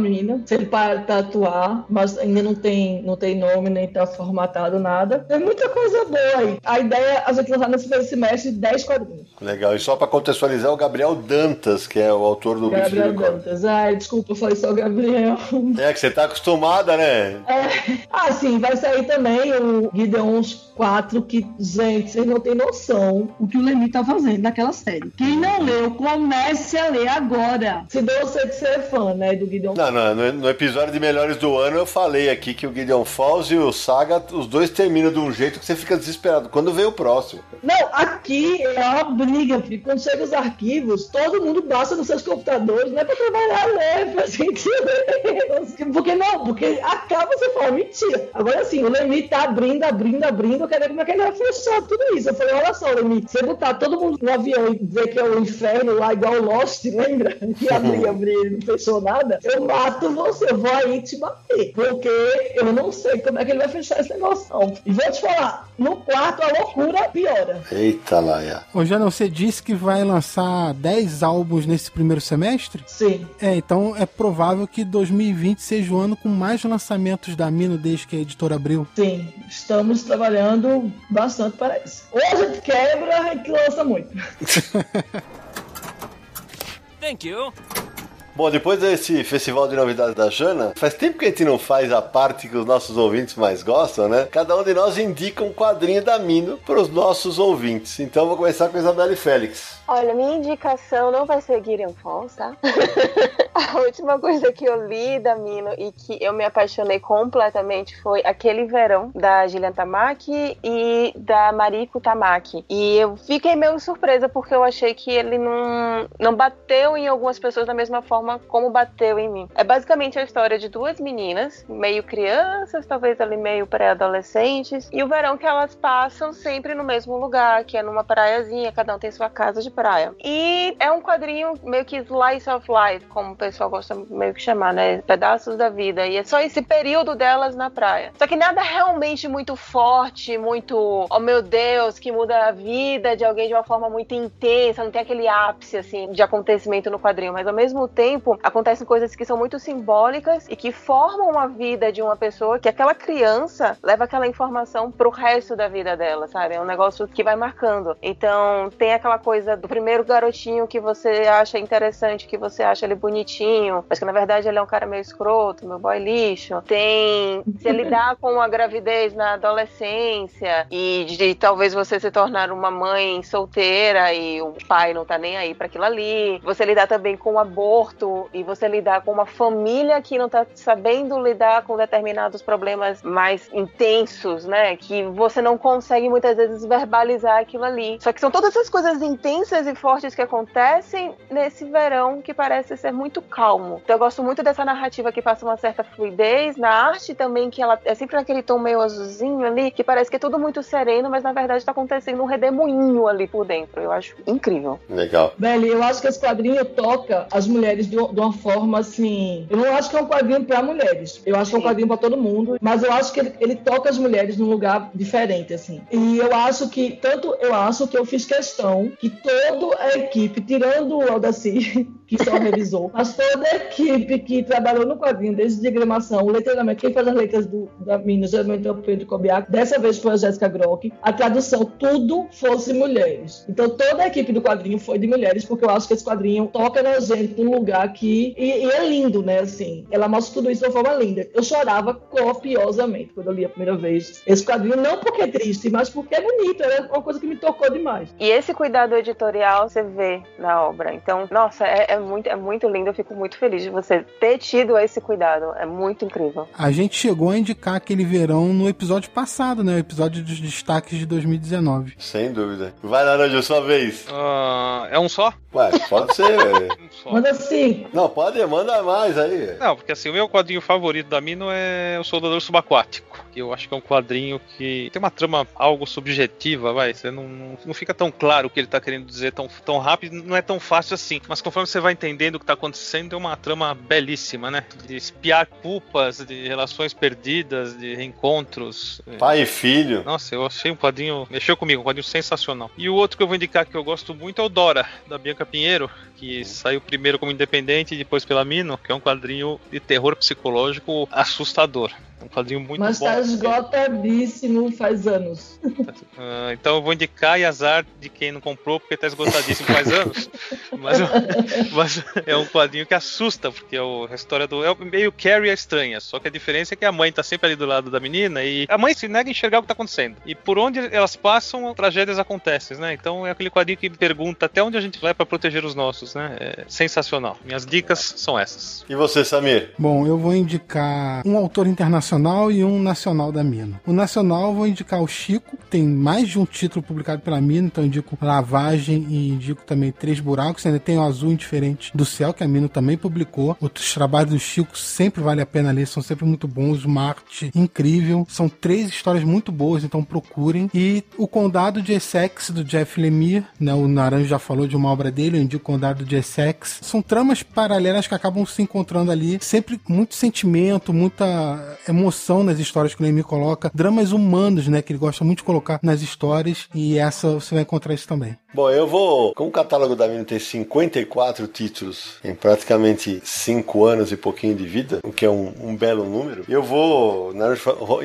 Se ele para tatuar, mas ainda não tem, não tem nome, nem tá formatado nada. Tem muita coisa boa aí. A ideia é a gente lançar nesse primeiro semestre 10 quadrinhos. Legal. E só pra contextualizar, o Gabriel Dantas, que é o autor do Bicho Gabriel Unicórnio. Dantas. Ai, desculpa, eu falei só o Gabriel. É, que você tá acostumada, né? É. Ah, sim, vai sair também o Gideons 4, que, gente, vocês não têm noção o que o Lemi tá fazendo naquela série. Quem não leu, comece a ler agora. Se deu você que é fã, né, do Gideon Não, não, no, no episódio de Melhores do Ano eu falei aqui que o Gideon Falls e o Saga, os dois terminam de um jeito que você fica desesperado. Quando vem o próximo? Não, aqui é uma briga, filho. Quando chega os arquivos, todo mundo baixa nos seus computadores, não é pra trabalhar, né? Pra gente ler. Porque não, porque acaba você fala, mentira. Agora assim, o Lemi tá abrindo, abrindo, abrindo, eu quero ver como é que ele vai fechar tudo isso. Eu falei, olha só, Lemi, se você botar todo mundo no avião e dizer que é o inferno lá, igual o Lost, lembra? Que abrir, abrir, ele não fechou nada, eu mato você, eu vou aí te bater. Porque eu não sei como é que ele vai fechar esse negócio, não. E vou te falar, no quarto a loucura piora. Eita, Laia. Ô, Jana, você disse que vai lançar 10 álbuns nesse primeiro semestre? Sim. É, então é provável que 2020 seja o ano com mais lançamentos da Mino desde que a editora abriu. Sim, estamos trabalhando bastante para isso. Ou a gente quebra, a gente lança muito. Thank you. Bom, depois desse festival de novidades da Jana, faz tempo que a gente não faz a parte que os nossos ouvintes mais gostam, né? Cada um de nós indica um quadrinho da Mino para os nossos ouvintes. Então vou começar com a Isabelle Félix. Olha, minha indicação não vai ser Gideon Falls, tá? A última coisa que eu li da Mino e que eu me apaixonei completamente foi aquele verão da Gillian Tamaki e da Mariko Tamaki. E eu fiquei meio surpresa porque eu achei que ele não, não bateu em algumas pessoas da mesma forma como bateu em mim. É basicamente a história de duas meninas, meio crianças, talvez ali meio pré-adolescentes, e o verão que elas passam sempre no mesmo lugar, que é numa praiazinha, cada um tem sua casa de praia. E é um quadrinho meio que slice of life, como o pessoal gosta meio que chamar, né? Pedaços da vida. E é só esse período delas na praia. Só que nada realmente muito forte, muito, oh meu Deus, que muda a vida de alguém de uma forma muito intensa, não tem aquele ápice assim de acontecimento no quadrinho, mas ao mesmo tempo acontecem coisas que são muito simbólicas e que formam a vida de uma pessoa que aquela criança leva aquela informação pro resto da vida dela, sabe? É um negócio que vai marcando. Então, tem aquela coisa do primeiro garotinho que você acha interessante, que você acha ele bonitinho, mas que na verdade ele é um cara meio escroto, meu boy lixo. Tem se lidar com a gravidez na adolescência e de talvez você se tornar uma mãe solteira e o pai não tá nem aí para aquilo ali. Você lidar também com o aborto e você lidar com uma família que não tá sabendo lidar com determinados problemas mais intensos, né? Que você não consegue muitas vezes verbalizar aquilo ali. Só que são todas essas coisas intensas e fortes que acontecem nesse verão que parece ser muito calmo. Então eu gosto muito dessa narrativa que passa uma certa fluidez, na arte também, que ela é sempre naquele tom meio azulzinho ali, que parece que é tudo muito sereno, mas na verdade tá acontecendo um redemoinho ali por dentro. Eu acho incrível. Legal. Velho, eu acho que esse quadrinho toca as mulheres de, uma forma assim. Eu não acho que é um quadrinho pra mulheres. Eu acho que é um quadrinho pra todo mundo. Mas eu acho que ele, ele toca as mulheres num lugar diferente, assim. E eu acho que, tanto eu acho que eu fiz questão que toda a equipe, tirando o Aldaci, que só revisou, mas toda a equipe que trabalhou no quadrinho, desde diagramação, o letramento, quem faz as letras do, da Minas, geralmente é o Pedro Cobiac, dessa vez foi a Jéssica Grock, a tradução, tudo fosse mulheres. Então toda a equipe do quadrinho foi de mulheres, porque eu acho que esse quadrinho toca na gente num lugar que. E, e é lindo, né? Assim, ela mostra tudo isso de uma forma linda. Eu chorava copiosamente quando eu li a primeira vez esse quadrinho, não porque é triste, mas porque é bonito, é uma coisa que me tocou demais. E esse cuidado editorial você vê na obra. Então, nossa, é, é muito, é muito lindo. Eu fico muito feliz de você ter tido esse cuidado. É muito incrível. A gente chegou a indicar aquele verão no episódio passado, né? O episódio dos destaques de 2019. Sem dúvida. Vai, Naranjo, sua vez. Ah, é um só? Ué, pode ser. só. Mas assim, Não, pode, manda mais aí. Não, porque assim, o meu quadrinho favorito da Mino é O Soldador Subaquático. Que eu acho que é um quadrinho que tem uma trama algo subjetiva, vai. Você não, não, não fica tão claro o que ele tá querendo dizer tão, tão rápido, não é tão fácil assim. Mas conforme você vai entendendo o que tá acontecendo, é uma trama belíssima, né? De espiar culpas, de relações perdidas, de reencontros. Pai e filho. Nossa, eu achei um quadrinho. Mexeu comigo, um quadrinho sensacional. E o outro que eu vou indicar que eu gosto muito é o Dora, da Bianca Pinheiro, que saiu primeiro como independente e depois pela Mino, que é um quadrinho de terror psicológico assustador. Um quadrinho muito mas bom. tá esgotadíssimo faz anos. Ah, então eu vou indicar e azar de quem não comprou, porque tá esgotadíssimo faz anos. Mas, mas é um quadrinho que assusta, porque é a história do. É meio Carrie a estranha. Só que a diferença é que a mãe tá sempre ali do lado da menina e a mãe se nega a enxergar o que tá acontecendo. E por onde elas passam, tragédias acontecem, né? Então é aquele quadrinho que pergunta até onde a gente vai pra proteger os nossos, né? É sensacional. Minhas dicas são essas. E você, Samir? Bom, eu vou indicar um autor internacional e um nacional da Mina. O nacional vou indicar o Chico, tem mais de um título publicado pela Mina, então indico Lavagem e indico também Três Buracos, ainda tem o Azul Indiferente do Céu, que a Mina também publicou. Os trabalhos do Chico sempre vale a pena ler, são sempre muito bons, uma arte incrível. São três histórias muito boas, então procurem. E o Condado de Essex, do Jeff Lemire, né, o Naranjo já falou de uma obra dele, eu indico o Condado de Essex. São tramas paralelas que acabam se encontrando ali, sempre muito sentimento, muita emoção nas histórias que o Lemire coloca, dramas humanos, né, que ele gosta muito de colocar nas histórias, e essa você vai encontrar isso também. Bom, eu vou. Como o catálogo da Mino tem 54 títulos em praticamente 5 anos e pouquinho de vida, o que é um, um belo número, eu vou. Na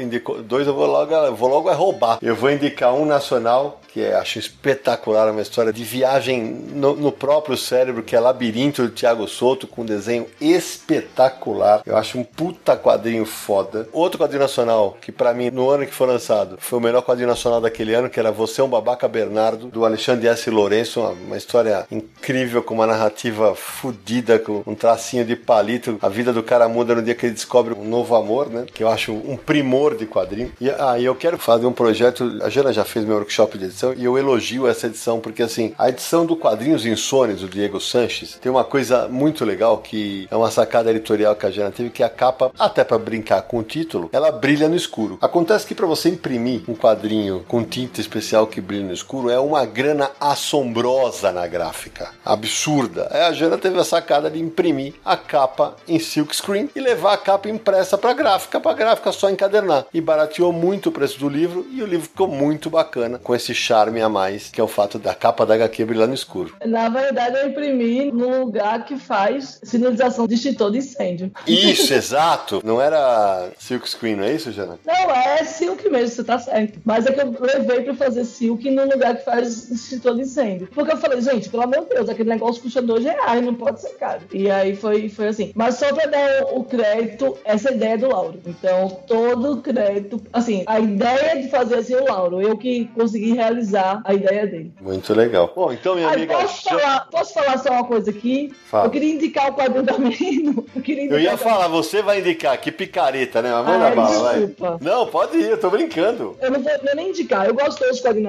indicou- dois eu vou logo, vou logo é roubar. Eu vou indicar um nacional, que é, acho espetacular, uma história de viagem no, no próprio cérebro, que é Labirinto do Thiago Souto, com um desenho espetacular. Eu acho um puta quadrinho foda. Outro quadrinho nacional, que pra mim, no ano que foi lançado, foi o melhor quadrinho nacional daquele ano, que era Você é um Babaca Bernardo, do Alexandre S. Lourenço, uma, uma história incrível, com uma narrativa fodida, com um tracinho de palito. A vida do cara muda no dia que ele descobre um novo amor, né? Que eu acho um primor de quadrinho. E aí eu quero fazer um projeto, a Jana já fez meu workshop de edição, e eu elogio essa edição, porque assim, a edição do Quadrinhos Insônios, do Diego Sanches, tem uma coisa muito legal, que é uma sacada editorial que a Jana teve, que a capa, até para brincar com o título, ela brilha no escuro. Acontece que para você imprimir um quadrinho com tinta especial que brilha no escuro, é uma grana assombrosa na gráfica. Absurda. Aí a Jana teve a sacada de imprimir a capa em silkscreen e levar a capa impressa para gráfica, para gráfica só encadernar. E barateou muito o preço do livro e o livro ficou muito bacana com esse charme a mais, que é o fato da capa da HQ brilhar no escuro. Na verdade, eu imprimi num lugar que faz sinalização de extintor de incêndio. Isso, exato. Não era silkscreen, não é isso, Jana? Não, é silk mesmo, você tá certo. Mas é que eu levei pra fazer silk num lugar que faz extintor de incêndio. Porque eu falei, gente, pelo amor de Deus, aquele negócio custa dois reais, não pode ser caro. E aí foi, foi assim. Mas só pra dar o crédito, essa ideia é do Lauro. Então, todo o crédito, assim, a ideia de fazer assim o Lauro, eu que consegui realizar a ideia dele. Muito legal. Bom, então, minha Aí, amiga. posso, Jana- falar, posso falar só uma coisa aqui? Fala. Eu queria indicar o quadrinho da Menino. Eu, queria Eu ia falar, você vai indicar, que picareta, né? Manda Ai, bala, vai. desculpa. Não, pode ir, eu tô brincando. Eu não vou nem indicar, eu gosto todos dos quadrinhos.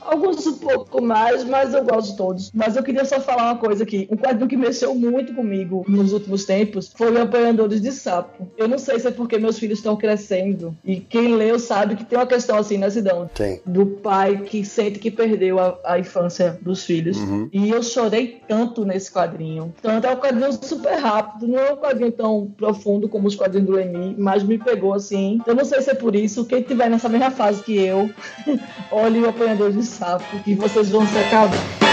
Alguns um pouco mais, mas eu gosto de todos. Mas eu queria só falar uma coisa aqui. Um quadrinho que mexeu muito comigo nos últimos tempos foi o Apanhadores de Sapo. Eu não sei se é porque meus filhos estão crescendo. E quem leu sabe que tem uma questão assim na Cidão. Tem. Do pai que sente que perdeu a, a infância dos filhos. E eu chorei tanto nesse quadrinho. Tanto é um quadrinho super rápido, não é um quadrinho tão profundo como os quadrinhos do Emi, mas me pegou assim. Eu não sei se é por isso. Quem tiver nessa mesma fase que eu, olhe o apanhador de sapo, que vocês vão se acabar.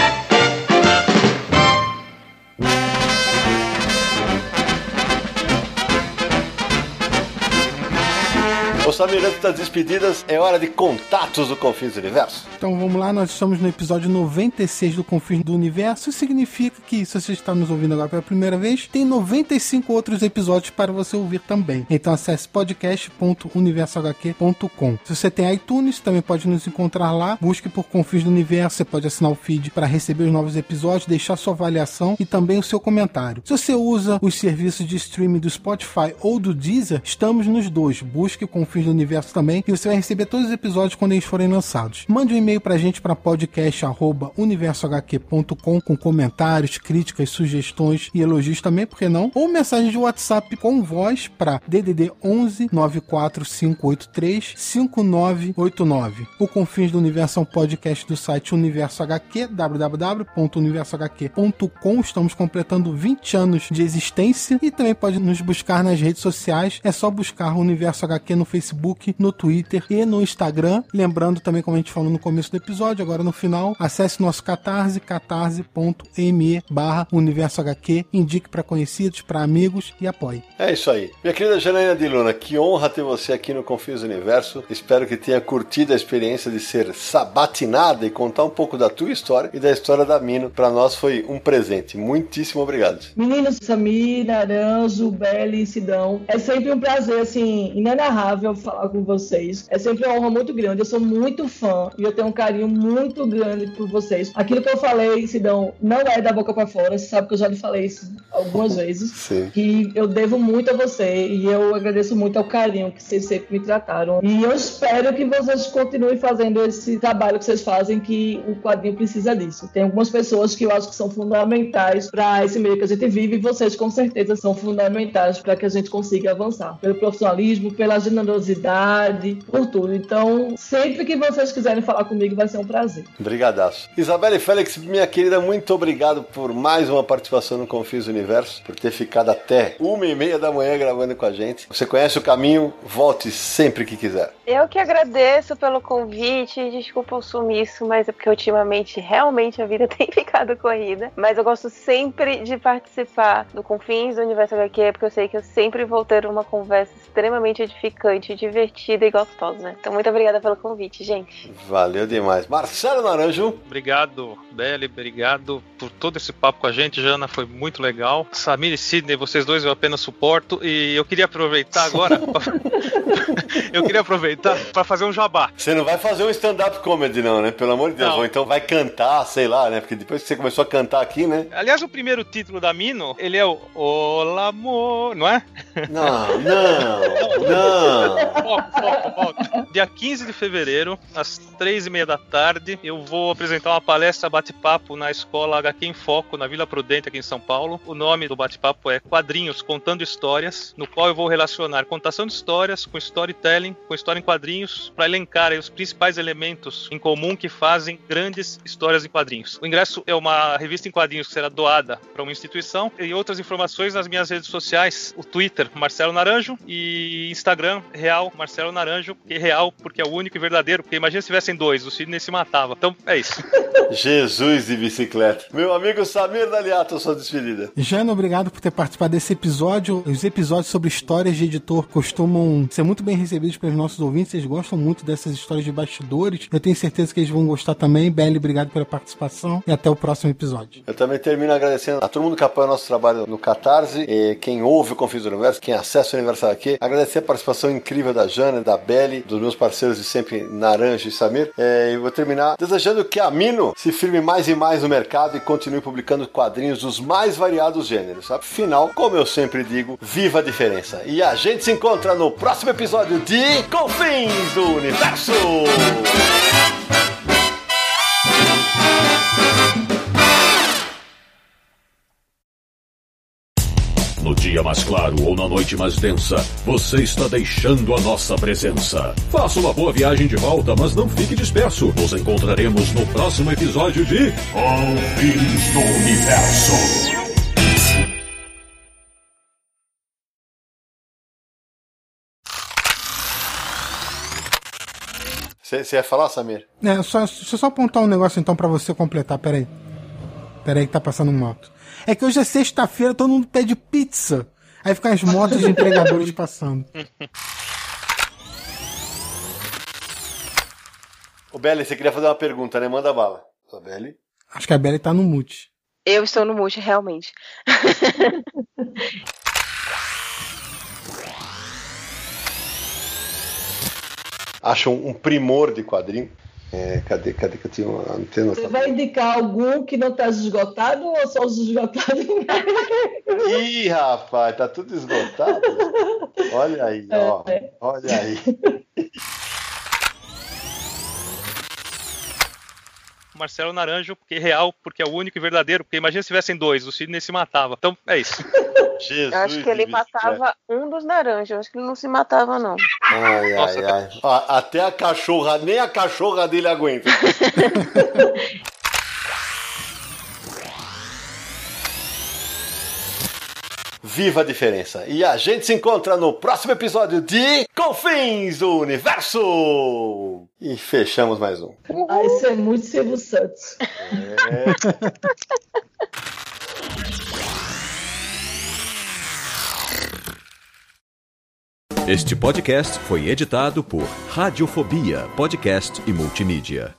Antes das despedidas, é hora de contatos do Confins do Universo. Então vamos lá, nós estamos no episódio 96 do Confins do Universo. Isso significa que, se você está nos ouvindo agora pela primeira vez, tem 95 outros episódios para você ouvir também. Então acesse podcast.universohq.com. Se você tem iTunes, também pode nos encontrar lá. Busque por Confins do Universo. Você pode assinar o feed para receber os novos episódios, deixar sua avaliação e também o seu comentário. Se você usa os serviços de streaming do Spotify ou do Deezer, estamos nos dois. Busque Confins do Universo também, e você vai receber todos os episódios quando eles forem lançados. Mande um e-mail pra gente para podcast@universohq.com com comentários, críticas, sugestões e elogios também, por que não? Ou mensagem de WhatsApp com voz para DDD 11 94583 5989. O Confins do Universo é um podcast do site Universo HQ, www.universohq.com. Estamos completando 20 anos de existência e também pode nos buscar nas redes sociais. É só buscar o Universo HQ no Facebook, no Twitter e no Instagram. Lembrando também, como a gente falou no começo do episódio, agora no final, acesse nosso catarse, catarse.me barra Universo HQ, indique para conhecidos, para amigos e apoie. É isso aí. Minha querida Janaína de Luna, que honra ter você aqui no Confis Universo. Espero que tenha curtido a experiência de ser sabatinada e contar um pouco da tua história e da história da Mino. Para nós foi um presente. Muitíssimo obrigado. Meninos, Samir, Naranjo, Beli, Sidão, é sempre um prazer, assim, inenarrável falar com vocês. É sempre uma honra muito grande. Eu sou muito fã e eu tenho um carinho muito grande por vocês. Aquilo que eu falei, Sidão, não é da boca para fora. Você sabe que eu já lhe falei isso algumas vezes. Sim. Que eu devo muito a você e eu agradeço muito ao carinho que vocês sempre me trataram. E eu espero que vocês continuem fazendo esse trabalho que vocês fazem, que o quadrinho precisa disso. Tem algumas pessoas que eu acho que são fundamentais para esse meio que a gente vive e vocês com certeza são fundamentais para que a gente consiga avançar. Pelo profissionalismo, pela generosidade, por tudo. Então, sempre que vocês quiserem falar comigo, vai ser um prazer. Brigadaço. Isabelle Félix, minha querida, muito obrigado por mais uma participação no Confis Universo, por ter ficado até uma e meia da manhã gravando com a gente. Você conhece o caminho, volte sempre que quiser. Eu que agradeço pelo convite, desculpa o sumiço, mas é porque ultimamente realmente a vida tem ficado corrida. Mas eu gosto sempre de participar do Confins do Universo HQ, porque eu sei que eu sempre vou ter uma conversa extremamente edificante, divertida e gostosa. Então, muito obrigada pelo convite, gente. Valeu demais. Marcelo Naranjo. Obrigado, Beli, obrigado por todo esse papo com a gente, Jana, foi muito legal. Samir e Sidney, vocês dois eu apenas suporto e eu queria aproveitar agora. eu queria aproveitar para fazer um jabá. Você não vai fazer um stand-up comedy, não, né? Pelo amor de Deus. Não. Ou então vai cantar, sei lá, né? Porque depois que você começou a cantar aqui, né? Aliás, o primeiro título da Mino, ele é o Olá, amor, não é? Não, não, não. Foco, foco, foco. Dia 15 de fevereiro, às três e meia da tarde, eu vou apresentar uma palestra bate-papo na escola HQ em Foco, na Vila Prudente, aqui em São Paulo. O nome do bate-papo é Quadrinhos Contando Histórias, no qual eu vou relacionar contação de histórias com storytelling, com história em quadrinhos, para elencar os principais elementos em comum que fazem grandes histórias em quadrinhos. O ingresso é uma revista em quadrinhos que será doada para uma instituição e outras informações nas minhas redes sociais, o Twitter Marcelo Naranjo e Instagram Real Marcelo Naranjo, que é real porque é o único e verdadeiro, porque imagina se tivessem dois, o Sidney se matava. Então é isso. Jesus de bicicleta. Meu amigo Samir Daliato, sua despedida. Jana, obrigado por ter participado desse episódio. Os episódios sobre histórias de editor costumam ser muito bem recebidos pelos nossos ouvintes. Eles gostam muito dessas histórias de bastidores. Eu tenho certeza que eles vão gostar também. Belly, obrigado pela participação e até o próximo episódio. Eu também termino agradecendo a todo mundo que apoia o nosso trabalho no Catarse, e quem ouve o Confis do Universo, quem acessa o Universo aqui. Agradecer a participação incrível da Jana, da Belly, dos meus parceiros de sempre, Naranja e Samir. É, e vou terminar desejando que a Mino se firme mais e mais no mercado e continue publicando quadrinhos dos mais variados gêneros. Afinal, como eu sempre digo, viva a diferença. E a gente se encontra no próximo episódio de Confins do Universo! Dia mais claro ou na noite mais densa, você está deixando a nossa presença. Faça uma boa viagem de volta, mas não fique disperso. Nos encontraremos no próximo episódio de Confins do Universo. Você ia falar, Samir? É, só, deixa eu só apontar um negócio então pra você completar, peraí. Peraí que tá passando moto. É que hoje é sexta-feira, todo mundo pede pizza. Aí ficam as motos de entregadores passando. Ô, Belly, você queria fazer uma pergunta, né? Manda bala. Ô, Belly? Acho que a Belly tá no mute. Eu estou no mute, realmente. Acham um primor de quadrinho? É, cadê, cadê que eu tinha uma antena? Você vai indicar algum que não está esgotado ou só os esgotados? Ih, rapaz, tá tudo esgotado. Olha aí, ó. Olha aí. Marcelo Naranjo, porque é real, porque é o único e verdadeiro. Porque imagina se tivessem dois, o Sidney se matava. Então é isso. Jesus. Eu acho que ele matava um dos naranjas. Eu acho que ele não se matava, não. Ai, Nossa, ai, ai. Ó, até a cachorra, nem a cachorra dele aguenta. Viva a diferença! E a gente se encontra no próximo episódio de Confins do Universo! E fechamos mais um. Ah, isso é muito Silvio Santos. Este podcast foi editado por Radiofobia, podcast e multimídia.